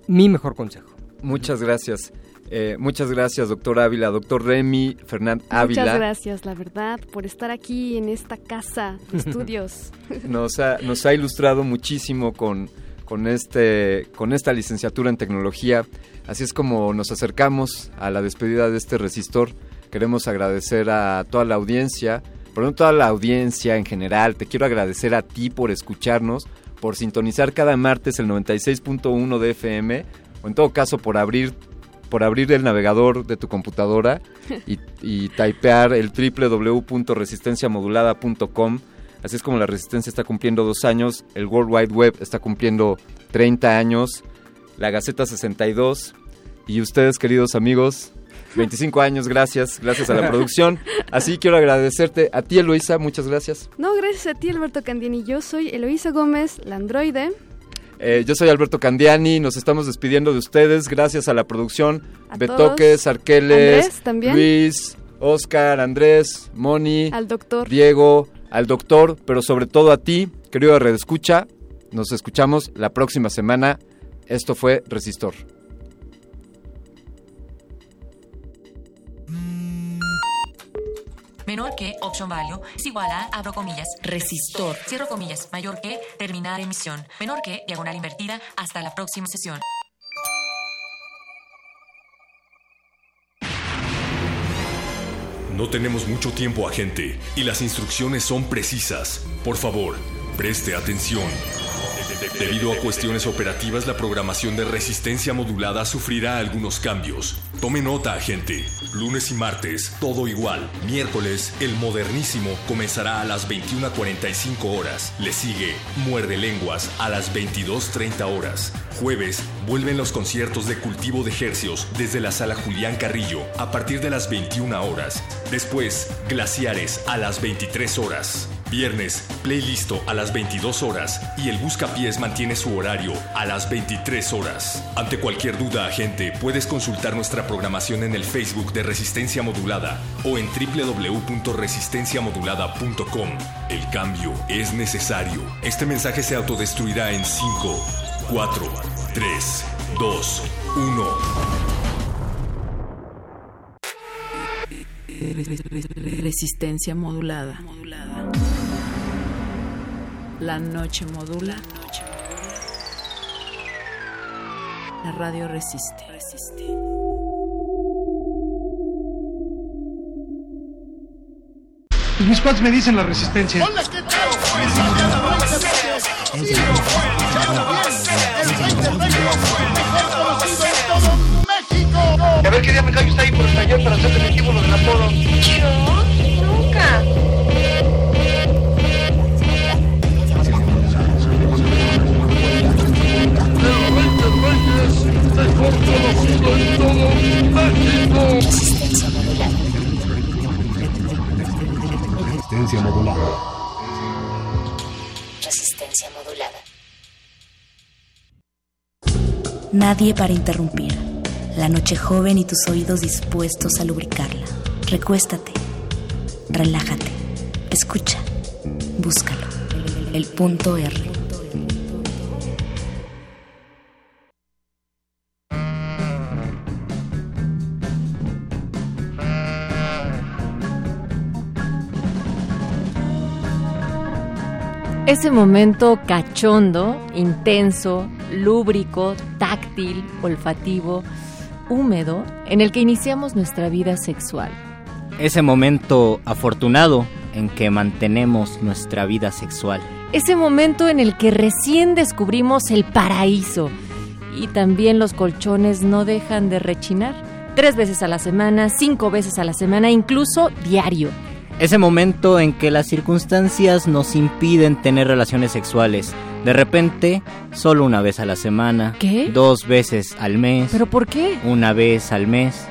mi mejor consejo. Muchas gracias. Eh, muchas gracias, doctor Ávila, doctor Remy, Fernán Ávila. Muchas gracias, la verdad, por estar aquí en esta casa de estudios. Nos ha, nos ha ilustrado muchísimo con, con, este, con esta licenciatura en tecnología. Así es como nos acercamos a la despedida de este resistor. Queremos agradecer a toda la audiencia, pero no toda la audiencia en general. Te quiero agradecer a ti por escucharnos, por sintonizar cada martes el 96.1 de FM, en todo caso por abrir por abrir el navegador de tu computadora y, y typear el www.resistenciamodulada.com. Así es como la Resistencia está cumpliendo dos años, el World Wide Web está cumpliendo 30 años, la Gaceta 62 y ustedes, queridos amigos, 25 años, gracias, gracias a la producción. Así quiero agradecerte a ti, Eloisa, muchas gracias. No, gracias a ti, Alberto Candiani. Yo soy Eloisa Gómez, la androide. Eh, yo soy Alberto Candiani, nos estamos despidiendo de ustedes, gracias a la producción, A Betoques, todos. Arqueles, Andrés. Luis, Oscar, Andrés, Moni, Al doctor. Diego, al doctor, pero sobre todo a ti, querido Red Escucha. Nos escuchamos la próxima semana. Esto fue Resistor. Menor que, option value, es igual a, abro comillas, resistor, cierro comillas, mayor que, terminar emisión, menor que, diagonal invertida, hasta la próxima sesión. No tenemos mucho tiempo, agente, y las instrucciones son precisas. Por favor, preste atención. Debido a cuestiones operativas, la programación de resistencia modulada sufrirá algunos cambios. Tome nota, agente. Lunes y martes, todo igual. Miércoles, el modernísimo comenzará a las 21.45 horas. Le sigue Muerde Lenguas a las 22.30 horas. Jueves, vuelven los conciertos de cultivo de hercios desde la sala Julián Carrillo a partir de las 21 horas. Después, Glaciares a las 23 horas. Viernes, playlisto a las 22 horas y el Buscapiés mantiene su horario a las 23 horas. Ante cualquier duda, agente, puedes consultar nuestra programación en el Facebook de Resistencia Modulada o en www.resistenciamodulada.com. El cambio es necesario. Este mensaje se autodestruirá en 5, 4, 3, 2, 1. Resistencia modulada. La noche modula. La radio resiste. Pues mis cuates me dicen la resistencia. A ver qué día me callo está ahí por el taller para hacer definitivo lo del apodo. Yo nunca. Resistencia modulada. Resistencia modulada. Resistencia modulada. Nadie para interrumpir. La noche joven y tus oídos dispuestos a lubricarla. Recuéstate. Relájate. Escucha. Búscalo. El punto R. Ese momento cachondo, intenso, lúbrico, táctil, olfativo, húmedo, en el que iniciamos nuestra vida sexual. Ese momento afortunado en que mantenemos nuestra vida sexual. Ese momento en el que recién descubrimos el paraíso y también los colchones no dejan de rechinar. Tres veces a la semana, cinco veces a la semana, incluso diario. Ese momento en que las circunstancias nos impiden tener relaciones sexuales. De repente, solo una vez a la semana. ¿Qué? Dos veces al mes. ¿Pero por qué? Una vez al mes.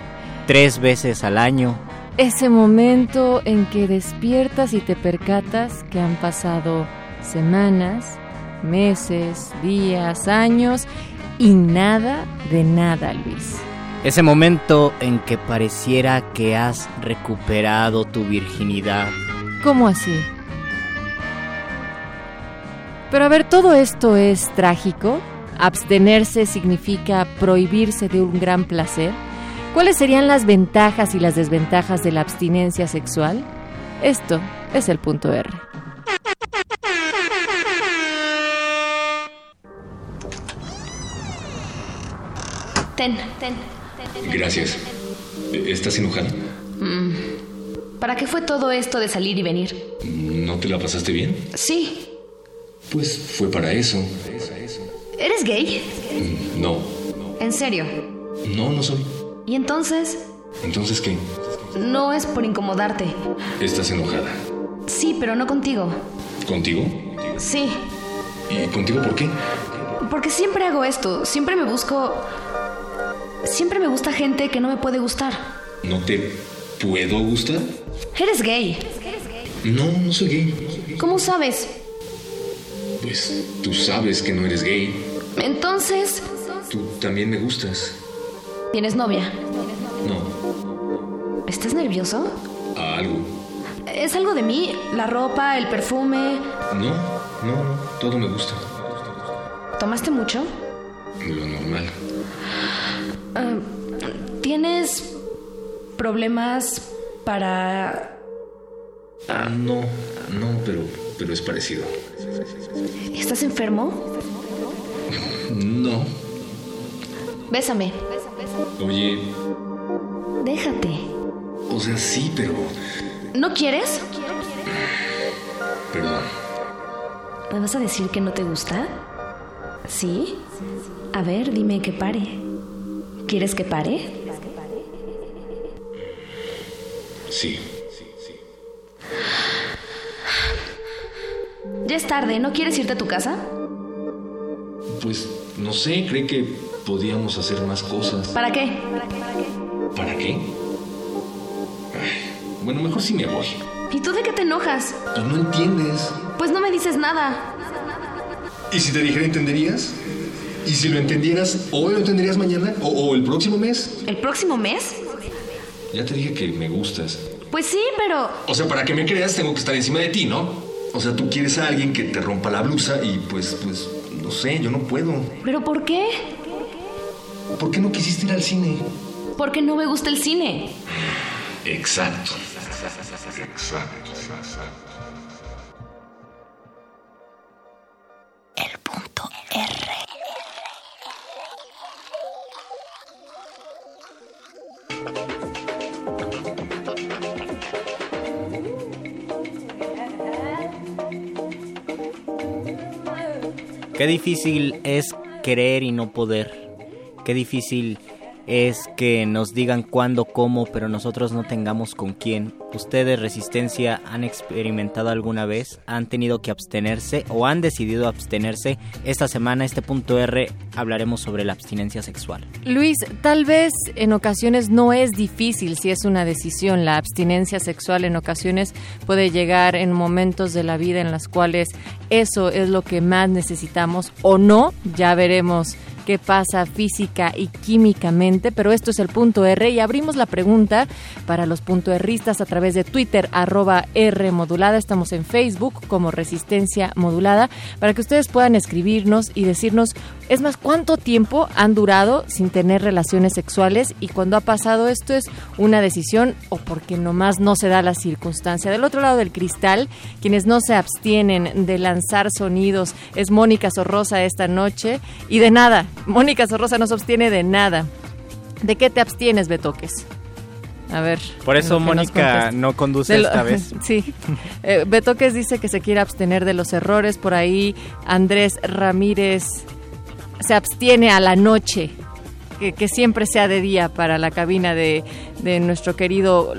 Tres veces al año. Ese momento en que despiertas y te percatas que han pasado semanas, meses, días, años y nada de nada, Luis. Ese momento en que pareciera que has recuperado tu virginidad. ¿Cómo así? Pero a ver, todo esto es trágico. Abstenerse significa prohibirse de un gran placer. ¿Cuáles serían las ventajas y las desventajas de la abstinencia sexual? Esto es el punto R. Ten, ten. Gracias. ¿Estás enojada? Mm. ¿Para qué fue todo esto de salir y venir? ¿No te la pasaste bien? Sí. Pues fue para eso. ¿Eres gay? Mm, No, ¿En serio? no, no soy. ¿Y entonces? Entonces, ¿qué? No es por incomodarte. ¿Estás enojada? Sí, pero no contigo. ¿Contigo? Sí, ¿Y contigo por qué? porque siempre hago esto. Siempre me busco... Siempre me gusta gente que no me puede gustar. ¿No te puedo gustar? Eres gay. No, no soy gay. ¿Cómo sabes? Pues tú sabes que no eres gay. Entonces, Tú también me gustas. ¿tienes novia? No, ¿Estás nervioso? algo. ¿Es algo de mí? ¿La ropa, el perfume? No, no, no, todo me gusta. ¿Tomaste mucho? Lo normal. Ah, ¿Tienes problemas para... Ah, no, no, pero, pero es parecido. ¿Estás enfermo? No. Bésame. Oye, Déjate. o sea, sí, pero... ¿No quieres? Perdón. ¿Me vas a decir que no te gusta? ¿Sí? A ver, dime que pare. ¿Quieres que pare? Sí. Ya es tarde, ¿no quieres irte a tu casa? Pues, no sé, cree que podíamos hacer más cosas. ¿Para qué? ¿Para qué? Ay, bueno, mejor si me voy. ¿Y tú de qué te enojas? Pues no entiendes. Pues no me dices nada. ¿Y si te dijera entenderías? ¿Y si lo entendieras, hoy lo entenderías mañana? ¿O, o el próximo mes? ¿El próximo mes? Ya te dije que me gustas. Pues sí, pero... O sea, para que me creas tengo que estar encima de ti, ¿no? O sea, tú quieres a alguien que te rompa la blusa y pues, pues, no sé, yo no puedo. ¿Pero por qué? ¿Por qué no quisiste ir al cine? Porque no me gusta el cine. Exacto. Exacto. Qué difícil es querer y no poder. Qué difícil es que nos digan cuándo, cómo, pero nosotros no tengamos con quién. ¿Ustedes, Resistencia, han experimentado alguna vez? ¿Han tenido que abstenerse o han decidido abstenerse? Esta semana, este punto R, hablaremos sobre la abstinencia sexual. Luis, tal vez en ocasiones no es difícil si es una decisión. La abstinencia sexual en ocasiones puede llegar en momentos de la vida en las cuales eso es lo que más necesitamos o no. Ya veremos qué pasa física y químicamente, pero esto es el punto R y abrimos la pregunta para los punto Rristas a través de Twitter arroba R modulada, estamos en Facebook como Resistencia Modulada, para que ustedes puedan escribirnos y decirnos, es más, cuánto tiempo han durado sin tener relaciones sexuales y cuando ha pasado esto es una decisión o porque nomás no se da la circunstancia. Del otro lado del cristal, quienes no se abstienen de lanzar sonidos es Mónica Sorrosa esta noche. Y de nada, Mónica Sorrosa no se abstiene de nada. ¿De qué te abstienes, Betoques? A ver. Por eso Mónica no conduce lo- esta vez. Sí. Eh, Betoques dice que se quiere abstener de los errores. Por ahí Andrés Ramírez se abstiene a la noche. Que, que siempre sea de día para la cabina de, de nuestro querido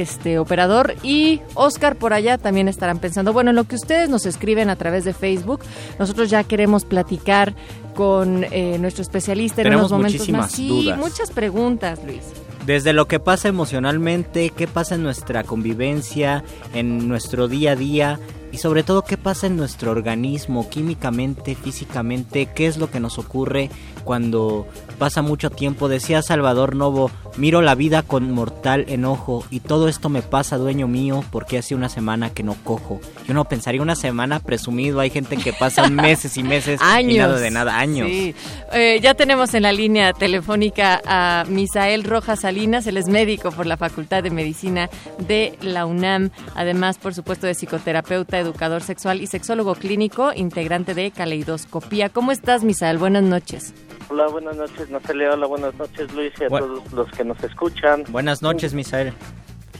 este operador y Oscar por allá también estarán pensando, bueno, en lo que ustedes nos escriben a través de Facebook, nosotros ya queremos platicar con eh, nuestro especialista en Tenemos unos momentos muchísimas más. Sí, dudas. muchas preguntas, Luis. Desde lo que pasa emocionalmente, qué pasa en nuestra convivencia, en nuestro día a día y sobre todo qué pasa en nuestro organismo, químicamente, físicamente, qué es lo que nos ocurre cuando pasa mucho tiempo. Decía Salvador Novo, Miro la vida con mortal enojo y todo esto me pasa, dueño mío, porque hace una semana que no cojo. Yo no pensaría una semana presumido, hay gente que pasa meses y meses años. y nada de nada, años. Sí. Eh, ya tenemos en la línea telefónica a Misael Rojas Salinas, él es médico por la Facultad de Medicina de la UNAM, además, por supuesto, de psicoterapeuta, educador sexual y sexólogo clínico, integrante de Caleidoscopía. ¿Cómo estás, Misael? Buenas noches. Hola, buenas noches, Natalia. Hola, buenas noches, Luis, y a Bu- todos los que nos escuchan. Buenas noches, Misael.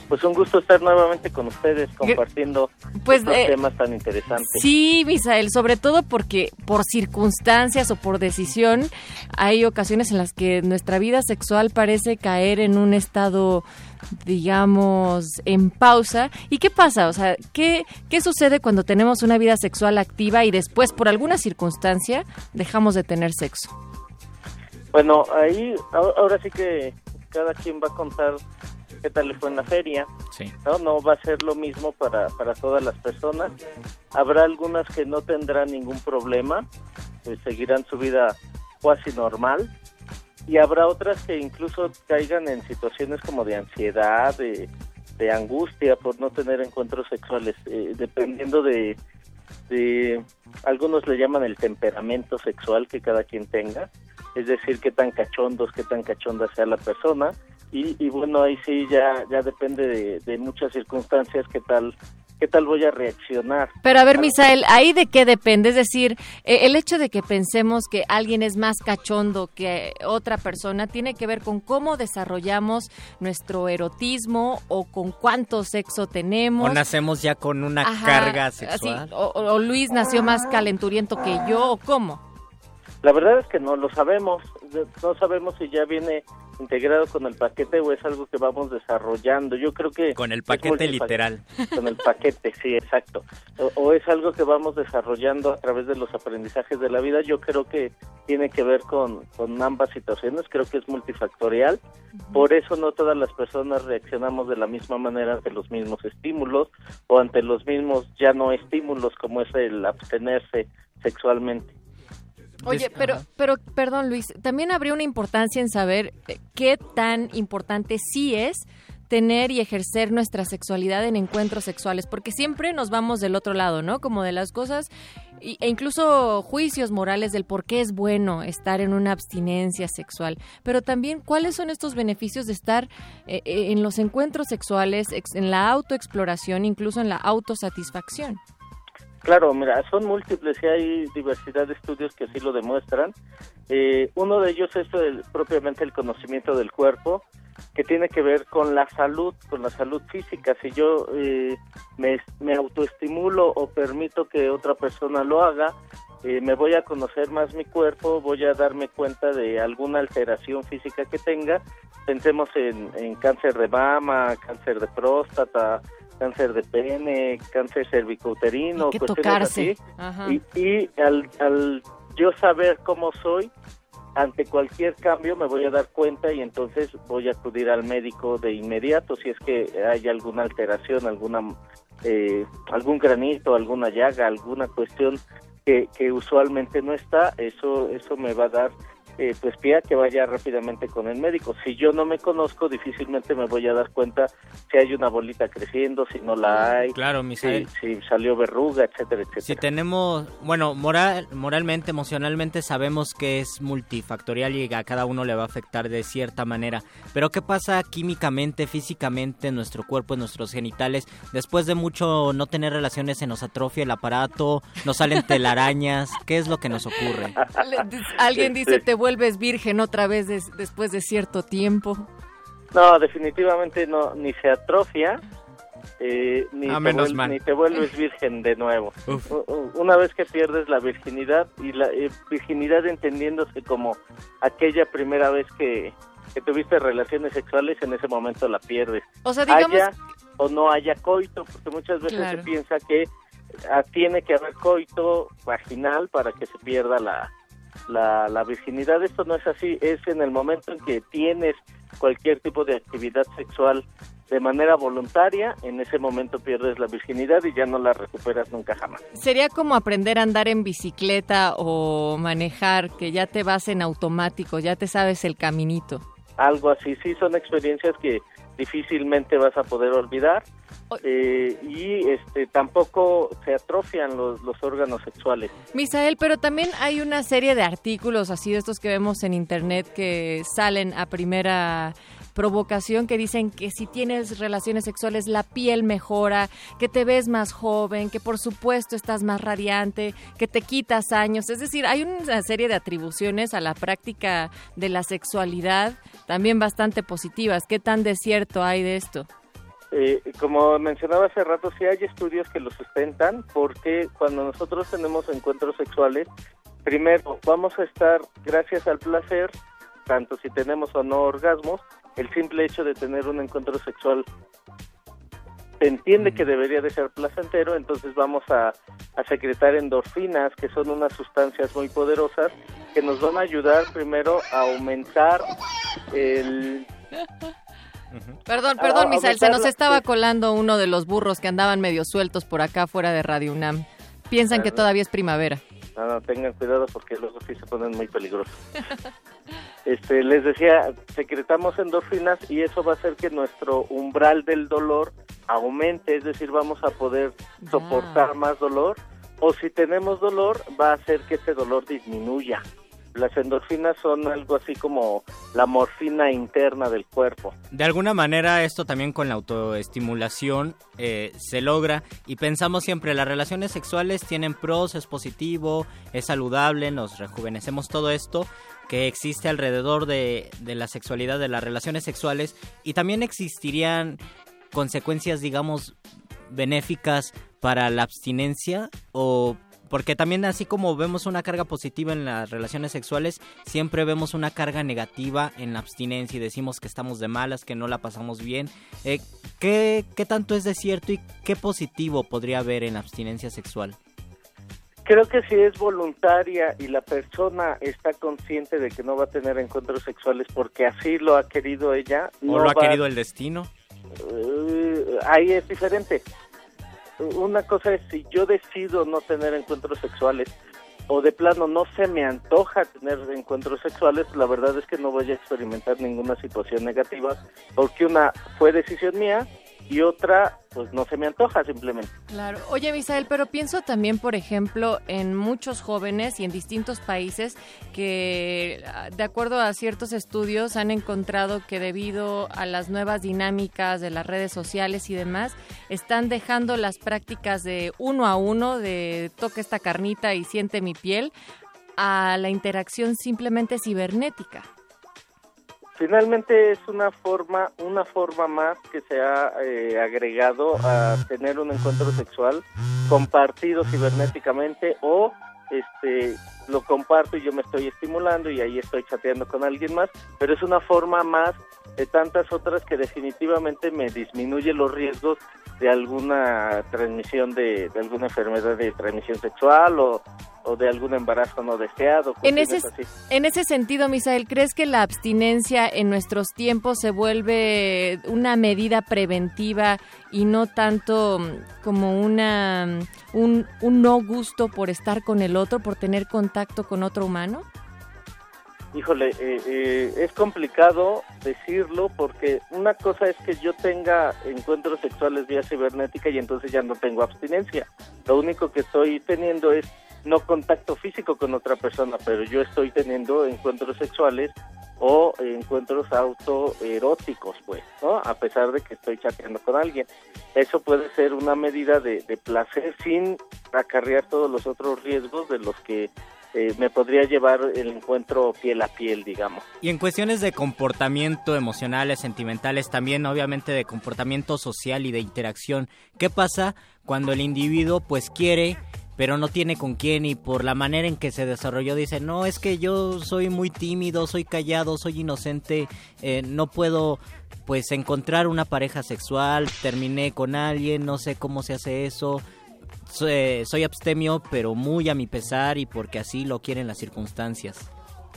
Pues un gusto estar nuevamente con ustedes compartiendo Pues, estos eh, temas tan interesantes. Sí, Misael, sobre todo porque por circunstancias o por decisión hay ocasiones en las que nuestra vida sexual parece caer en un estado digamos, en pausa. ¿Y qué pasa? O sea, ¿qué, ¿qué sucede cuando tenemos una vida sexual activa y después, por alguna circunstancia, dejamos de tener sexo? Bueno, ahí ahora sí que cada quien va a contar qué tal le fue en la feria. Sí. No, no va a ser lo mismo para, para todas las personas. Habrá algunas que no tendrán ningún problema, pues seguirán su vida cuasi normal. Y habrá otras que incluso caigan en situaciones como de ansiedad, de, de angustia por no tener encuentros sexuales, eh, dependiendo de, de, algunos le llaman el temperamento sexual que cada quien tenga, es decir, qué tan cachondos, qué tan cachonda sea la persona. Y, y bueno, ahí sí ya, ya depende de, de muchas circunstancias qué tal, qué tal voy a reaccionar. Pero a ver, Misael, ¿ahí de qué depende? Es decir, eh, el hecho de que pensemos que alguien es más cachondo que otra persona tiene que ver con cómo desarrollamos nuestro erotismo o con cuánto sexo tenemos. O nacemos ya con una Ajá, carga sexual. o, o- o Luis nació más calenturiento que yo, o cómo. La verdad es que no lo sabemos, no sabemos si ya viene integrado con el paquete o es algo que vamos desarrollando. Yo creo que Con el paquete literal. Con el paquete, sí, exacto. O, o es algo que vamos desarrollando a través de los aprendizajes de la vida. Yo creo que tiene que ver con, con ambas situaciones, creo que es multifactorial. Por eso no todas las personas reaccionamos de la misma manera ante los mismos estímulos o ante los mismos ya no estímulos como es el abstenerse sexualmente. Oye, pero, pero, perdón Luis, también habría una importancia en saber eh, qué tan importante sí es tener y ejercer nuestra sexualidad en encuentros sexuales, porque siempre nos vamos del otro lado, ¿no? Como de las cosas e incluso juicios morales del por qué es bueno estar en una abstinencia sexual, pero también cuáles son estos beneficios de estar eh, eh, en los encuentros sexuales, ex- en la autoexploración, incluso en la autosatisfacción. Claro, mira, son múltiples y hay diversidad de estudios que así lo demuestran. Eh, uno de ellos es propiamente el conocimiento del cuerpo, que tiene que ver con la salud, con la salud física. Si yo eh, me, me autoestimulo o permito que otra persona lo haga, eh, me voy a conocer más mi cuerpo, voy a darme cuenta de alguna alteración física que tenga. Pensemos en, en cáncer de mama, cáncer de próstata, cáncer de pene, cáncer cervicouterino, que cuestiones tocarse. así. Y, y al, al yo saber cómo soy, ante cualquier cambio me voy a dar cuenta y entonces voy a acudir al médico de inmediato si es que hay alguna alteración, alguna eh, algún granito, alguna llaga, alguna cuestión que, que usualmente no está, eso eso me va a dar eh, pues pie a que vaya rápidamente con el médico. Si yo no me conozco, difícilmente me voy a dar cuenta si hay una bolita creciendo, si no la hay, Claro, si, si salió verruga, etcétera, etcétera. Si tenemos, bueno, moral, moralmente, emocionalmente sabemos que es multifactorial y a cada uno le va a afectar de cierta manera. Pero ¿qué pasa químicamente, físicamente en nuestro cuerpo, en nuestros genitales? Después de mucho no tener relaciones se nos atrofia el aparato, nos salen telarañas. ¿Qué es lo que nos ocurre? Alguien dice, te vuelves virgen otra vez des- después de cierto tiempo. No, definitivamente no, ni se atrofia, eh, ni, Ah, te menos vuel- mal. ni te vuelves virgen de nuevo. Uf. Una vez que pierdes la virginidad, y la eh, virginidad entendiéndose como aquella primera vez que, que tuviste relaciones sexuales, en ese momento la pierdes. O sea, digamos- Haya o no haya coito, porque muchas veces Claro. se piensa que ah, tiene que haber coito vaginal para que se pierda la, la, la virginidad. Esto no es así, es en el momento en que tienes cualquier tipo de actividad sexual de manera voluntaria, en ese momento pierdes la virginidad y ya no la recuperas nunca jamás. Sería como aprender a andar en bicicleta o manejar, que ya te vas en automático, ya te sabes el caminito. algo así. Sí, son experiencias que difícilmente vas a poder olvidar eh, y este tampoco se atrofian los, los órganos sexuales. Misael, pero también hay una serie de artículos así de estos que vemos en internet que salen a primera provocación que dicen que si tienes relaciones sexuales la piel mejora, que te ves más joven, que por supuesto estás más radiante, que te quitas años. Es decir, hay una serie de atribuciones a la práctica de la sexualidad también bastante positivas. ¿Qué tan desierto hay de esto? Eh, como mencionaba hace rato, sí hay estudios que lo sustentan porque cuando nosotros tenemos encuentros sexuales, primero vamos a estar, gracias al placer, tanto si tenemos o no orgasmos, el simple hecho de tener un encuentro sexual se entiende que debería de ser placentero, entonces vamos a, a secretar endorfinas, que son unas sustancias muy poderosas que nos van a ayudar primero a aumentar el Perdón, perdón, Misael, se nos estaba colando uno de los burros que andaban medio sueltos por acá fuera de Radio UNAM. Piensan que todavía es primavera. No, no, tengan cuidado porque luego sí se ponen muy peligrosos. Este, les decía, secretamos endorfinas y eso va a hacer que nuestro umbral del dolor aumente, es decir, vamos a poder soportar más dolor o si tenemos dolor va a hacer que ese dolor disminuya. Las endorfinas son algo así como la morfina interna del cuerpo. De alguna manera esto también con la autoestimulación eh, se logra y pensamos siempre las relaciones sexuales tienen pros, es positivo, es saludable, nos rejuvenecemos todo esto que existe alrededor de, de la sexualidad, de las relaciones sexuales y también existirían consecuencias digamos benéficas para la abstinencia o porque también así como vemos una carga positiva en las relaciones sexuales, siempre vemos una carga negativa en la abstinencia y decimos que estamos de malas, que no la pasamos bien. Eh, ¿qué, ¿Qué tanto es de cierto y qué positivo podría haber en la abstinencia sexual? Creo que si es voluntaria y la persona está consciente de que no va a tener encuentros sexuales porque así lo ha querido ella, ¿O no lo ha va- querido el destino? Eh, ahí es diferente. Una cosa es si yo decido no tener encuentros sexuales o de plano no se me antoja tener encuentros sexuales, la verdad es que no voy a experimentar ninguna situación negativa porque una fue decisión mía y otra pues no se me antoja simplemente. Claro. Oye, Misael, pero pienso también, por ejemplo, en muchos jóvenes y en distintos países que, de acuerdo a ciertos estudios, han encontrado que debido a las nuevas dinámicas de las redes sociales y demás, están dejando las prácticas de uno a uno, de toca esta carnita y siente mi piel, a la interacción simplemente cibernética. Finalmente es una forma, una forma más que se ha eh, agregado a tener un encuentro sexual compartido cibernéticamente o este lo comparto y yo me estoy estimulando y ahí estoy chateando con alguien más, pero es una forma más de tantas otras que definitivamente me disminuye los riesgos de alguna transmisión de, de alguna enfermedad de transmisión sexual o, o de algún embarazo no deseado. En ese, así. en ese sentido, Misael, ¿crees que la abstinencia en nuestros tiempos se vuelve una medida preventiva y no tanto mm, como una mm, un, un no gusto por estar con el otro, por tener contacto con otro humano? Híjole, eh, eh, es complicado decirlo porque una cosa es que yo tenga encuentros sexuales vía cibernética y entonces ya no tengo abstinencia. Lo único que estoy teniendo es no contacto físico con otra persona, pero yo estoy teniendo encuentros sexuales o encuentros autoeróticos, pues, ¿no? A pesar de que estoy chateando con alguien. Eso puede ser una medida de, de placer sin acarrear todos los otros riesgos de los que eh, me podría llevar el encuentro piel a piel, digamos. Y en cuestiones de comportamiento emocionales, sentimentales, también obviamente de comportamiento social y de interacción, ¿qué pasa cuando el individuo pues quiere pero no tiene con quién y por la manera en que se desarrolló dice, no, es que yo soy muy tímido, soy callado, soy inocente, eh, no puedo pues encontrar una pareja sexual, terminé con alguien, no sé cómo se hace eso, soy, abstemio pero muy a mi pesar y porque así lo quieren las circunstancias.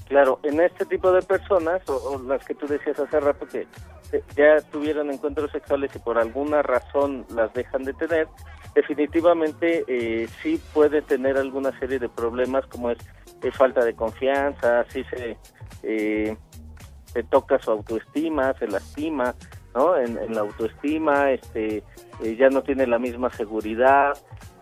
Claro, en este tipo de personas, o, las que tú decías hace rato que ya tuvieron encuentros sexuales y por alguna razón las dejan de tener, definitivamente eh, sí puede tener alguna serie de problemas como es eh, falta de confianza, sí se, eh, se toca su autoestima, se lastima, ¿no? En, la autoestima, este, eh, ya no tiene la misma seguridad,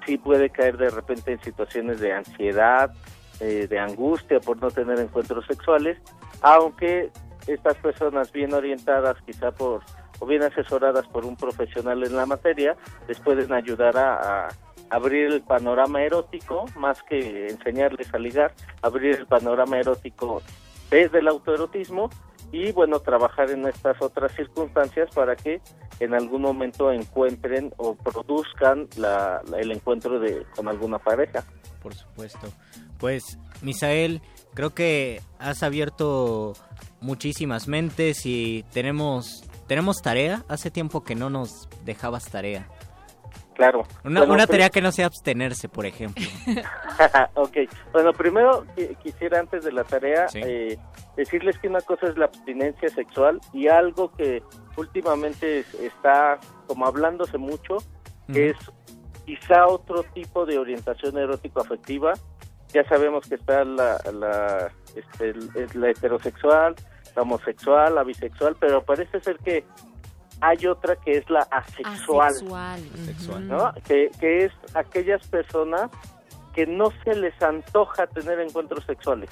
sí puede caer de repente en situaciones de ansiedad, eh, de angustia por no tener encuentros sexuales, aunque estas personas bien orientadas quizá por o bien asesoradas por un profesional en la materia les pueden ayudar a abrir el panorama erótico más que enseñarles a ligar, abrir el panorama erótico desde el autoerotismo y bueno, trabajar en estas otras circunstancias para que en algún momento encuentren o produzcan la, el encuentro de con alguna pareja. Por supuesto. Pues, Misael, creo que has abierto muchísimas mentes y tenemos tenemos tarea. Hace tiempo que no nos dejabas tarea. Claro. Una, Bueno, una pues- tarea que no sea abstenerse, por ejemplo. ok, bueno, primero qui- quisiera antes de la tarea eh, decirles que una cosa es la abstinencia sexual y algo que últimamente es- está como hablándose mucho, que es quizá otro tipo de orientación erótico-afectiva. Ya sabemos que está la, la, este, la heterosexual, la homosexual, la bisexual, pero parece ser que hay otra que es la asexual. Asexual. ¿no? Que, que es aquellas personas que no se les antoja tener encuentros sexuales,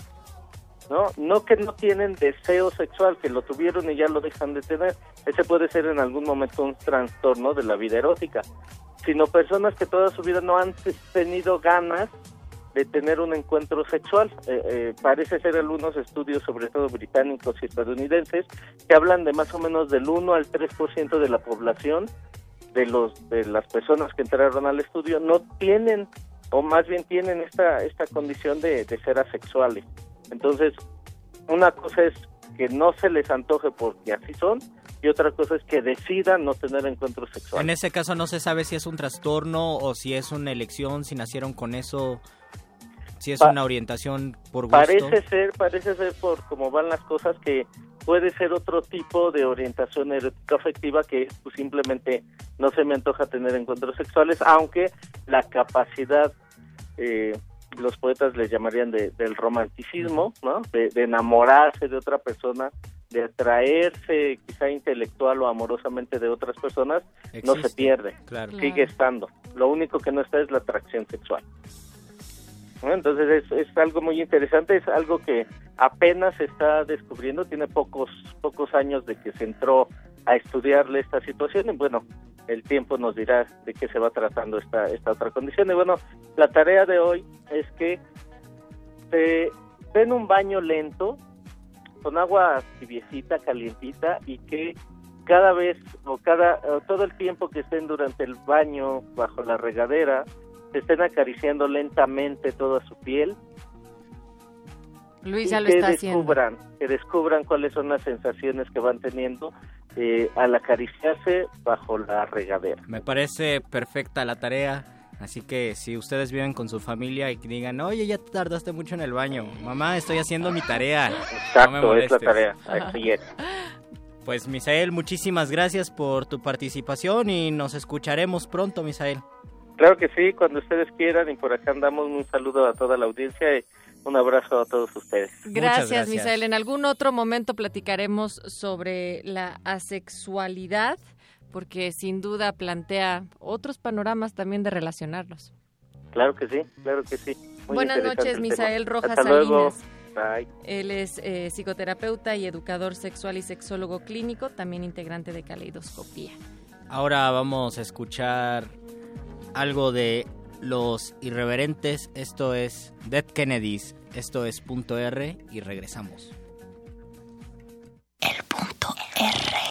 ¿no? No que no tienen deseo sexual, que lo tuvieron y ya lo dejan de tener. Ese puede ser en algún momento un trastorno de la vida erótica, sino personas que toda su vida no han tenido ganas de tener un encuentro sexual. Eh, eh, parece ser algunos estudios, sobre todo británicos y estadounidenses, que hablan de más o menos del 1 al 3% de la población de los de las personas que entraron al estudio no tienen o más bien tienen esta esta condición de, de ser asexuales entonces una cosa es que no se les antoje porque así son y otra cosa es que decidan no tener encuentros En sexuales ese caso no se sabe si es un trastorno o si es una elección, si nacieron con eso, si es Pa- una orientación por gusto. parece ser parece ser por cómo van las cosas que puede ser otro tipo de orientación erótica afectiva que pues, simplemente no se me antoja tener encuentros sexuales aunque la capacidad eh, los poetas le llamarían de- del romanticismo no de, de enamorarse de otra persona de atraerse quizá intelectual o amorosamente de otras personas no se pierde claro. sigue estando. Lo único que no está es la atracción sexual Entonces es, es algo muy interesante, es algo que apenas se está descubriendo, tiene pocos pocos años de que se entró a estudiarle esta situación y bueno, el tiempo nos dirá de qué se va tratando esta, esta otra condición. Y bueno, la tarea de hoy es que se den un baño lento con agua tibiecita, calientita y que cada vez o cada o todo el tiempo que estén durante el baño bajo la regadera se estén acariciando lentamente toda su piel Luis y ya lo que está haciendo. descubran que descubran cuáles son las sensaciones que van teniendo eh, al acariciarse bajo la regadera Me parece perfecta la tarea. Así que si ustedes viven con su familia y que digan, oye, ya te tardaste mucho en el baño. Mamá, estoy haciendo mi tarea. no me exacto es la molestes". tarea así es Pues Misael, muchísimas gracias por tu participación y nos escucharemos pronto, Misael. Claro que sí cuando ustedes quieran y por acá andamos un saludo a toda la audiencia y un abrazo a todos ustedes Gracias, gracias. Misael. En algún otro momento platicaremos sobre la asexualidad, porque sin duda plantea otros panoramas también de relacionarnos. claro que sí claro que sí Muy Buenas noches. Misael Rojas hasta luego Salinas. Bye. Él es eh, psicoterapeuta y educador sexual y sexólogo clínico, también integrante de Caleidoscopía. Ahora vamos a escuchar algo de Los Irreverentes. Esto es Dead Kennedys. Esto es punto R y regresamos. Went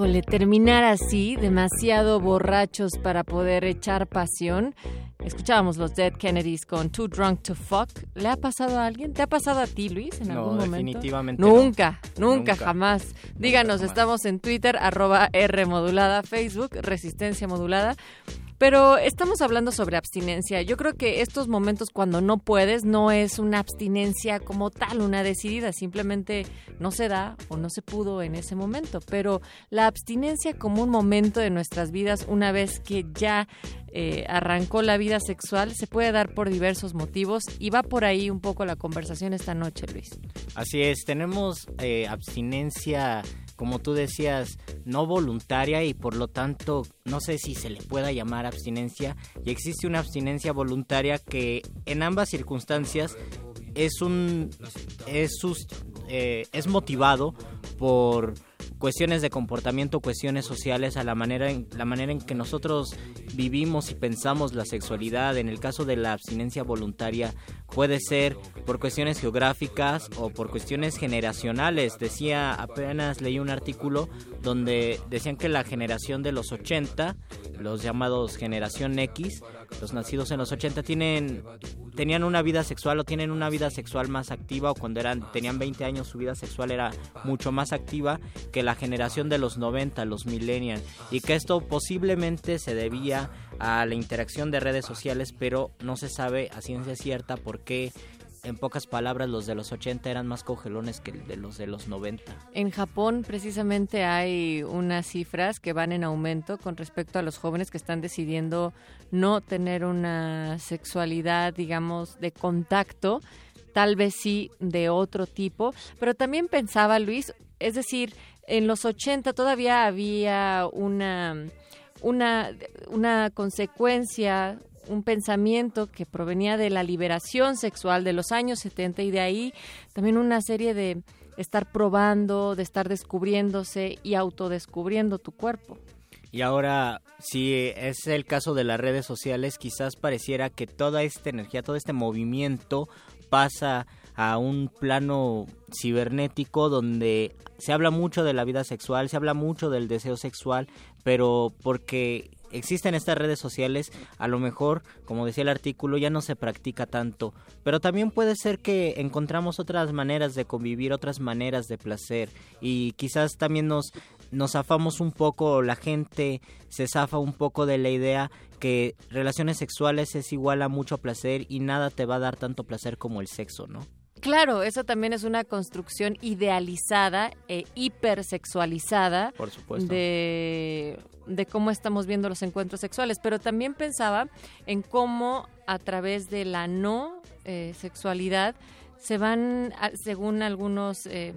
Híjole, terminar así, demasiado borrachos para poder echar pasión. Escuchábamos los Dead Kennedys con Too Drunk to Fuck. ¿Le ha pasado a alguien? ¿Te ha pasado a ti, Luis, en No, algún momento? definitivamente Nunca, no. nunca, Nunca. jamás. Díganos, jamás. estamos en Twitter, arroba R modulada, Facebook, Resistencia Modulada. Pero estamos hablando sobre abstinencia. Yo creo que estos momentos cuando no puedes no es una abstinencia como tal, una decidida, simplemente no se da o no se pudo en ese momento. Pero la abstinencia como un momento de nuestras vidas, una vez que ya eh, arrancó la vida sexual, se puede dar por diversos motivos y va por ahí un poco la conversación esta noche, Luis. Así es, tenemos eh, abstinencia, como tú decías, no voluntaria y por lo tanto no sé si se le pueda llamar abstinencia. Y existe una abstinencia voluntaria que en ambas circunstancias es un es eh, es motivado por cuestiones de comportamiento, cuestiones sociales, a la manera en, la manera en que nosotros vivimos y pensamos la sexualidad. En el caso de la abstinencia voluntaria puede ser por cuestiones geográficas o por cuestiones generacionales. Decía, apenas leí un artículo donde decían que la generación de los 80, los llamados generación X, los nacidos en los 80 tienen tenían una vida sexual o tienen una vida sexual más activa o cuando eran tenían 20 años su vida sexual era mucho más activa que la generación de los 90, los millennials. Y que esto posiblemente se debía a la interacción de redes sociales, pero no se sabe a ciencia cierta por qué en pocas palabras los de los 80 eran más cogelones que de los de los 90. En Japón precisamente hay unas cifras que van en aumento con respecto a los jóvenes que están decidiendo no tener una sexualidad, digamos, de contacto, tal vez sí de otro tipo, pero también pensaba Luis, es decir, en los 80 todavía había una una una consecuencia un pensamiento que provenía de la liberación sexual de los años 70 y de ahí también una serie de estar probando, de estar descubriéndose y autodescubriendo tu cuerpo. Y ahora, si es el caso de las redes sociales, quizás pareciera que toda esta energía, todo este movimiento pasa a un plano cibernético donde se habla mucho de la vida sexual, se habla mucho del deseo sexual, pero porque existen estas redes sociales, a lo mejor, como decía el artículo, ya no se practica tanto, pero también puede ser que encontramos otras maneras de convivir, otras maneras de placer y quizás también nos nos zafamos un poco, la gente se zafa un poco de la idea que relaciones sexuales es igual a mucho placer y nada te va a dar tanto placer como el sexo, ¿no? Claro, eso también es una construcción idealizada e hipersexualizada Por supuesto. de, de cómo estamos viendo los encuentros sexuales. Pero también pensaba en cómo a través de la no eh, sexualidad se van, según algunos eh,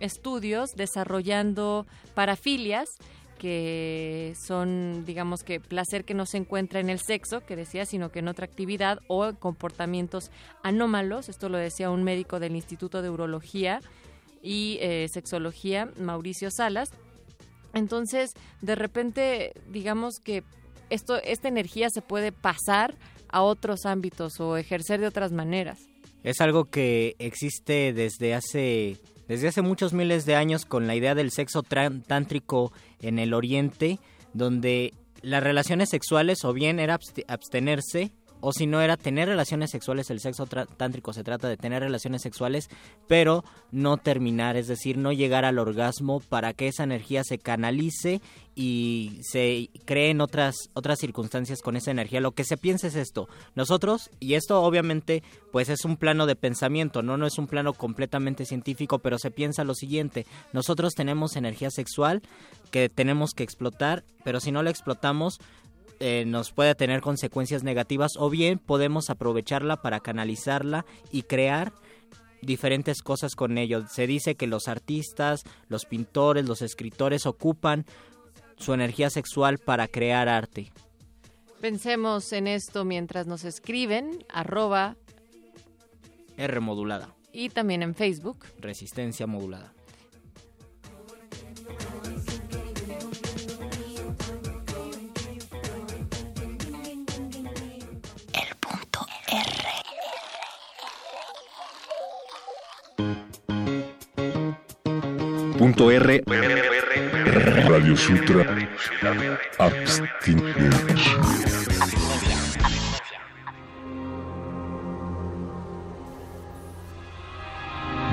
estudios, desarrollando parafilias que son, digamos que placer que no se encuentra en el sexo, que decía, sino que en otra actividad o en comportamientos anómalos. Esto lo decía un médico del Instituto de Urología y eh, Sexología, Mauricio Salas. Entonces, de repente, digamos que esto, esta energía se puede pasar a otros ámbitos o ejercer de otras maneras. Es algo que existe desde hace desde hace muchos miles de años con la idea del sexo tántrico en el oriente, donde las relaciones sexuales o bien era abst- abstenerse o si no era tener relaciones sexuales, el sexo tántrico se trata de tener relaciones sexuales, pero no terminar, es decir, no llegar al orgasmo para que esa energía se canalice y se creen otras otras circunstancias con esa energía. Lo que se piensa es esto. Nosotros y esto obviamente pues es un plano de pensamiento, no no es un plano completamente científico, pero se piensa lo siguiente, nosotros tenemos energía sexual que tenemos que explotar, pero si no la explotamos eh, nos puede tener consecuencias negativas o bien podemos aprovecharla para canalizarla y crear diferentes cosas con ello. Se dice que los artistas, los pintores, los escritores ocupan su energía sexual para crear arte. Pensemos en esto mientras nos escriben, arroba R modulada, y también en Facebook. resistencia modulada. Punto R. Radio Sutra. Abstinencia.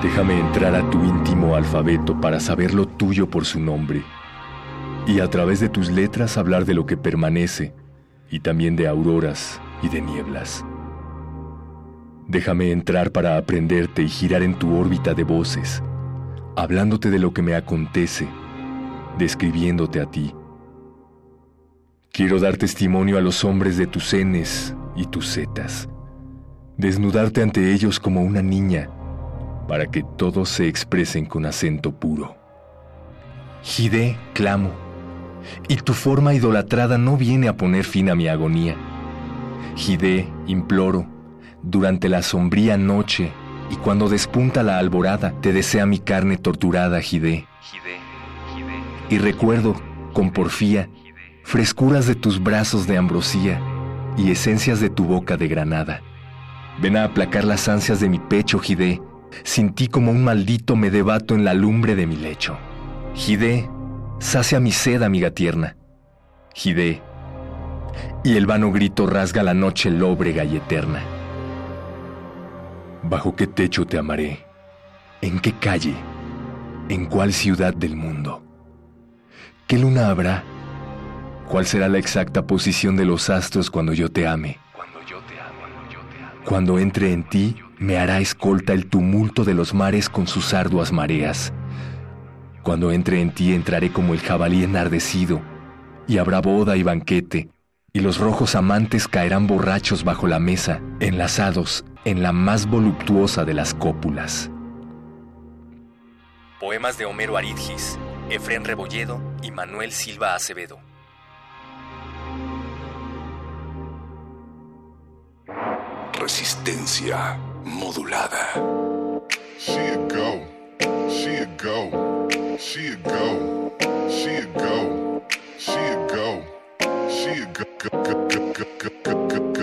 Déjame entrar a tu íntimo alfabeto para saber lo tuyo por su nombre, y a través de tus letras hablar de lo que permanece, y también de auroras y de nieblas. Déjame entrar para aprenderte y girar en tu órbita de voces, hablándote de lo que me acontece, describiéndote a ti. Quiero dar testimonio a los hombres de tus Ns y tus Zetas, desnudarte ante ellos como una niña, para que todos se expresen con acento puro. Gide, clamo, y tu forma idolatrada no viene a poner fin a mi agonía. Gide, imploro, durante la sombría noche y cuando despunta la alborada, te desea mi carne torturada, Gide. Y recuerdo, con porfía, frescuras de tus brazos de ambrosía y esencias de tu boca de granada. Ven a aplacar las ansias de mi pecho, Gide. Sin ti como un maldito me debato en la lumbre de mi lecho. Gide, sacia mi sed, amiga tierna. Gide, y el vano grito rasga la noche lóbrega y eterna. ¿Bajo qué techo te amaré? ¿En qué calle? ¿En cuál ciudad del mundo? ¿Qué luna habrá? ¿Cuál será la exacta posición de los astros cuando yo te ame? Cuando entre en ti, me hará escolta el tumulto de los mares con sus arduas mareas. Cuando entre en ti, entraré como el jabalí enardecido, y habrá boda y banquete, y los rojos amantes caerán borrachos bajo la mesa, enlazados en la más voluptuosa de las cópulas. Poemas de Homero Aridgis, Efrén Rebolledo y Manuel Silva Acevedo. Resistencia modulada. Go, go, go, go, go.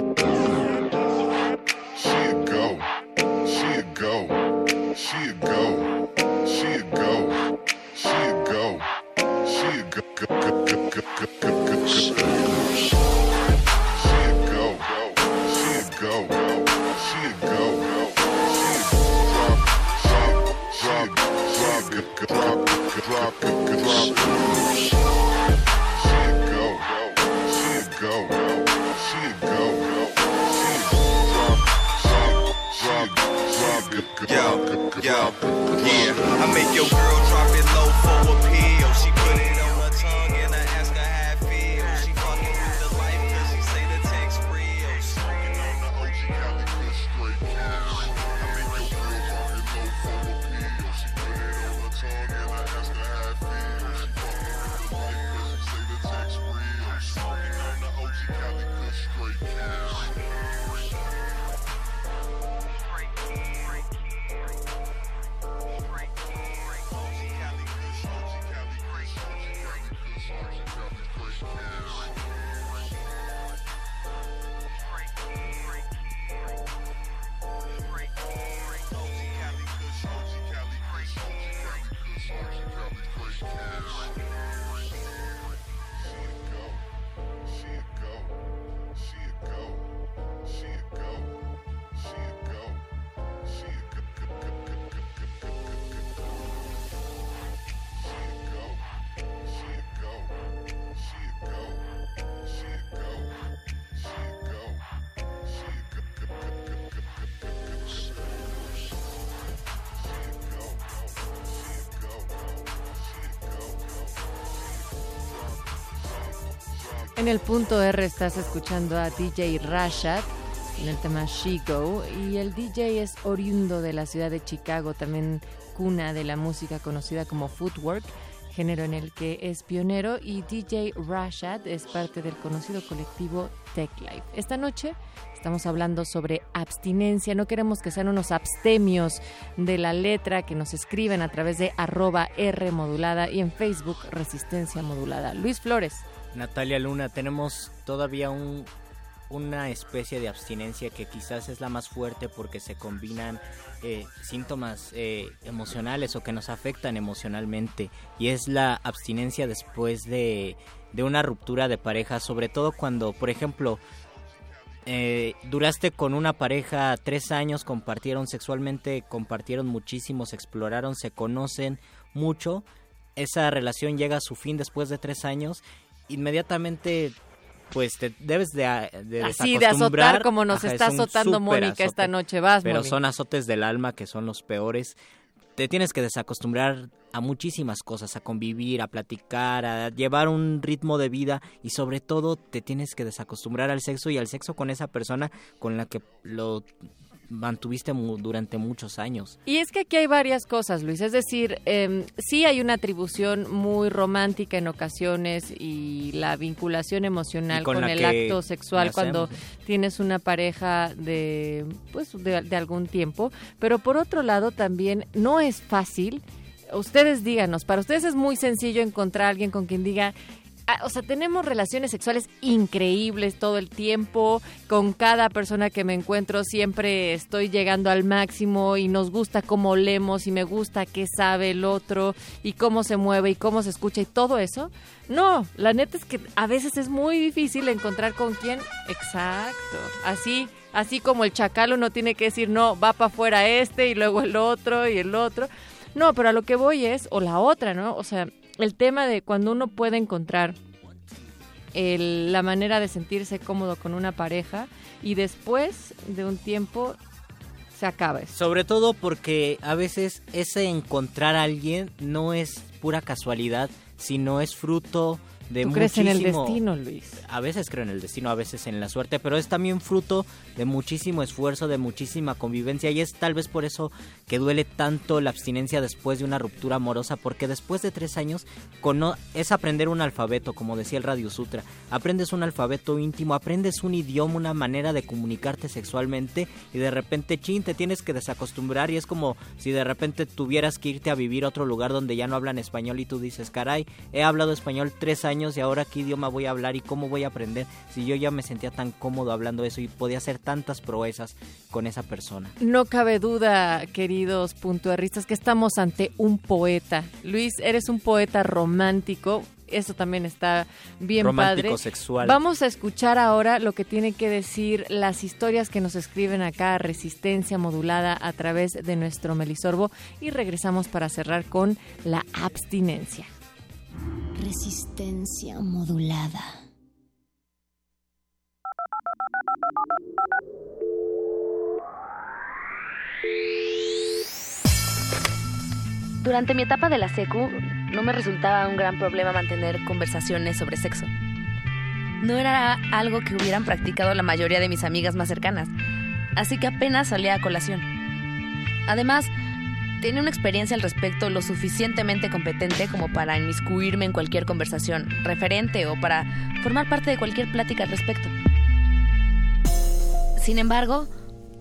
Yo, yo, yeah. I make your girl drop it low for a pill. En el punto R estás escuchando a DJ Rashad en el tema She Go y el DJ es oriundo de la ciudad de Chicago, también cuna de la música conocida como footwork, género en el que es pionero y DJ Rashad es parte del conocido colectivo Tech Life. Esta noche estamos hablando sobre abstinencia, no queremos que sean unos abstemios de la letra que nos escriben a través de arroba R modulada y en Facebook Resistencia Modulada. Luis Flores. Natalia Luna, tenemos todavía un, una especie de abstinencia que quizás es la más fuerte porque se combinan eh, síntomas eh, emocionales o que nos afectan emocionalmente y es la abstinencia después de, una ruptura de pareja, sobre todo cuando, por ejemplo, eh, duraste con una pareja tres años, compartieron sexualmente, compartieron muchísimo, se exploraron, se conocen mucho. Esa relación llega a su fin después de tres años. Inmediatamente, pues te debes de, de Así de azotar como nos Ajá, está es azotando Mónica esta noche. Vas, Pero Moni. son azotes del alma que son los peores. Te tienes que desacostumbrar a muchísimas cosas, a convivir, a platicar, a llevar un ritmo de vida y sobre todo te tienes que desacostumbrar al sexo y al sexo con esa persona con la que lo mantuviste mu- durante muchos años. Y es que aquí hay varias cosas, Luis. Es decir, eh, sí hay una atribución muy romántica en ocasiones y la vinculación emocional con el acto sexual cuando tienes una pareja de, pues, de, de algún tiempo. Pero por otro lado, también no es fácil. Ustedes díganos, para ustedes es muy sencillo encontrar a alguien con quien diga, o sea, tenemos relaciones sexuales increíbles todo el tiempo. Con cada persona que me encuentro siempre estoy llegando al máximo y nos gusta cómo olemos y me gusta qué sabe el otro y cómo se mueve y cómo se escucha y todo eso. No, la neta es que a veces es muy difícil encontrar con quién. Exacto. Así, así como el chacal uno tiene que decir, no, va para afuera este y luego el otro y el otro. No, pero a lo que voy es, o la otra, ¿no? O sea, el tema de cuando uno puede encontrar el- la manera de sentirse cómodo con una pareja y después de un tiempo se acaba. Sobre todo porque a veces ese encontrar a alguien no es pura casualidad, sino es fruto de ¿Tú crees en el destino, Luis? A veces creo en el destino, a veces en la suerte, pero es también fruto de muchísimo esfuerzo, de muchísima convivencia y es tal vez por eso que duele tanto la abstinencia después de una ruptura amorosa, porque después de tres años cono- es aprender un alfabeto, como decía el Radio Sutra. Aprendes un alfabeto íntimo, aprendes un idioma, una manera de comunicarte sexualmente y de repente, chin, te tienes que desacostumbrar y es como si de repente tuvieras que irte a vivir a otro lugar donde ya no hablan español y tú dices, caray, he hablado español tres años y ahora qué idioma voy a hablar y cómo voy a aprender si yo ya me sentía tan cómodo hablando eso y podía hacer tantas proezas con esa persona. No cabe duda, queridos puntuarristas, que estamos ante un poeta. Luis, eres un poeta romántico. Eso también está bien Romántico padre. sexual. Vamos a escuchar ahora lo que tienen que decir las historias que nos escriben acá Resistencia Modulada a través de nuestro Melisorbo y regresamos para cerrar con la abstinencia. Resistencia modulada. Durante mi etapa de la secu, no me resultaba un gran problema mantener conversaciones sobre sexo. No era algo que hubieran practicado la mayoría de mis amigas más cercanas, así que apenas salía a colación. Además, tenía una experiencia al respecto lo suficientemente competente como para inmiscuirme en cualquier conversación referente o para formar parte de cualquier plática al respecto. Sin embargo,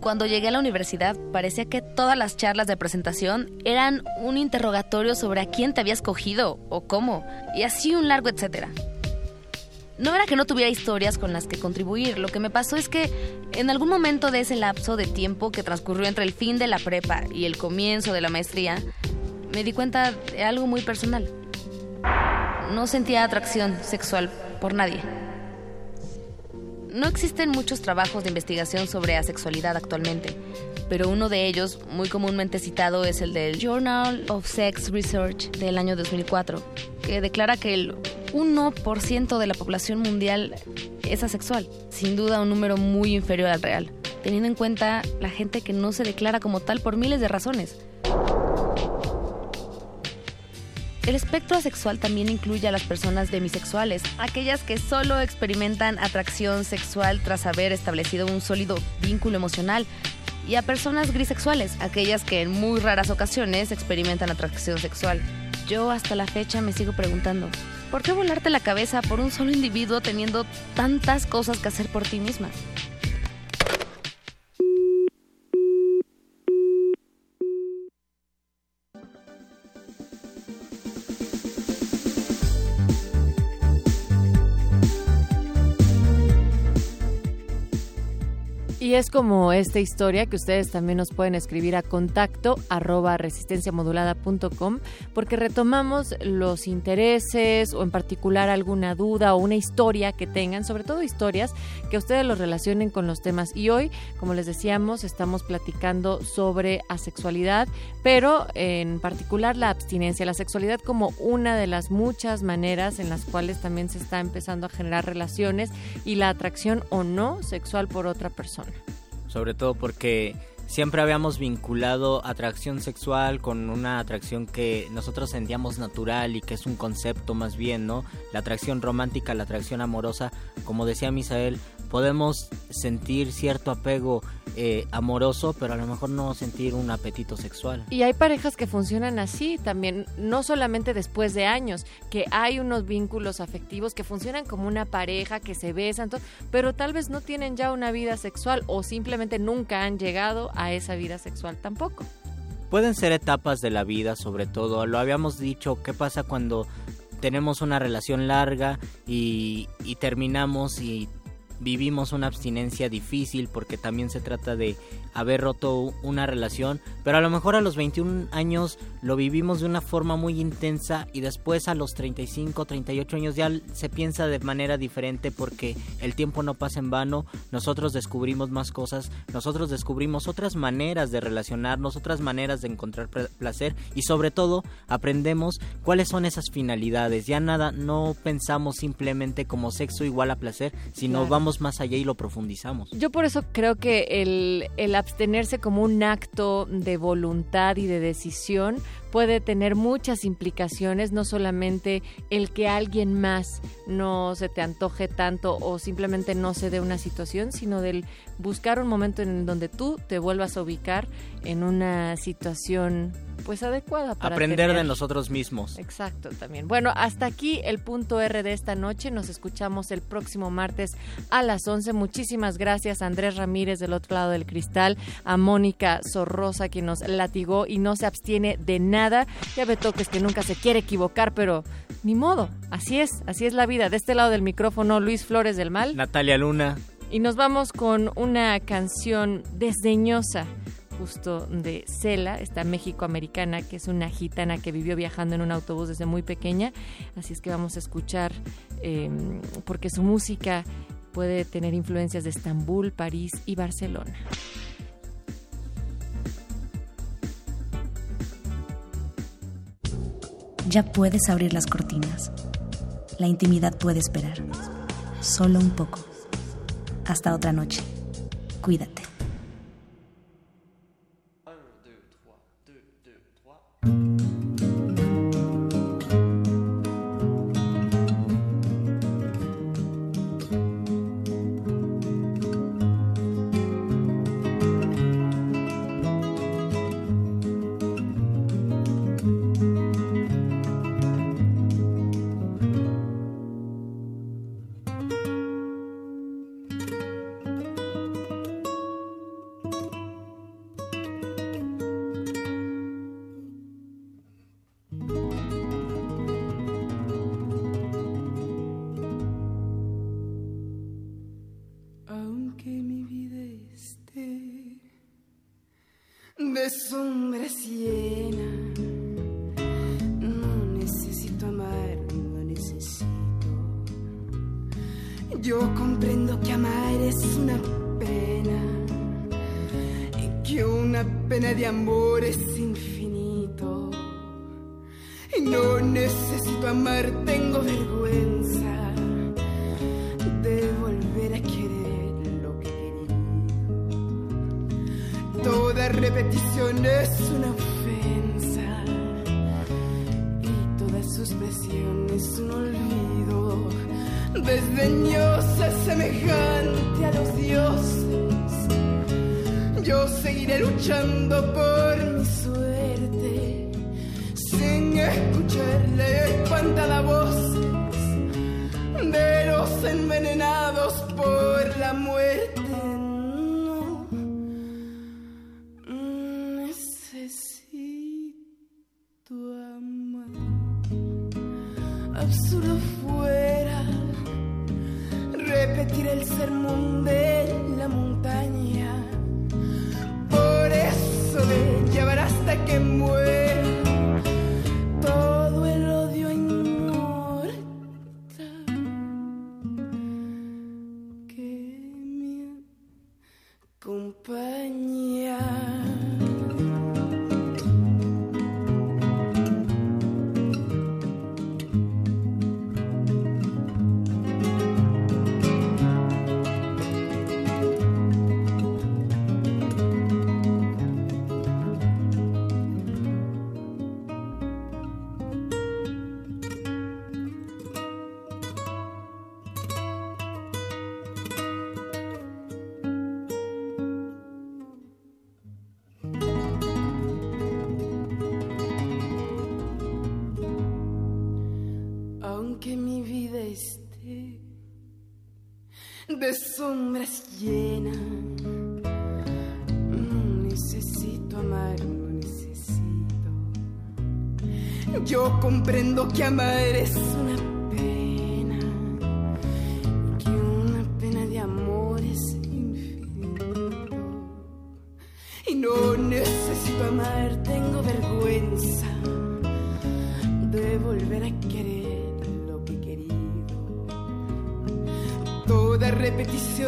cuando llegué a la universidad parecía que todas las charlas de presentación eran un interrogatorio sobre a quién te habías cogido o cómo, y así un largo etcétera. No era que no tuviera historias con las que contribuir, lo que me pasó es que en algún momento de ese lapso de tiempo que transcurrió entre el fin de la prepa y el comienzo de la maestría, me di cuenta de algo muy personal. No sentía atracción sexual por nadie. No existen muchos trabajos de investigación sobre asexualidad actualmente, pero uno de ellos, muy comúnmente citado, es el del Journal of Sex Research del año 2004, que declara que el 1% de la población mundial es asexual, sin duda un número muy inferior al real, teniendo en cuenta la gente que no se declara como tal por miles de razones. El espectro asexual también incluye a las personas demisexuales, aquellas que solo experimentan atracción sexual tras haber establecido un sólido vínculo emocional, y a personas grisexuales, aquellas que en muy raras ocasiones experimentan atracción sexual. Yo hasta la fecha me sigo preguntando, ¿por qué volarte la cabeza por un solo individuo teniendo tantas cosas que hacer por ti misma? Y es como esta historia que ustedes también nos pueden escribir a contacto arroba resistenciamodulada.com porque retomamos los intereses o en particular alguna duda o una historia que tengan, sobre todo historias que ustedes los relacionen con los temas. Y hoy, como les decíamos, estamos platicando sobre asexualidad, pero en particular la abstinencia, la sexualidad como una de las muchas maneras en las cuales también se está empezando a generar relaciones y la atracción o no sexual por otra persona sobre todo porque siempre habíamos vinculado atracción sexual con una atracción que nosotros sentíamos natural y que es un concepto más bien, ¿no? La atracción romántica, la atracción amorosa, como decía Misael, podemos sentir cierto apego eh, amoroso, pero a lo mejor no sentir un apetito sexual. Y hay parejas que funcionan así también, no solamente después de años, que hay unos vínculos afectivos que funcionan como una pareja, que se besan, todo, pero tal vez no tienen ya una vida sexual o simplemente nunca han llegado a esa vida sexual tampoco. Pueden ser etapas de la vida, sobre todo. Lo habíamos dicho, ¿qué pasa cuando tenemos una relación larga y, y terminamos y vivimos una abstinencia difícil porque también se trata de haber roto una relación, pero a lo mejor a los 21 años lo vivimos de una forma muy intensa y después a los 35, 38 años ya se piensa de manera diferente porque el tiempo no pasa en vano, nosotros descubrimos más cosas, nosotros descubrimos otras maneras de relacionarnos, otras maneras de encontrar placer y sobre todo aprendemos cuáles son esas finalidades, ya nada, no pensamos simplemente como sexo igual a placer, sino Claro. vamos más allá y lo profundizamos. Yo por eso creo que el, el abstenerse como un acto de voluntad y de decisión puede tener muchas implicaciones, no solamente el que alguien más no se te antoje tanto o simplemente no se dé una situación, sino del buscar un momento en donde tú te vuelvas a ubicar en una situación pues adecuada para Aprender de nosotros mismos. Exacto, también. Bueno, hasta aquí el punto R de esta noche. Nos escuchamos el próximo martes a las 11. Muchísimas gracias a Andrés Ramírez del otro lado del cristal, a Mónica Sorrosa quien nos latigó y no se abstiene de nada. Ya ve toques que nunca se quiere equivocar, pero ni modo. Así es, así es la vida. De este lado del micrófono, Luis Flores del Mal. Natalia Luna. Y nos vamos con una canción desdeñosa justo de Cela, esta México-americana que es una gitana que vivió viajando en un autobús desde muy pequeña. Así es que vamos a escuchar, eh, porque su música puede tener influencias de Estambul, París y Barcelona. Ya puedes abrir las cortinas. La intimidad puede esperar. Solo un poco. Hasta otra noche. Cuídate. Thank you. sombras llena. Mm, necesito amar, no necesito. Yo comprendo que amar es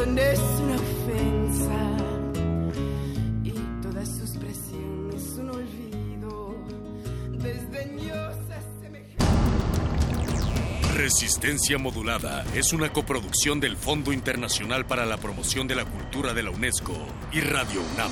es una ofensa y todas sus presiones un olvido desdeñosa. Resistencia Modulada es una coproducción del Fondo Internacional para la Promoción de la Cultura de la UNESCO y Radio UNAM.